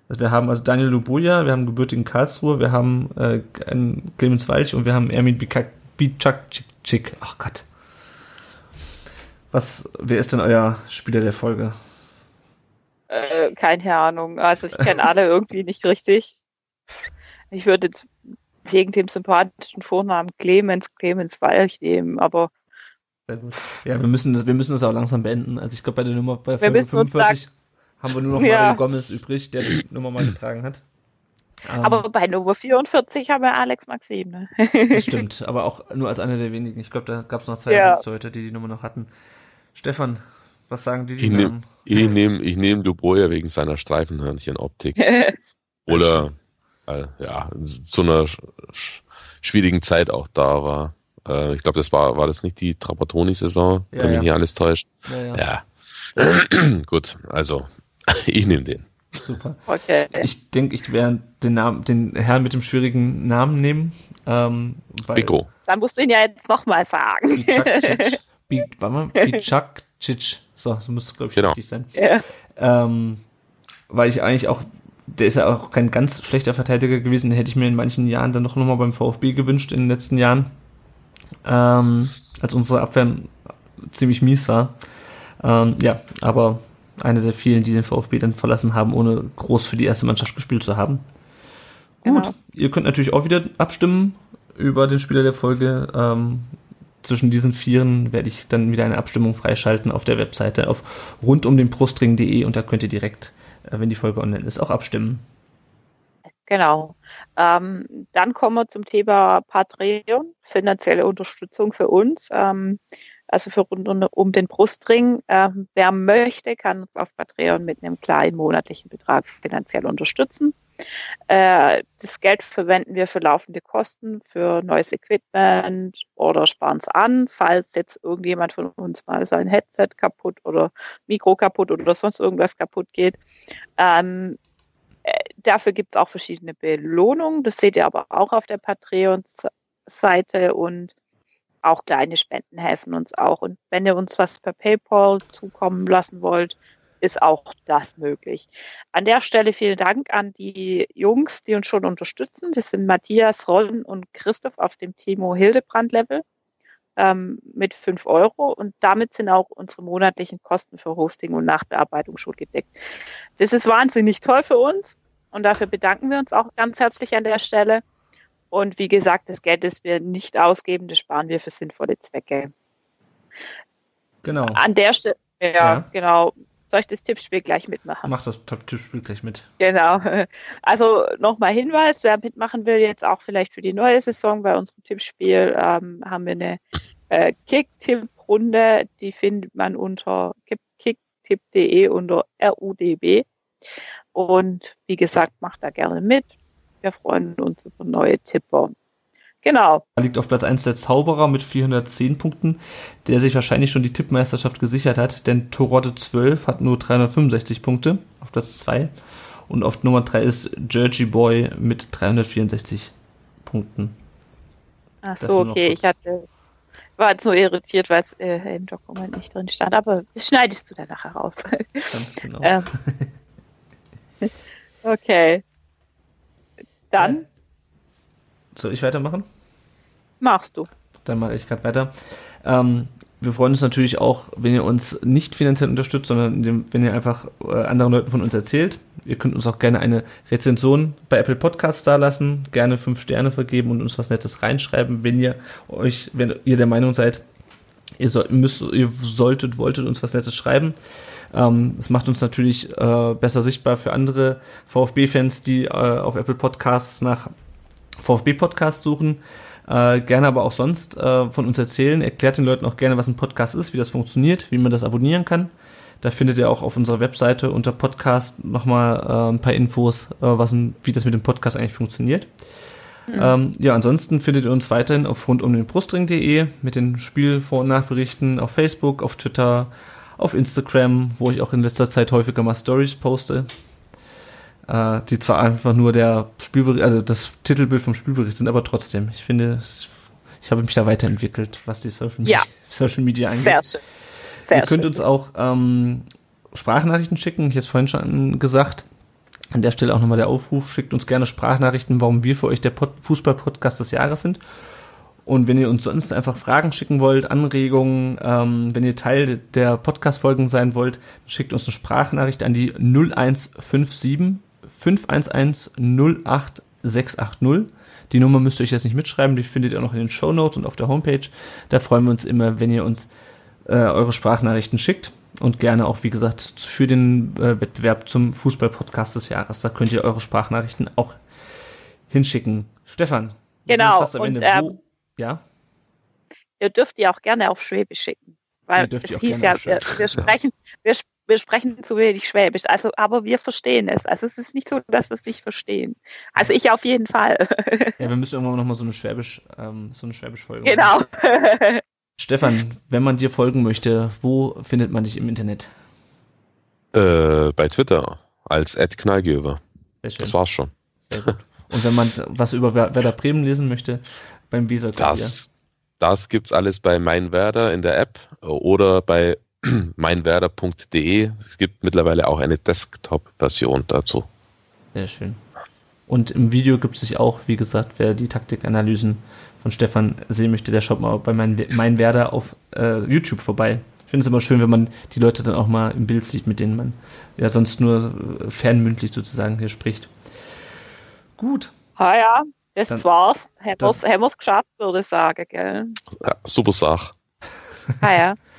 also wir haben also Daniel Luboja, wir haben gebürtigen Karlsruhe, wir haben äh, Clemens Walch und wir haben Ermin Bicakcik. Ach Gott. Was, wer ist denn euer Spieler der Folge? Äh, keine Ahnung. Also ich kenne alle irgendwie nicht richtig. Ich würde jetzt wegen dem sympathischen Vornamen Clemens, Clemens Walch nehmen, aber sehr gut. Ja, wir müssen, das, wir müssen das auch langsam beenden. Also ich glaube, bei der Nummer bei Folge 45 haben wir nur noch ja. Mario Gomez übrig, der die Nummer mal getragen hat. Aber um, bei Nummer 44 haben wir Alex Maxim. Ne? das stimmt, aber auch nur als einer der wenigen. Ich glaube, da gab es noch zwei ja. Ersatzleute, die die Nummer noch hatten. Stefan, was sagen die? die ich nehme ich nehm, ich nehm Duboya wegen seiner Streifenhörnchen-Optik. Oder äh, ja, zu einer schwierigen Zeit auch da war. Äh, ich glaube, das war, war das nicht die Trapattoni-Saison, ja, wenn mich ja. nicht alles täuscht. Ja. ja. Gut, also ich nehme den. Super. Okay. Ich denke, ich werde den Namen, den Herrn mit dem schwierigen Namen nehmen. Ähm, Biko. Dann musst du ihn ja jetzt nochmal sagen. Bicakcic. So, so müsste es, glaube ich, genau. richtig sein. Ja. Ähm, weil ich eigentlich auch, der ist ja auch kein ganz schlechter Verteidiger gewesen, den hätte ich mir in manchen Jahren dann doch nochmal beim VfB gewünscht in den letzten Jahren ähm, als unsere Abwehr ziemlich mies war. Ähm, ja, aber einer der vielen, die den VfB dann verlassen haben, ohne groß für die erste Mannschaft gespielt zu haben. Gut, genau. ihr könnt natürlich auch wieder abstimmen über den Spieler der Folge. Ähm, zwischen diesen Vieren werde ich dann wieder eine Abstimmung freischalten auf der Webseite auf rundumdenbrustring.de und da könnt ihr direkt, äh, wenn die Folge online ist, auch abstimmen. Genau. Ähm, dann kommen wir zum Thema Patreon, finanzielle Unterstützung für uns. Ähm, also für rund um den Brustring. Ähm, wer möchte, kann uns auf Patreon mit einem kleinen monatlichen Betrag finanziell unterstützen. Äh, das Geld verwenden wir für laufende Kosten, für neues Equipment oder sparen es an, falls jetzt irgendjemand von uns mal sein Headset kaputt oder Mikro kaputt oder sonst irgendwas kaputt geht. Ähm, äh, dafür gibt es auch verschiedene Belohnungen. Das seht ihr aber auch auf der Patreon-Seite und auch kleine Spenden helfen uns auch. Und wenn ihr uns was per PayPal zukommen lassen wollt, ist auch das möglich. An der Stelle vielen Dank an die Jungs, die uns schon unterstützen. Das sind Matthias, Ron und Christoph auf dem Timo Hildebrand Level ähm, mit 5 Euro und damit sind auch unsere monatlichen Kosten für Hosting und Nachbearbeitung schon gedeckt. Das ist wahnsinnig toll für uns und dafür bedanken wir uns auch ganz herzlich an der Stelle. Und wie gesagt, das Geld, das wir nicht ausgeben, das sparen wir für sinnvolle Zwecke. Genau. An der Stelle, ja, ja, genau. Soll ich das Tippspiel gleich mitmachen? Mach das Tippspiel gleich mit. Genau. Also nochmal Hinweis, wer mitmachen will, jetzt auch vielleicht für die neue Saison bei unserem Tippspiel, ähm, haben wir eine äh, Kick-Tipp-Runde, die findet man unter kicktipp.de unter RUDB. Und wie gesagt, macht da gerne mit. Wir freuen uns über neue Tipper. Genau. Da liegt auf Platz 1 der Zauberer mit 410 Punkten, der sich wahrscheinlich schon die Tippmeisterschaft gesichert hat, denn Torotte 12 hat nur 365 Punkte auf Platz 2 und auf Nummer 3 ist Jersey Boy mit 364 Punkten. Ach so, okay, ich hatte war jetzt nur irritiert, weil es äh, im Dokument nicht drin stand, aber das schneidest du dann nachher raus. Ganz genau. ähm. okay. Dann soll ich weitermachen? Machst du. Dann mache ich gerade weiter. Ähm, wir freuen uns natürlich auch, wenn ihr uns nicht finanziell unterstützt, sondern wenn ihr einfach äh, anderen Leuten von uns erzählt. Ihr könnt uns auch gerne eine Rezension bei Apple Podcasts da lassen, gerne fünf Sterne vergeben und uns was Nettes reinschreiben, wenn ihr euch, wenn ihr der Meinung seid, ihr, soll, müsst, ihr solltet, wolltet uns was Nettes schreiben. Ähm, es macht uns natürlich äh, besser sichtbar für andere VfB-Fans, die äh, auf Apple Podcasts nach VfB-Podcast suchen. Äh, gerne aber auch sonst äh, von uns erzählen. Erklärt den Leuten auch gerne, was ein Podcast ist, wie das funktioniert, wie man das abonnieren kann. Da findet ihr auch auf unserer Webseite unter Podcast nochmal äh, ein paar Infos, äh, was, wie das mit dem Podcast eigentlich funktioniert. Mhm. Ähm, ja, ansonsten findet ihr uns weiterhin auf rundumdenbrustring.de mit den Spielvor- und Nachberichten auf Facebook, auf Twitter, auf Instagram, wo ich auch in letzter Zeit häufiger mal Stories poste. Äh, die zwar einfach nur der Spielbericht, also das Titelbild vom Spielbericht sind, aber trotzdem, ich finde, ich habe mich da weiterentwickelt, was die Social, ja. Social Media angeht. Sehr schön. Sehr Ihr könnt schön. uns auch ähm, Sprachnachrichten schicken, ich habe es vorhin schon gesagt. An der Stelle auch nochmal der Aufruf, schickt uns gerne Sprachnachrichten, warum wir für euch der Fußball-Podcast des Jahres sind. Und wenn ihr uns sonst einfach Fragen schicken wollt, Anregungen, ähm, wenn ihr Teil der Podcast-Folgen sein wollt, schickt uns eine Sprachnachricht an die 0157 511 08680. Die Nummer müsst ihr euch jetzt nicht mitschreiben, die findet ihr noch in den Show Notes und auf der Homepage. Da freuen wir uns immer, wenn ihr uns äh, eure Sprachnachrichten schickt und gerne auch, wie gesagt, für den äh, Wettbewerb zum Fußball-Podcast des Jahres. Da könnt ihr eure Sprachnachrichten auch hinschicken. Stefan, genau. Und, ähm, ja? Ihr dürft die auch gerne auf Schwäbisch schicken. Weil es hieß ja, wir, wir, sprechen, wir, wir sprechen zu wenig Schwäbisch, also, aber wir verstehen es. Also es ist nicht so, dass wir es nicht verstehen. Also ich auf jeden Fall. Ja, wir müssen irgendwann nochmal so eine Schwäbisch, ähm, so eine Schwäbisch-Folge Genau. Stefan, wenn man dir folgen möchte, wo findet man dich im Internet? Äh, bei Twitter als Ed Knallgeber. Das war's schon. Sehr gut. Und wenn man was über Werder Bremen lesen möchte, beim Visa Das, das gibt's alles bei Mein Werder in der App oder bei meinwerder.de. Es gibt mittlerweile auch eine Desktop-Version dazu. Sehr schön. Und im Video gibt es sich auch, wie gesagt, wer die Taktikanalysen von Stefan sehen möchte, der schaut mal bei mein, mein Werder auf äh, YouTube vorbei. Ich finde es immer schön, wenn man die Leute dann auch mal im Bild sieht, mit denen man ja sonst nur äh, fernmündlich sozusagen hier spricht. Gut. Ah ja, das dann, war's. Haben wir es geschafft, würde ich sagen, gell? Ja, super Sache. Ah ja.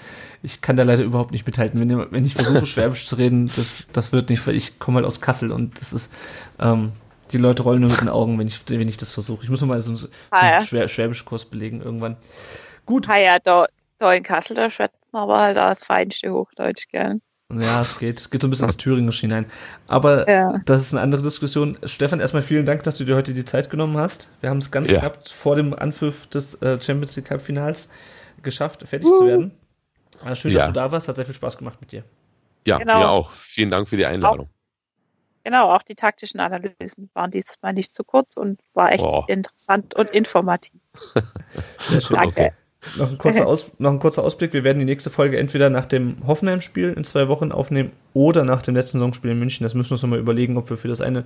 Ich kann da leider überhaupt nicht mithalten. Wenn, wenn ich versuche, Schwäbisch zu reden, das, das wird nicht, weil ich komme halt aus Kassel und das ist, ähm, die Leute rollen nur mit den Augen, wenn ich, wenn ich das versuche. Ich muss mal so, so ah, einen Schwär, Schwäbischkurs belegen irgendwann. Gut. Ah ja, da, da in Kassel, da schwätzt man aber halt das feinste Hochdeutsch, gell? Ja, es geht. Es geht so ein bisschen ins Thüringisch hinein. Aber ja. das ist eine andere Diskussion. Stefan, erstmal vielen Dank, dass du dir heute die Zeit genommen hast. Wir haben es ganz ja. knapp vor dem Anpfiff des äh, Champions League Cup Finals geschafft, fertig uh. zu werden. Aber schön, ja. dass du da warst. Hat sehr viel Spaß gemacht mit dir. Ja, genau. mir auch. Vielen Dank für die Einladung. Auch, genau, auch die taktischen Analysen waren diesmal nicht zu kurz und war echt oh. interessant und informativ. sehr schön. Danke. Okay. Noch ein, kurzer Aus, noch ein kurzer Ausblick. Wir werden die nächste Folge entweder nach dem Hoffenheim-Spiel in zwei Wochen aufnehmen oder nach dem letzten Saisonspiel in München. Das müssen wir uns nochmal überlegen, ob wir für das eine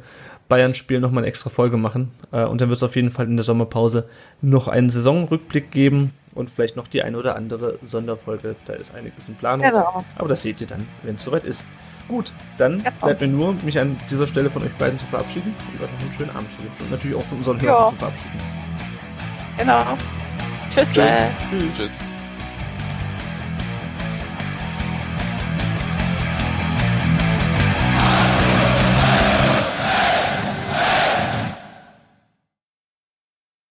Bayern-Spiel nochmal eine extra Folge machen. Äh, und dann wird es auf jeden Fall in der Sommerpause noch einen Saisonrückblick geben und vielleicht noch die eine oder andere Sonderfolge. Da ist einiges in Planung. Genau. Aber das seht ihr dann, wenn es soweit ist. Gut, dann genau. bleibt mir nur, mich an dieser Stelle von euch beiden zu verabschieden und euch noch einen schönen Abend zu wünschen. Und natürlich auch von unseren Hörern ja. zu verabschieden. Genau. Just.